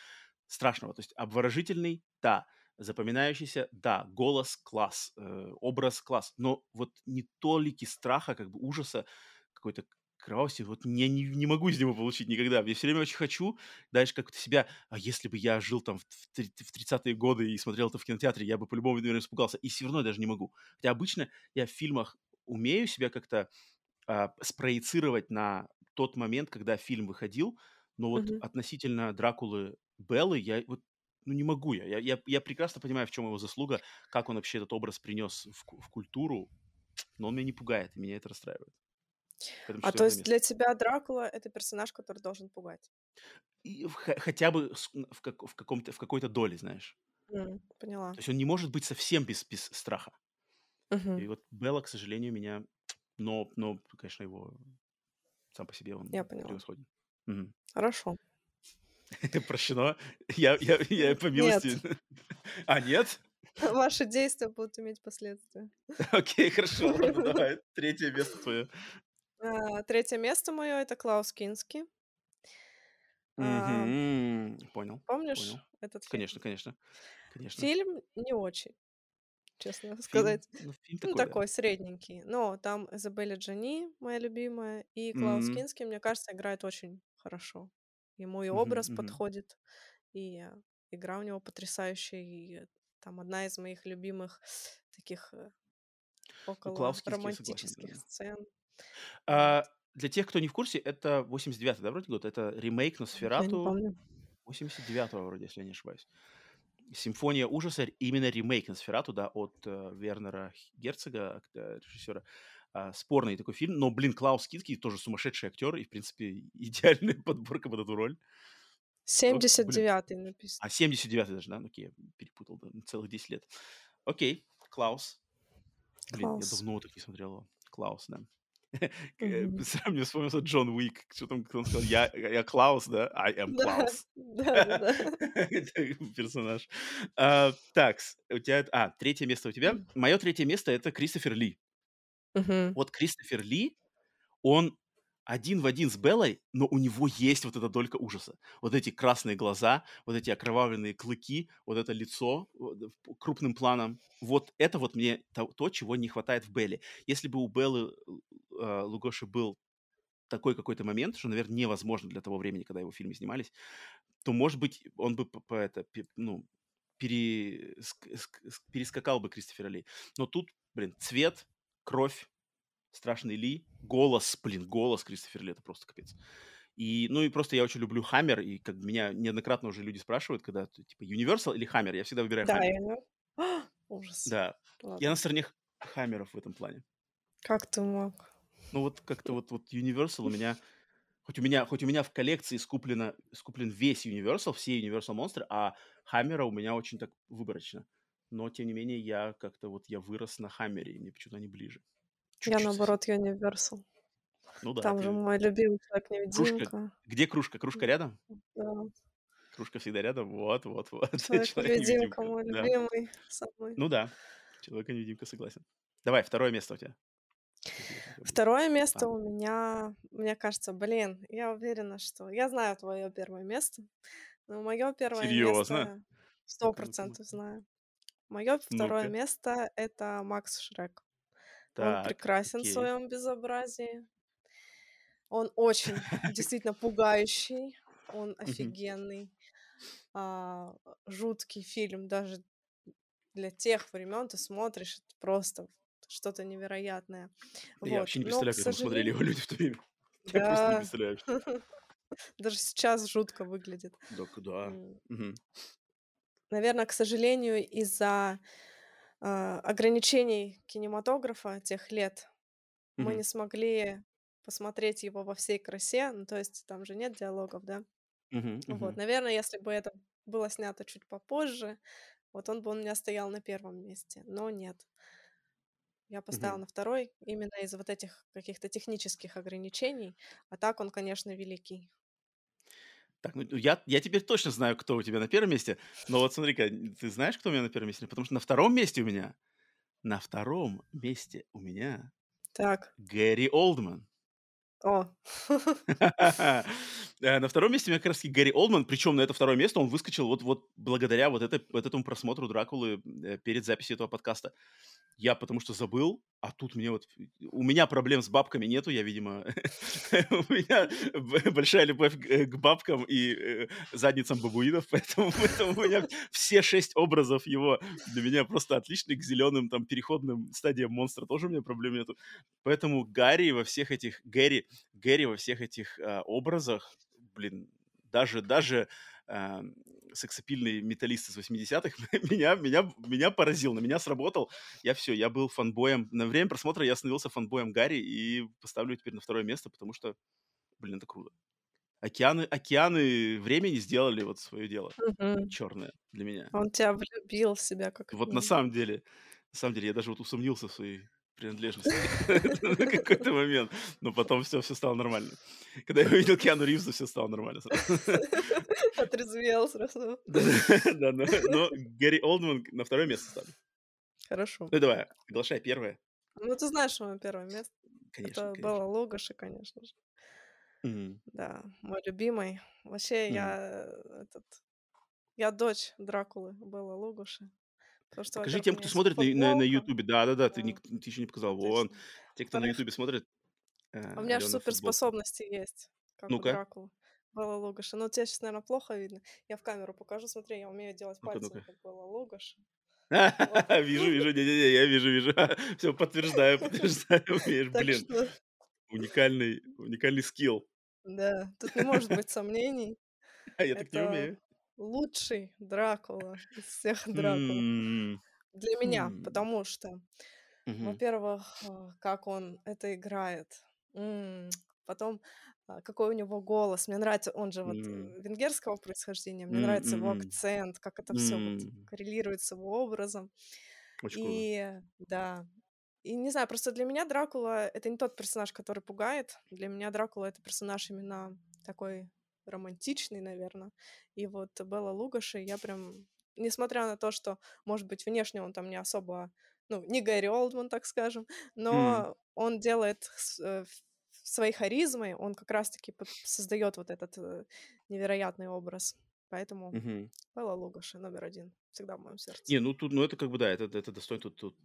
[SPEAKER 1] страшного. То есть обворожительный, да. Запоминающийся, да. Голос класс, э, образ класс. Но вот не толики страха, как бы ужаса, какой-то кровавости, вот я не, не могу из него получить никогда. Я все время очень хочу, дальше как-то себя, а если бы я жил там в, в, в 30-е годы и смотрел это в кинотеатре, я бы по-любому, наверное, испугался. И все равно я даже не могу. Хотя обычно я в фильмах умею себя как-то а, спроецировать на тот момент, когда фильм выходил, но вот
[SPEAKER 2] Мгм.
[SPEAKER 1] относительно Дракулы Беллы я вот ну не могу я. Я, я, я прекрасно понимаю, в чем его заслуга, как он вообще этот образ принес в, в культуру, но он меня не пугает, и меня это расстраивает. Поэтому
[SPEAKER 2] А то есть
[SPEAKER 1] место.
[SPEAKER 2] для тебя Дракула — это персонаж, который должен пугать?
[SPEAKER 1] И в- хотя бы в, как- в, каком-то, в какой-то доле, знаешь. То
[SPEAKER 2] поняла.
[SPEAKER 1] есть он не может быть совсем без, без страха.
[SPEAKER 2] Мгм.
[SPEAKER 1] И вот Белла, к сожалению, меня... Но, но, конечно, его сам по себе он
[SPEAKER 2] Я поняла.
[SPEAKER 1] превосходен. Мгм.
[SPEAKER 2] Хорошо.
[SPEAKER 1] Прощено. Я, я, я по
[SPEAKER 2] Нет.
[SPEAKER 1] милости. А, нет?
[SPEAKER 2] Ваши действия будут иметь последствия.
[SPEAKER 1] Окей, хорошо, ладно, давай. Третье место твое.
[SPEAKER 2] А, Третье место мое — это Клаус Кински. А,
[SPEAKER 1] Мгм. Понял,
[SPEAKER 2] Помнишь
[SPEAKER 1] понял.
[SPEAKER 2] этот фильм?
[SPEAKER 1] Конечно, конечно, конечно.
[SPEAKER 2] Фильм не очень, честно
[SPEAKER 1] Фильм,
[SPEAKER 2] сказать.
[SPEAKER 1] ну, фильм
[SPEAKER 2] Ну,
[SPEAKER 1] такой, да.
[SPEAKER 2] такой средненький. Но там Изабелла Джани, моя любимая, и Клаус
[SPEAKER 1] Мгм,
[SPEAKER 2] Кински, мне кажется, играет очень хорошо. Ему и
[SPEAKER 1] мгм,
[SPEAKER 2] образ
[SPEAKER 1] мгм.
[SPEAKER 2] подходит, и э, игра у него потрясающая. И э, там одна из моих любимых таких э,
[SPEAKER 1] Ну,
[SPEAKER 2] около
[SPEAKER 1] Клаус Кински, я согласен,
[SPEAKER 2] романтических сцен.
[SPEAKER 1] А, для тех, кто не в курсе, это 89-й, да, вроде год? Это ремейк Носферату
[SPEAKER 2] помню.
[SPEAKER 1] 89-го, вроде, если я не ошибаюсь. Симфония ужаса, именно ремейк Носферату, да, от э, Вернера Герцога, ак- э, режиссера. А, спорный такой фильм, но, блин, Клаус Кинский тоже сумасшедший актер и, в принципе, идеальная подборка под эту роль. Ну, блин,
[SPEAKER 2] 79-й написано.
[SPEAKER 1] а 79-й даже, да? Ну, Окей, я перепутал, да, на целых 10 лет. Окей, Клаус. Блин, я давно так не смотрел. Клаус, да. Э. Сразу мне вспомнился Джон Уик. Что там, он сказал? Я, я Клаус, да? I am. Это персонаж. А, Так, у тебя... А, третье место у тебя. Мое третье место — это Кристофер Ли. Вот Кристофер Ли, он один в один с Беллой, но у него есть вот эта долька ужаса. Вот эти красные глаза, вот эти окровавленные клыки, вот это лицо э, крупным планом. Вот это вот мне то, то, чего не хватает в Белле. Если бы у Беллы э, Лугоши был такой какой-то момент, что, наверное, невозможно для того времени, когда его фильмы снимались, то, может быть, он бы по, по это, ну, ск- перескакал бы Кристофера Ли. Но тут, блин, цвет, кровь, страшный Ли, голос, блин, голос Кристофера Ли, это просто капец. И, ну, и просто я очень люблю Хаммер, и как меня неоднократно уже люди спрашивают, когда, типа, Universal или Хаммер, я всегда выбираю
[SPEAKER 2] Да,
[SPEAKER 1] Хаммер.
[SPEAKER 2] я не- А, Ужас.
[SPEAKER 1] Да, я
[SPEAKER 2] Ладно.
[SPEAKER 1] на стороне Хаммеров в этом плане.
[SPEAKER 2] Как ты мог?
[SPEAKER 1] Ну, вот как-то вот, вот Universal у меня, хоть у меня, хоть у меня в коллекции скуплено, скуплен весь Universal, все Universal монстры, а Хаммера у меня очень так выборочно. Но, тем не менее, я как-то вот, я вырос на Хаммере, и мне почему-то они ближе.
[SPEAKER 2] Я,
[SPEAKER 1] Чуть-чуть совсем.
[SPEAKER 2] наоборот, Universal.
[SPEAKER 1] Ну да,
[SPEAKER 2] Там же
[SPEAKER 1] ты...
[SPEAKER 2] мой любимый
[SPEAKER 1] Кружка.
[SPEAKER 2] Человек-невидимка.
[SPEAKER 1] Где кружка? Кружка рядом?
[SPEAKER 2] Да.
[SPEAKER 1] Кружка всегда рядом. Вот, вот, вот.
[SPEAKER 2] Человек-невидимка мой
[SPEAKER 1] Да.
[SPEAKER 2] любимый самый.
[SPEAKER 1] Ну да. Человек-невидимка, согласен. Давай, второе место у тебя.
[SPEAKER 2] Второе место
[SPEAKER 1] А,
[SPEAKER 2] у меня, мне кажется, блин, я уверена, что... Я знаю твое первое место, но мое первое
[SPEAKER 1] Серьезно?
[SPEAKER 2] место сто процентов знаю. Мое второе
[SPEAKER 1] Ну-ка.
[SPEAKER 2] место — это Макс Шрек. Он
[SPEAKER 1] Так,
[SPEAKER 2] прекрасен в
[SPEAKER 1] окей.
[SPEAKER 2] своем безобразии. Он очень действительно пугающий, он офигенный, а, жуткий фильм даже для тех времен. Ты смотришь, это просто что-то невероятное.
[SPEAKER 1] Я
[SPEAKER 2] Вот.
[SPEAKER 1] вообще не
[SPEAKER 2] Но,
[SPEAKER 1] представляю,
[SPEAKER 2] к
[SPEAKER 1] как там смотрели его
[SPEAKER 2] сожалению,
[SPEAKER 1] люди в то время. Я просто не
[SPEAKER 2] да,
[SPEAKER 1] представляю. вообще.
[SPEAKER 2] даже сейчас жутко выглядит.
[SPEAKER 1] Да. Мгм.
[SPEAKER 2] Наверное, к сожалению, из-за ограничений кинематографа тех лет мы
[SPEAKER 1] Мгм.
[SPEAKER 2] не смогли посмотреть его во всей красе. Ну, то есть там же нет диалогов, да?
[SPEAKER 1] Мгм,
[SPEAKER 2] Вот,
[SPEAKER 1] мгм.
[SPEAKER 2] наверное, если бы это было снято чуть попозже, вот он бы у меня стоял на первом месте. Но нет. Я поставила
[SPEAKER 1] Мгм.
[SPEAKER 2] на второй именно из-за вот этих каких-то технических ограничений. А так он, конечно, великий.
[SPEAKER 1] Так, ну я, я теперь точно знаю, кто у тебя на первом месте. Но вот смотри-ка, ты знаешь, кто у меня на первом месте? Потому что на втором месте у меня, на втором месте у меня
[SPEAKER 2] Так.
[SPEAKER 1] Гэри Олдман.
[SPEAKER 2] О.
[SPEAKER 1] Э, на втором месте у меня как раз Гэри Олдман, причем на это второе место он выскочил вот, вот благодаря вот, это, вот этому просмотру Дракулы э, перед записью этого подкаста. Я потому что забыл, а тут мне вот... У меня проблем с бабками нету, я, видимо... У меня большая любовь э, к бабкам и э, задницам бабуинов, поэтому у меня все шесть образов его для меня просто отличны. К зеленым там переходным стадиям монстра тоже у меня проблем нету. Поэтому Гарри во всех этих... Гэри, Гэри во всех этих а, образах, блин, даже, даже сексапильный металлист из 80-х меня, меня, меня поразил, на меня сработал. Я все, я был фанбоем. На время просмотра я становился фанбоем Гарри и поставлю теперь на второе место, потому что, блин, это круто. Океаны, океаны времени сделали вот свое дело.
[SPEAKER 2] Угу.
[SPEAKER 1] Черное для меня.
[SPEAKER 2] Он тебя влюбил в себя как
[SPEAKER 1] Вот на самом деле, на самом деле, я даже вот усомнился в своей принадлежности на какой-то момент. Но потом все, все стало нормально. Когда я увидел Киану Ривза, все стало нормально.
[SPEAKER 2] Отрезвел сразу.
[SPEAKER 1] Да, но Гэри Олдман на второе место ставлю.
[SPEAKER 2] Хорошо.
[SPEAKER 1] Ну давай, приглашай первое.
[SPEAKER 2] Ну ты знаешь, мое первое место.
[SPEAKER 1] Конечно,
[SPEAKER 2] Это Белла Лугаши, конечно же. Да, мой любимый. Вообще, я этот... Я дочь Дракулы, Белла Лугаши.
[SPEAKER 1] Потому что, Скажи тем, кто смотрит на, на, на YouTube. Да, да, да, ты, не, ты еще не показал. Вон, те, кто на YouTube смотрит.
[SPEAKER 2] Э, у меня же суперспособности есть, как ну-ка. Белла Лугаша. Ну, тебя сейчас, наверное, плохо видно. Я в камеру покажу. Смотри, я умею делать ну пальцами, как Белла Лугаша.
[SPEAKER 1] Вижу, вижу, не-не-не, я вижу, вижу. Все, подтверждаю, подтверждаю, умеешь, блин. Уникальный, уникальный скилл.
[SPEAKER 2] Да, тут не может быть сомнений.
[SPEAKER 1] А я так не умею
[SPEAKER 2] лучший Дракула из всех Дракул. Для меня, потому что, во-первых, а, как он это играет. Потом, а, какой у него голос. Мне нравится, он же вот э, венгерского происхождения. Мне нравится его акцент, как это все коррелирует с его образом. И да, и не знаю, просто для меня Дракула это не тот персонаж, который пугает. Для меня Дракула это персонаж именно такой романтичный, наверное. И вот Белла Лугаши, я прям, несмотря на то, что, может быть, внешне он там не особо, ну, не Гэри Олдман, так скажем, но mm. он делает э, своей харизмой, он как раз-таки создает вот этот э, невероятный образ. Поэтому mm-hmm. Белла Лугаши номер один всегда в моем сердце.
[SPEAKER 1] Не, ну тут, ну это как бы да, это, это достойно, тут, тут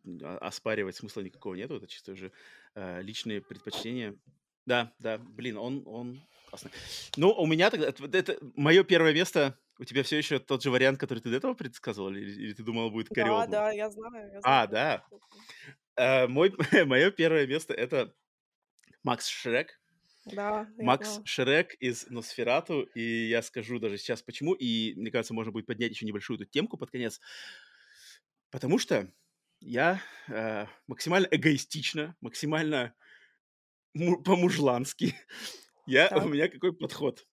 [SPEAKER 1] оспаривать смысла никакого нету, это чисто уже э, личные предпочтения. Да, да, блин, он, он классно. Ну, у меня тогда... Это, мое первое место... У тебя все еще тот же вариант, который ты до этого предсказывал? Или, или ты думал, будет Карри
[SPEAKER 2] Да, да, я знаю. Я
[SPEAKER 1] а, знаю а, да. Uh, мой, мое первое место — это Макс Шрек.
[SPEAKER 2] Да,
[SPEAKER 1] Макс Шрек из Носферату, и я скажу даже сейчас почему, и мне кажется, можно будет поднять еще небольшую эту темку под конец, потому что я э, максимально эгоистично, максимально по-мужлански я, у меня какой подход?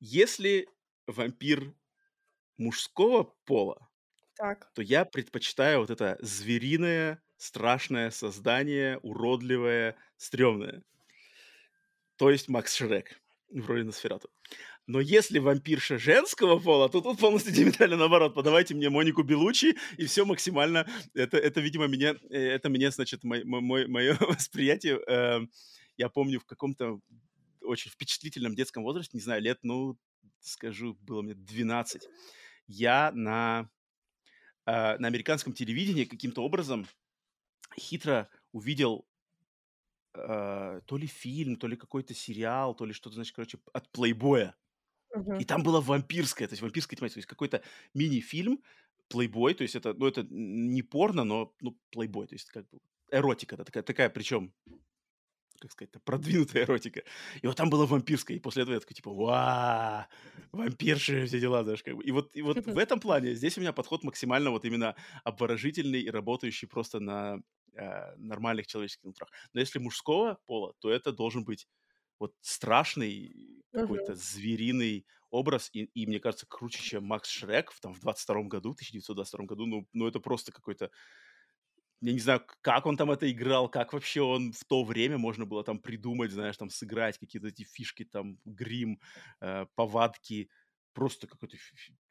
[SPEAKER 1] Если вампир мужского пола,
[SPEAKER 2] Так.
[SPEAKER 1] то я предпочитаю вот это звериное, страшное создание, уродливое, стрёмное. То есть Макс Шрек в роли Носферату. Но если вампирша женского пола, то тут полностью диаметрально наоборот. Подавайте мне Монику Белучи, и все максимально... Это, это видимо, меня... Э, это мне, значит, мой, мой, мое восприятие... Э, я помню в каком-то очень впечатлительном детском возрасте, не знаю, лет, ну, скажу, было мне 12, я на, э, на американском телевидении каким-то образом хитро увидел э, то ли фильм, то ли какой-то сериал, то ли что-то, значит, короче, от плейбоя. Uh-huh. И там была вампирская, то есть вампирская тематика, то есть какой-то мини-фильм, плейбой, то есть это, ну, это не порно, но, ну, плейбой, то есть как бы эротика, да, такая, такая причем как сказать, продвинутая эротика. И вот там было вампирское, и после этого я такой, типа, ва, вампирши, все дела, знаешь, как бы. И вот, и вот в этом плане здесь у меня подход максимально вот именно обворожительный и работающий просто на э, нормальных человеческих нутрах. Но если мужского пола, то это должен быть вот страшный какой-то звериный образ, и, и мне кажется, круче, чем Макс Шрек в, там, в 22 году, 1922 году, ну, ну это просто какой-то я не знаю, как он там это играл, как вообще он в то время можно было там придумать, знаешь, там сыграть какие-то эти фишки, там, грим, э, повадки, просто какой-то...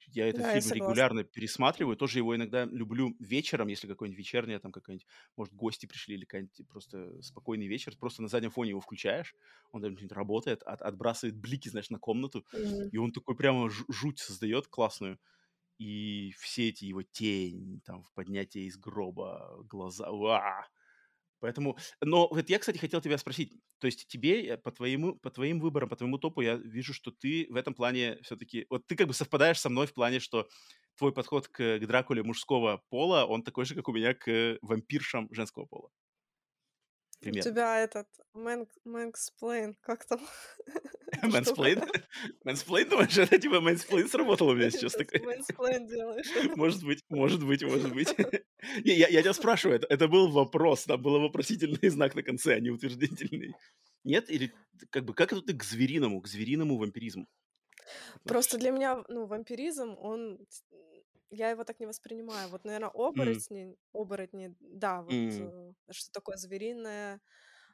[SPEAKER 1] Я этот
[SPEAKER 2] Да, я
[SPEAKER 1] фильм
[SPEAKER 2] согласна.
[SPEAKER 1] регулярно пересматриваю, тоже его иногда люблю вечером, если какой-нибудь вечерний, там какая-нибудь, может, гости пришли или какой-нибудь просто спокойный вечер, просто на заднем фоне его включаешь, он там что-нибудь работает, от, отбрасывает блики, знаешь, на комнату,
[SPEAKER 2] Мгм.
[SPEAKER 1] и он такой прямо жу- жуть создает классную. И все эти его тень, там, в поднятии из гроба, глаза, уа! Поэтому, но вот я, кстати, хотел тебя спросить, то есть тебе, э, по твоему, по твоим выборам, по твоему топу, я вижу, что ты в этом плане все-таки, вот ты как бы совпадаешь со мной в плане, что твой подход к, к Дракуле мужского пола, он такой же, как у меня к вампиршам женского пола.
[SPEAKER 2] У
[SPEAKER 1] Примерно.
[SPEAKER 2] тебя этот man- mansplain, как там?
[SPEAKER 1] Mansplain? Mansplain, думаешь, это типа mansplain сработал у меня сейчас такой?
[SPEAKER 2] mansplain делаешь.
[SPEAKER 1] Может быть, может быть, может быть. Не, я, я тебя спрашиваю, это, это был вопрос, там был вопросительный знак на конце, а не утвердительный. Нет? Или как бы, как это ты к звериному, к звериному вампиризму
[SPEAKER 2] Просто для меня, ну, вампиризм, он, я его так не воспринимаю. Вот, наверное, оборотни, оборотни, да, вот э, что такое звериное,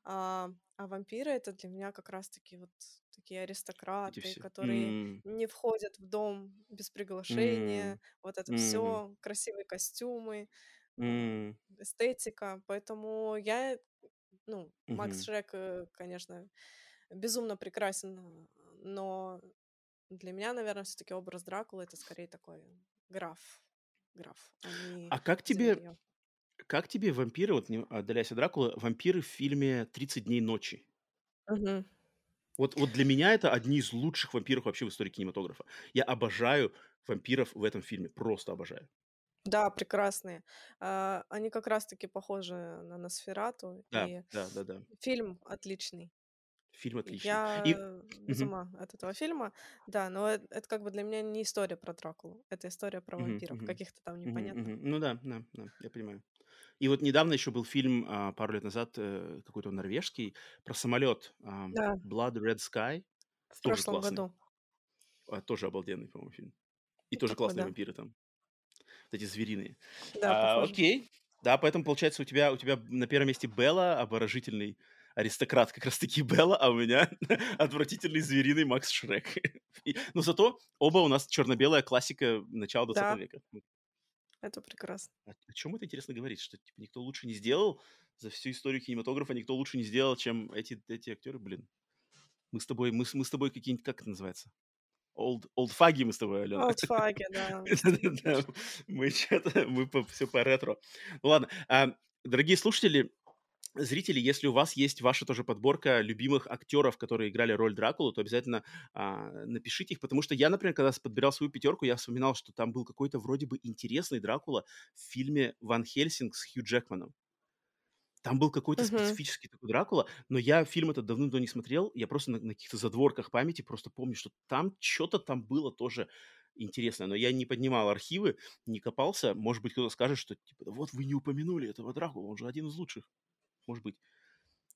[SPEAKER 2] а, а вампиры это для меня как раз-таки вот такие аристократы,
[SPEAKER 1] все.
[SPEAKER 2] которые
[SPEAKER 1] М,
[SPEAKER 2] не входят в дом без приглашения, вот это
[SPEAKER 1] мгм,
[SPEAKER 2] все, красивые костюмы,
[SPEAKER 1] м,
[SPEAKER 2] эстетика. Поэтому я, ну, Макс
[SPEAKER 1] мгм.
[SPEAKER 2] Шрек, э, конечно, безумно прекрасен, но для меня, наверное, все-таки образ Дракулы это скорее такой граф, граф, а не
[SPEAKER 1] А как тебе,
[SPEAKER 2] зверье.
[SPEAKER 1] как тебе вампиры, вот не отдаляясь от Дракулы, вампиры в фильме «30 дней ночи»?
[SPEAKER 2] Мгм.
[SPEAKER 1] Вот, вот для меня это одни из лучших вампиров вообще в истории кинематографа. Я обожаю вампиров в этом фильме, просто обожаю.
[SPEAKER 2] Да, прекрасные. А, Они как раз-таки похожи на Носферату,
[SPEAKER 1] Да,
[SPEAKER 2] и
[SPEAKER 1] да, да, да.
[SPEAKER 2] фильм отличный.
[SPEAKER 1] Фильм отличный.
[SPEAKER 2] Я
[SPEAKER 1] И
[SPEAKER 2] без ума от этого фильма, да, но э- это как бы для меня не история про Дракулу, это история про вампиров,
[SPEAKER 1] мгм,
[SPEAKER 2] каких-то там непонятных.
[SPEAKER 1] мгм. Ну да, да, да, я понимаю. И вот недавно еще был фильм, а, пару лет назад, э, какой-то норвежский, про самолет, а,
[SPEAKER 2] Да,
[SPEAKER 1] Blood Red Sky,
[SPEAKER 2] в
[SPEAKER 1] тоже
[SPEAKER 2] прошлом
[SPEAKER 1] классный,
[SPEAKER 2] году
[SPEAKER 1] а, тоже обалденный, по-моему, фильм. И
[SPEAKER 2] вот
[SPEAKER 1] тоже
[SPEAKER 2] такой,
[SPEAKER 1] классные
[SPEAKER 2] да,
[SPEAKER 1] вампиры там, вот эти звериные.
[SPEAKER 2] да,
[SPEAKER 1] А,
[SPEAKER 2] похоже.
[SPEAKER 1] окей, да, поэтому получается у тебя, у тебя на первом месте Белла, обворожительный аристократ, как раз-таки Белла, а у меня отвратительный звериный Макс Шрек. И- но зато оба у нас черно-белая классика начала 20
[SPEAKER 2] Да,
[SPEAKER 1] века.
[SPEAKER 2] Это прекрасно.
[SPEAKER 1] О, о чем это интересно говорит? Что типа, никто лучше не сделал за всю историю кинематографа, никто лучше не сделал, чем эти, эти актеры, блин. Мы с тобой, мы, с- мы с тобой какие-нибудь, как это называется? Old, олдфаги мы с тобой, Алена.
[SPEAKER 2] Олдфаги, да, мы
[SPEAKER 1] что-то, мы все по ретро. Ну ладно, а, дорогие слушатели, зрители, если у вас есть ваша тоже подборка любимых актеров, которые играли роль Дракулы, то обязательно а, напишите их, потому что я, например, когда подбирал свою пятерку, я вспоминал, что там был какой-то вроде бы интересный Дракула в фильме «Ван Хельсинг» с Хью Джекманом. Там был какой-то
[SPEAKER 2] Мгм.
[SPEAKER 1] специфический такой Дракула, но я фильм этот давным-давно не смотрел. Я просто на, на каких-то задворках памяти просто помню, что там что-то там было тоже интересное. Но я не поднимал архивы, не копался. Может быть, кто-то скажет, что типа, «Да вот вы не упомянули этого Дракула, он же один из лучших. Может быть.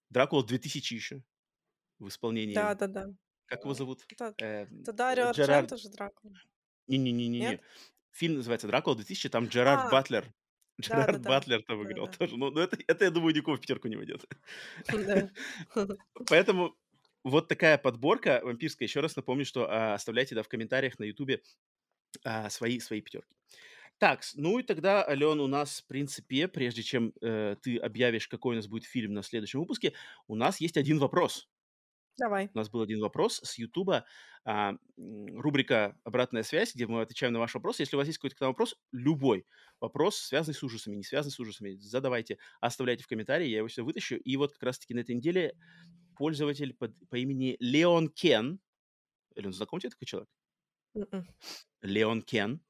[SPEAKER 1] Дракула 2000 еще в
[SPEAKER 2] Да,
[SPEAKER 1] исполнении...
[SPEAKER 2] да, да.
[SPEAKER 1] Как его
[SPEAKER 2] Э,
[SPEAKER 1] зовут?
[SPEAKER 2] Это, это Дарио
[SPEAKER 1] Джерард...
[SPEAKER 2] Ардженто же Дракула,
[SPEAKER 1] Не-не-не-не-не.
[SPEAKER 2] нет?
[SPEAKER 1] Фильм называется «Дракула 2000», там Джерард
[SPEAKER 2] А,
[SPEAKER 1] Батлер.
[SPEAKER 2] да, да,
[SPEAKER 1] Джерард
[SPEAKER 2] да,
[SPEAKER 1] Батлер там
[SPEAKER 2] да,
[SPEAKER 1] играл
[SPEAKER 2] да,
[SPEAKER 1] тоже. Ну, ну, это, это, я думаю, никого в пятерку не войдет.
[SPEAKER 2] да.
[SPEAKER 1] Поэтому вот такая подборка вампирская. Еще раз напомню, что а, оставляйте да, в комментариях на Ютубе а, свои, свои пятерки. Так, ну и тогда, Ален, у нас, в принципе, прежде чем э, ты объявишь, какой у нас будет фильм на следующем выпуске, у нас есть один вопрос.
[SPEAKER 2] Давай.
[SPEAKER 1] У нас был один вопрос с Ютуба, а, рубрика «Обратная связь», где мы отвечаем на ваш вопрос. Если у вас есть какой-то к нам вопрос, любой вопрос, связанный с ужасами, не связанный с ужасами, задавайте, оставляйте в комментарии, я его сюда вытащу. И вот как раз-таки на этой неделе пользователь под- по имени Леон Кен, Леон, знаком тебе такой человек?
[SPEAKER 2] Мгм.
[SPEAKER 1] Леон Кен.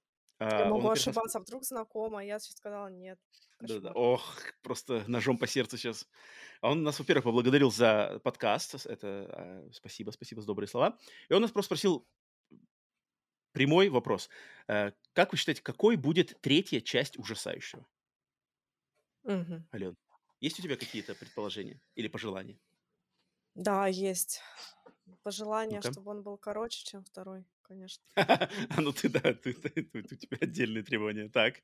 [SPEAKER 2] Я
[SPEAKER 1] а,
[SPEAKER 2] могу
[SPEAKER 1] он как раз-
[SPEAKER 2] ошибаться, вдруг знакомо, а я сейчас сказала нет.
[SPEAKER 1] Да-да.
[SPEAKER 2] Кошмар.
[SPEAKER 1] Ох, просто ножом по сердцу сейчас. Он нас, во-первых, поблагодарил за подкаст. Это а, спасибо, спасибо за добрые слова. И он нас просто спросил прямой вопрос. Э, Как вы считаете, какой будет третья часть ужасающего?
[SPEAKER 2] Мгм.
[SPEAKER 1] Ален, есть у тебя какие-то предположения или пожелания?
[SPEAKER 2] Да, есть. Пожелание,
[SPEAKER 1] Ну-ка.
[SPEAKER 2] чтобы он был короче, чем второй, конечно.
[SPEAKER 1] А ну ты, да, ты, у тебя отдельные требования. Так.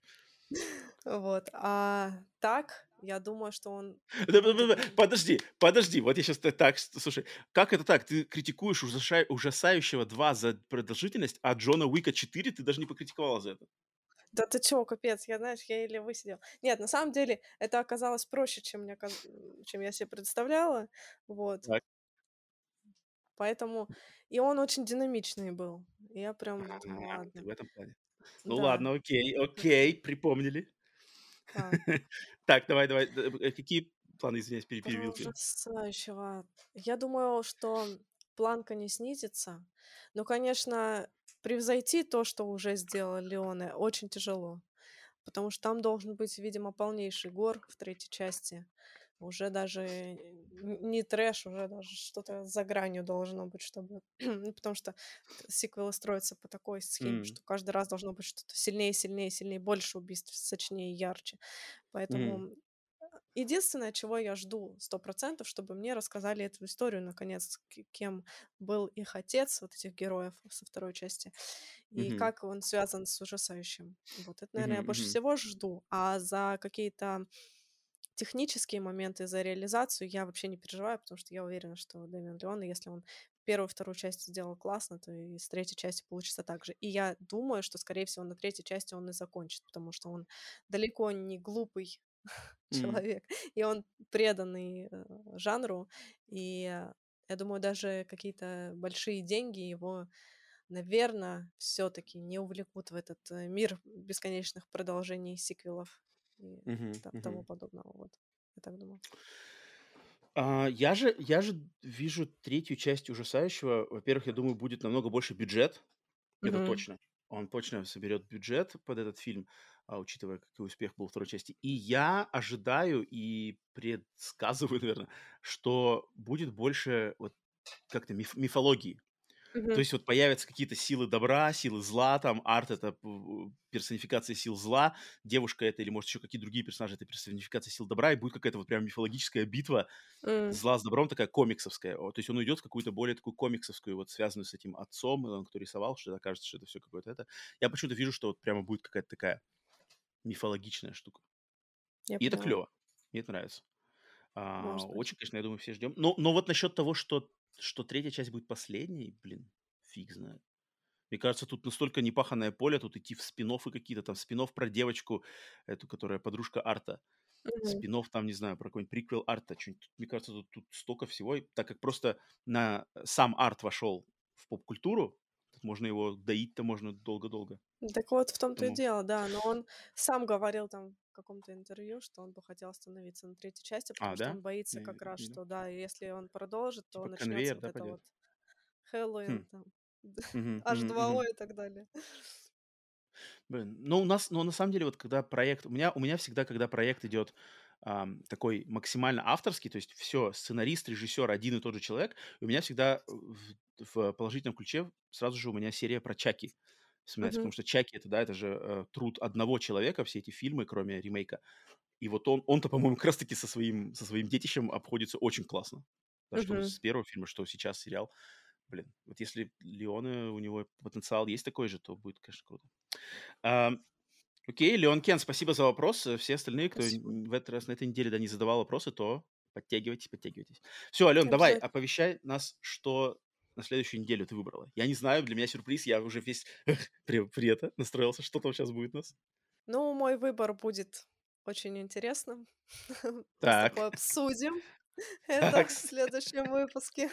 [SPEAKER 2] Вот. А так, я думаю, что он.
[SPEAKER 1] Подожди, подожди, вот я сейчас так, слушай, как это так? Ты критикуешь ужасающего 2 за продолжительность, а Джона Уика 4 ты даже не покритиковала за это.
[SPEAKER 2] Да ты чё, капец, я, знаешь, я еле высидел. Нет, на самом деле это оказалось проще, чем, мне, чем я себе представляла. Вот.
[SPEAKER 1] Так.
[SPEAKER 2] Поэтому... И он очень динамичный был. Я прям...
[SPEAKER 1] А,
[SPEAKER 2] думаю, ладно.
[SPEAKER 1] в этом плане. Ну
[SPEAKER 2] Да.
[SPEAKER 1] ладно, окей, окей, припомнили.
[SPEAKER 2] А,
[SPEAKER 1] Так, давай, давай. э, Какие планы, извиняюсь, перебил тебя?
[SPEAKER 2] ужасающего. Я думаю, что планка не снизится. Но, конечно, превзойти то, что уже сделал Леоне, очень тяжело. Потому что там должен быть, видимо, полнейший гор в третьей части. Уже даже н- не трэш, уже даже что-то за гранью должно быть, чтобы... ну, потому что сиквелы строятся по такой схеме,
[SPEAKER 1] М,
[SPEAKER 2] что каждый раз должно быть что-то сильнее, сильнее, сильнее, больше убийств, сочнее, ярче. Поэтому
[SPEAKER 1] м,
[SPEAKER 2] единственное, чего я жду сто процентов, чтобы мне рассказали эту историю, наконец, кем был их отец, вот этих героев со второй части, и
[SPEAKER 1] мгм,
[SPEAKER 2] как он связан с ужасающим. Вот это, наверное, я
[SPEAKER 1] мгм,
[SPEAKER 2] больше всего жду. А за какие-то технические моменты, за реализацию я вообще не переживаю, потому что я уверена, что Дэмиан Леон, если он первую, вторую часть сделал классно, то и с третьей части получится так же. И я думаю, что, скорее всего, на третьей части он и закончит, потому что он далеко не глупый человек, и он преданный э, жанру, и э, я думаю, даже какие-то большие деньги его, наверное, все-таки не увлекут в этот э, мир бесконечных продолжений сиквелов и
[SPEAKER 1] мгм,
[SPEAKER 2] та-
[SPEAKER 1] мгм.
[SPEAKER 2] тому подобного. Вот, я так думаю.
[SPEAKER 1] А, Я же, я же вижу третью часть ужасающего. Во-первых, я думаю, будет намного больше бюджет. Это
[SPEAKER 2] Мгм.
[SPEAKER 1] точно. Он точно соберет бюджет под этот фильм, а, учитывая, какой успех был второй части. И я ожидаю и предсказываю, наверное, что будет больше вот как-то миф- мифологии. То
[SPEAKER 2] Мгм.
[SPEAKER 1] есть вот появятся какие-то силы добра, силы зла, там арт это персонификация сил зла, девушка это или может еще какие другие персонажи это персонификация сил добра, и будет какая-то вот прям мифологическая битва
[SPEAKER 2] М.
[SPEAKER 1] зла с добром, такая комиксовская. То есть он уйдет в какую-то более такую комиксовскую, вот связанную с этим отцом, он, кто рисовал, что это кажется, что это все какое-то это. Я почему-то вижу, что вот прямо будет какая-то такая мифологичная штука.
[SPEAKER 2] Я
[SPEAKER 1] И это
[SPEAKER 2] поняла.
[SPEAKER 1] клево. Мне это нравится. А, очень, конечно, я думаю, все ждем. Но, но вот насчет того, что, что третья часть будет последней, блин, фиг знает. Мне кажется, тут настолько непаханное поле, тут идти в спин какие-то, там спин про девочку, эту, которая подружка Арта.
[SPEAKER 2] Мгм.
[SPEAKER 1] спин там, не знаю, про какой-нибудь приквел арта. что-нибудь. Мне кажется, тут, тут столько всего. И так как просто на сам арт вошел в поп-культуру, тут можно его доить-то можно долго-долго.
[SPEAKER 2] Так вот в том-то и
[SPEAKER 1] Поэтому,
[SPEAKER 2] дело, да. Но он сам говорил там каком-то интервью, что он бы хотел остановиться на третьей части, потому
[SPEAKER 1] а,
[SPEAKER 2] что
[SPEAKER 1] да?
[SPEAKER 2] он боится как раз, что да, если он продолжит, то
[SPEAKER 1] Типа
[SPEAKER 2] начнется вот
[SPEAKER 1] да,
[SPEAKER 2] это
[SPEAKER 1] пойдет?
[SPEAKER 2] вот Хэллоуин,
[SPEAKER 1] Хм.
[SPEAKER 2] там,
[SPEAKER 1] мгм,
[SPEAKER 2] H2O
[SPEAKER 1] мгм.
[SPEAKER 2] и так далее.
[SPEAKER 1] Блин, ну у нас, но на самом деле, вот когда проект, у меня, у меня всегда, когда проект идет ам, такой максимально авторский, то есть все, сценарист, режиссер, один и тот же человек, и у меня всегда в, в положительном ключе сразу же у меня серия про Чаки вспоминается,
[SPEAKER 2] Мгм.
[SPEAKER 1] потому что Чаки это, да, это же э, труд одного человека, все эти фильмы, кроме ремейка, и вот он, он-то, по-моему, как раз-таки со своим, со своим детищем обходится очень классно. Да, что
[SPEAKER 2] Мгм.
[SPEAKER 1] с первого фильма, что сейчас сериал. Блин, вот если Леоне, у него потенциал есть такой же, то будет, конечно, круто. Ам, Окей, Леон Кен, спасибо за вопрос. Все остальные, кто
[SPEAKER 2] Спасибо.
[SPEAKER 1] в этот раз на этой неделе да, не задавал вопросы, то подтягивайтесь, подтягивайтесь. Все, Ален, давай, оповещай нас, что на следующую неделю ты выбрала. Я не знаю, для меня сюрприз, я уже весь при, при это настроился, что там сейчас будет у нас.
[SPEAKER 2] Ну, мой выбор будет очень интересным.
[SPEAKER 1] Так,
[SPEAKER 2] обсудим это в следующем выпуске.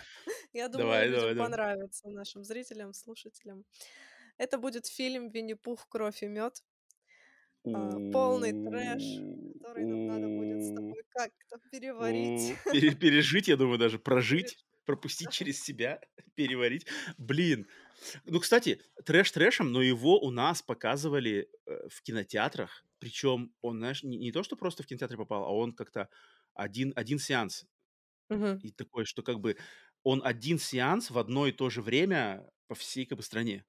[SPEAKER 2] Я думаю,
[SPEAKER 1] давай,
[SPEAKER 2] людям
[SPEAKER 1] давай, давай.
[SPEAKER 2] понравится, нашим зрителям, слушателям. Это будет фильм «Винни-Пух. Кровь и мед». А, полный трэш, который нам надо будет с тобой как-то переварить.
[SPEAKER 1] Пережить, я думаю, даже прожить, пропустить через себя, переварить. Блин. Ну, кстати, трэш трэшем, но его у нас показывали э, в кинотеатрах. Причем он, знаешь, не, не то, что просто в кинотеатре попал, а он как-то один, один сеанс.
[SPEAKER 2] Мгм.
[SPEAKER 1] И такой, что как бы он один сеанс в одно и то же время по всей как бы стране.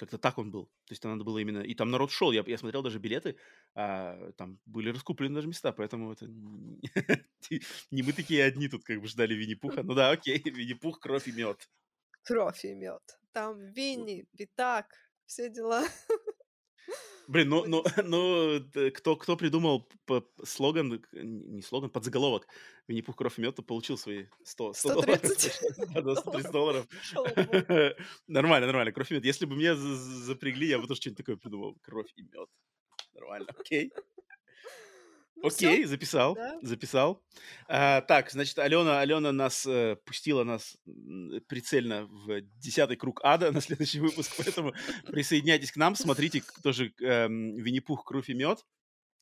[SPEAKER 1] Как-то так он был. То есть там надо было именно... И там народ шел. Я, я смотрел даже билеты, а, там были раскуплены даже места, поэтому это... не- мы такие одни тут как бы ждали Винни-Пуха. Ну да, окей, Винни-Пух, кровь и мед.
[SPEAKER 2] Кровь и мед. Там Винни, Пятак, все дела.
[SPEAKER 1] Блин, ну, ну, ну кто, кто придумал слоган, не слоган, подзаголовок Винни-Пух, кровь и мед, то получил свои 100, 100 долларов. 130 долларов. Нормально, нормально, кровь и мед. Если бы меня запрягли, я бы тоже что-нибудь такое придумал. Кровь и мед. Нормально, окей. Ну, Окей, записал, да. записал. А, так, значит, Алена, Алена нас э, пустила нас прицельно в десятый круг ада на следующий выпуск, поэтому присоединяйтесь к нам, смотрите тоже э, Винни-Пух, кровь и мед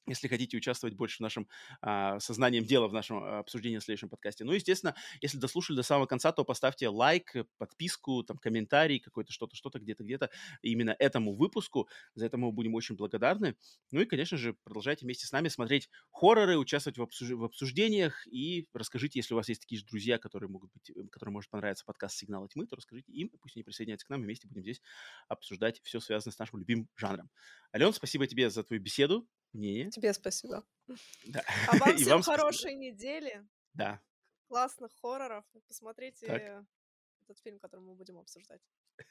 [SPEAKER 1] если хотите участвовать больше в нашем а, сознанием дела, в нашем а, обсуждении в следующем подкасте. Ну, естественно, если дослушали до самого конца, то поставьте лайк, подписку, там, комментарий какой-то, что-то, что-то, где-то, где-то именно этому выпуску. За это мы будем очень благодарны. Ну и, конечно же, продолжайте вместе с нами смотреть хорроры, участвовать в, обсуж... в обсуждениях и расскажите, если у вас есть такие же друзья, которые могут быть, э, которым может понравиться подкаст «Сигнал тьмы», то расскажите им, пусть они присоединяются к нам, и вместе будем здесь обсуждать все связанное с нашим любимым жанром. Ален, спасибо тебе за твою беседу мнение.
[SPEAKER 2] Тебе спасибо.
[SPEAKER 1] Да.
[SPEAKER 2] А вам всем вам хорошей спасибо. недели.
[SPEAKER 1] Да.
[SPEAKER 2] Классных хорроров. Посмотрите так. этот фильм, который мы будем обсуждать.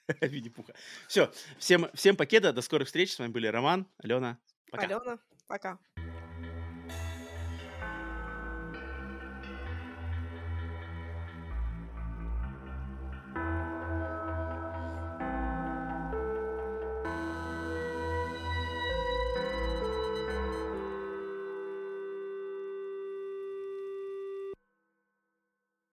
[SPEAKER 1] Винни-Пуха. Все, всем, всем покеда, до скорых встреч. С вами были Роман, Алена.
[SPEAKER 2] Пока. Алена, пока.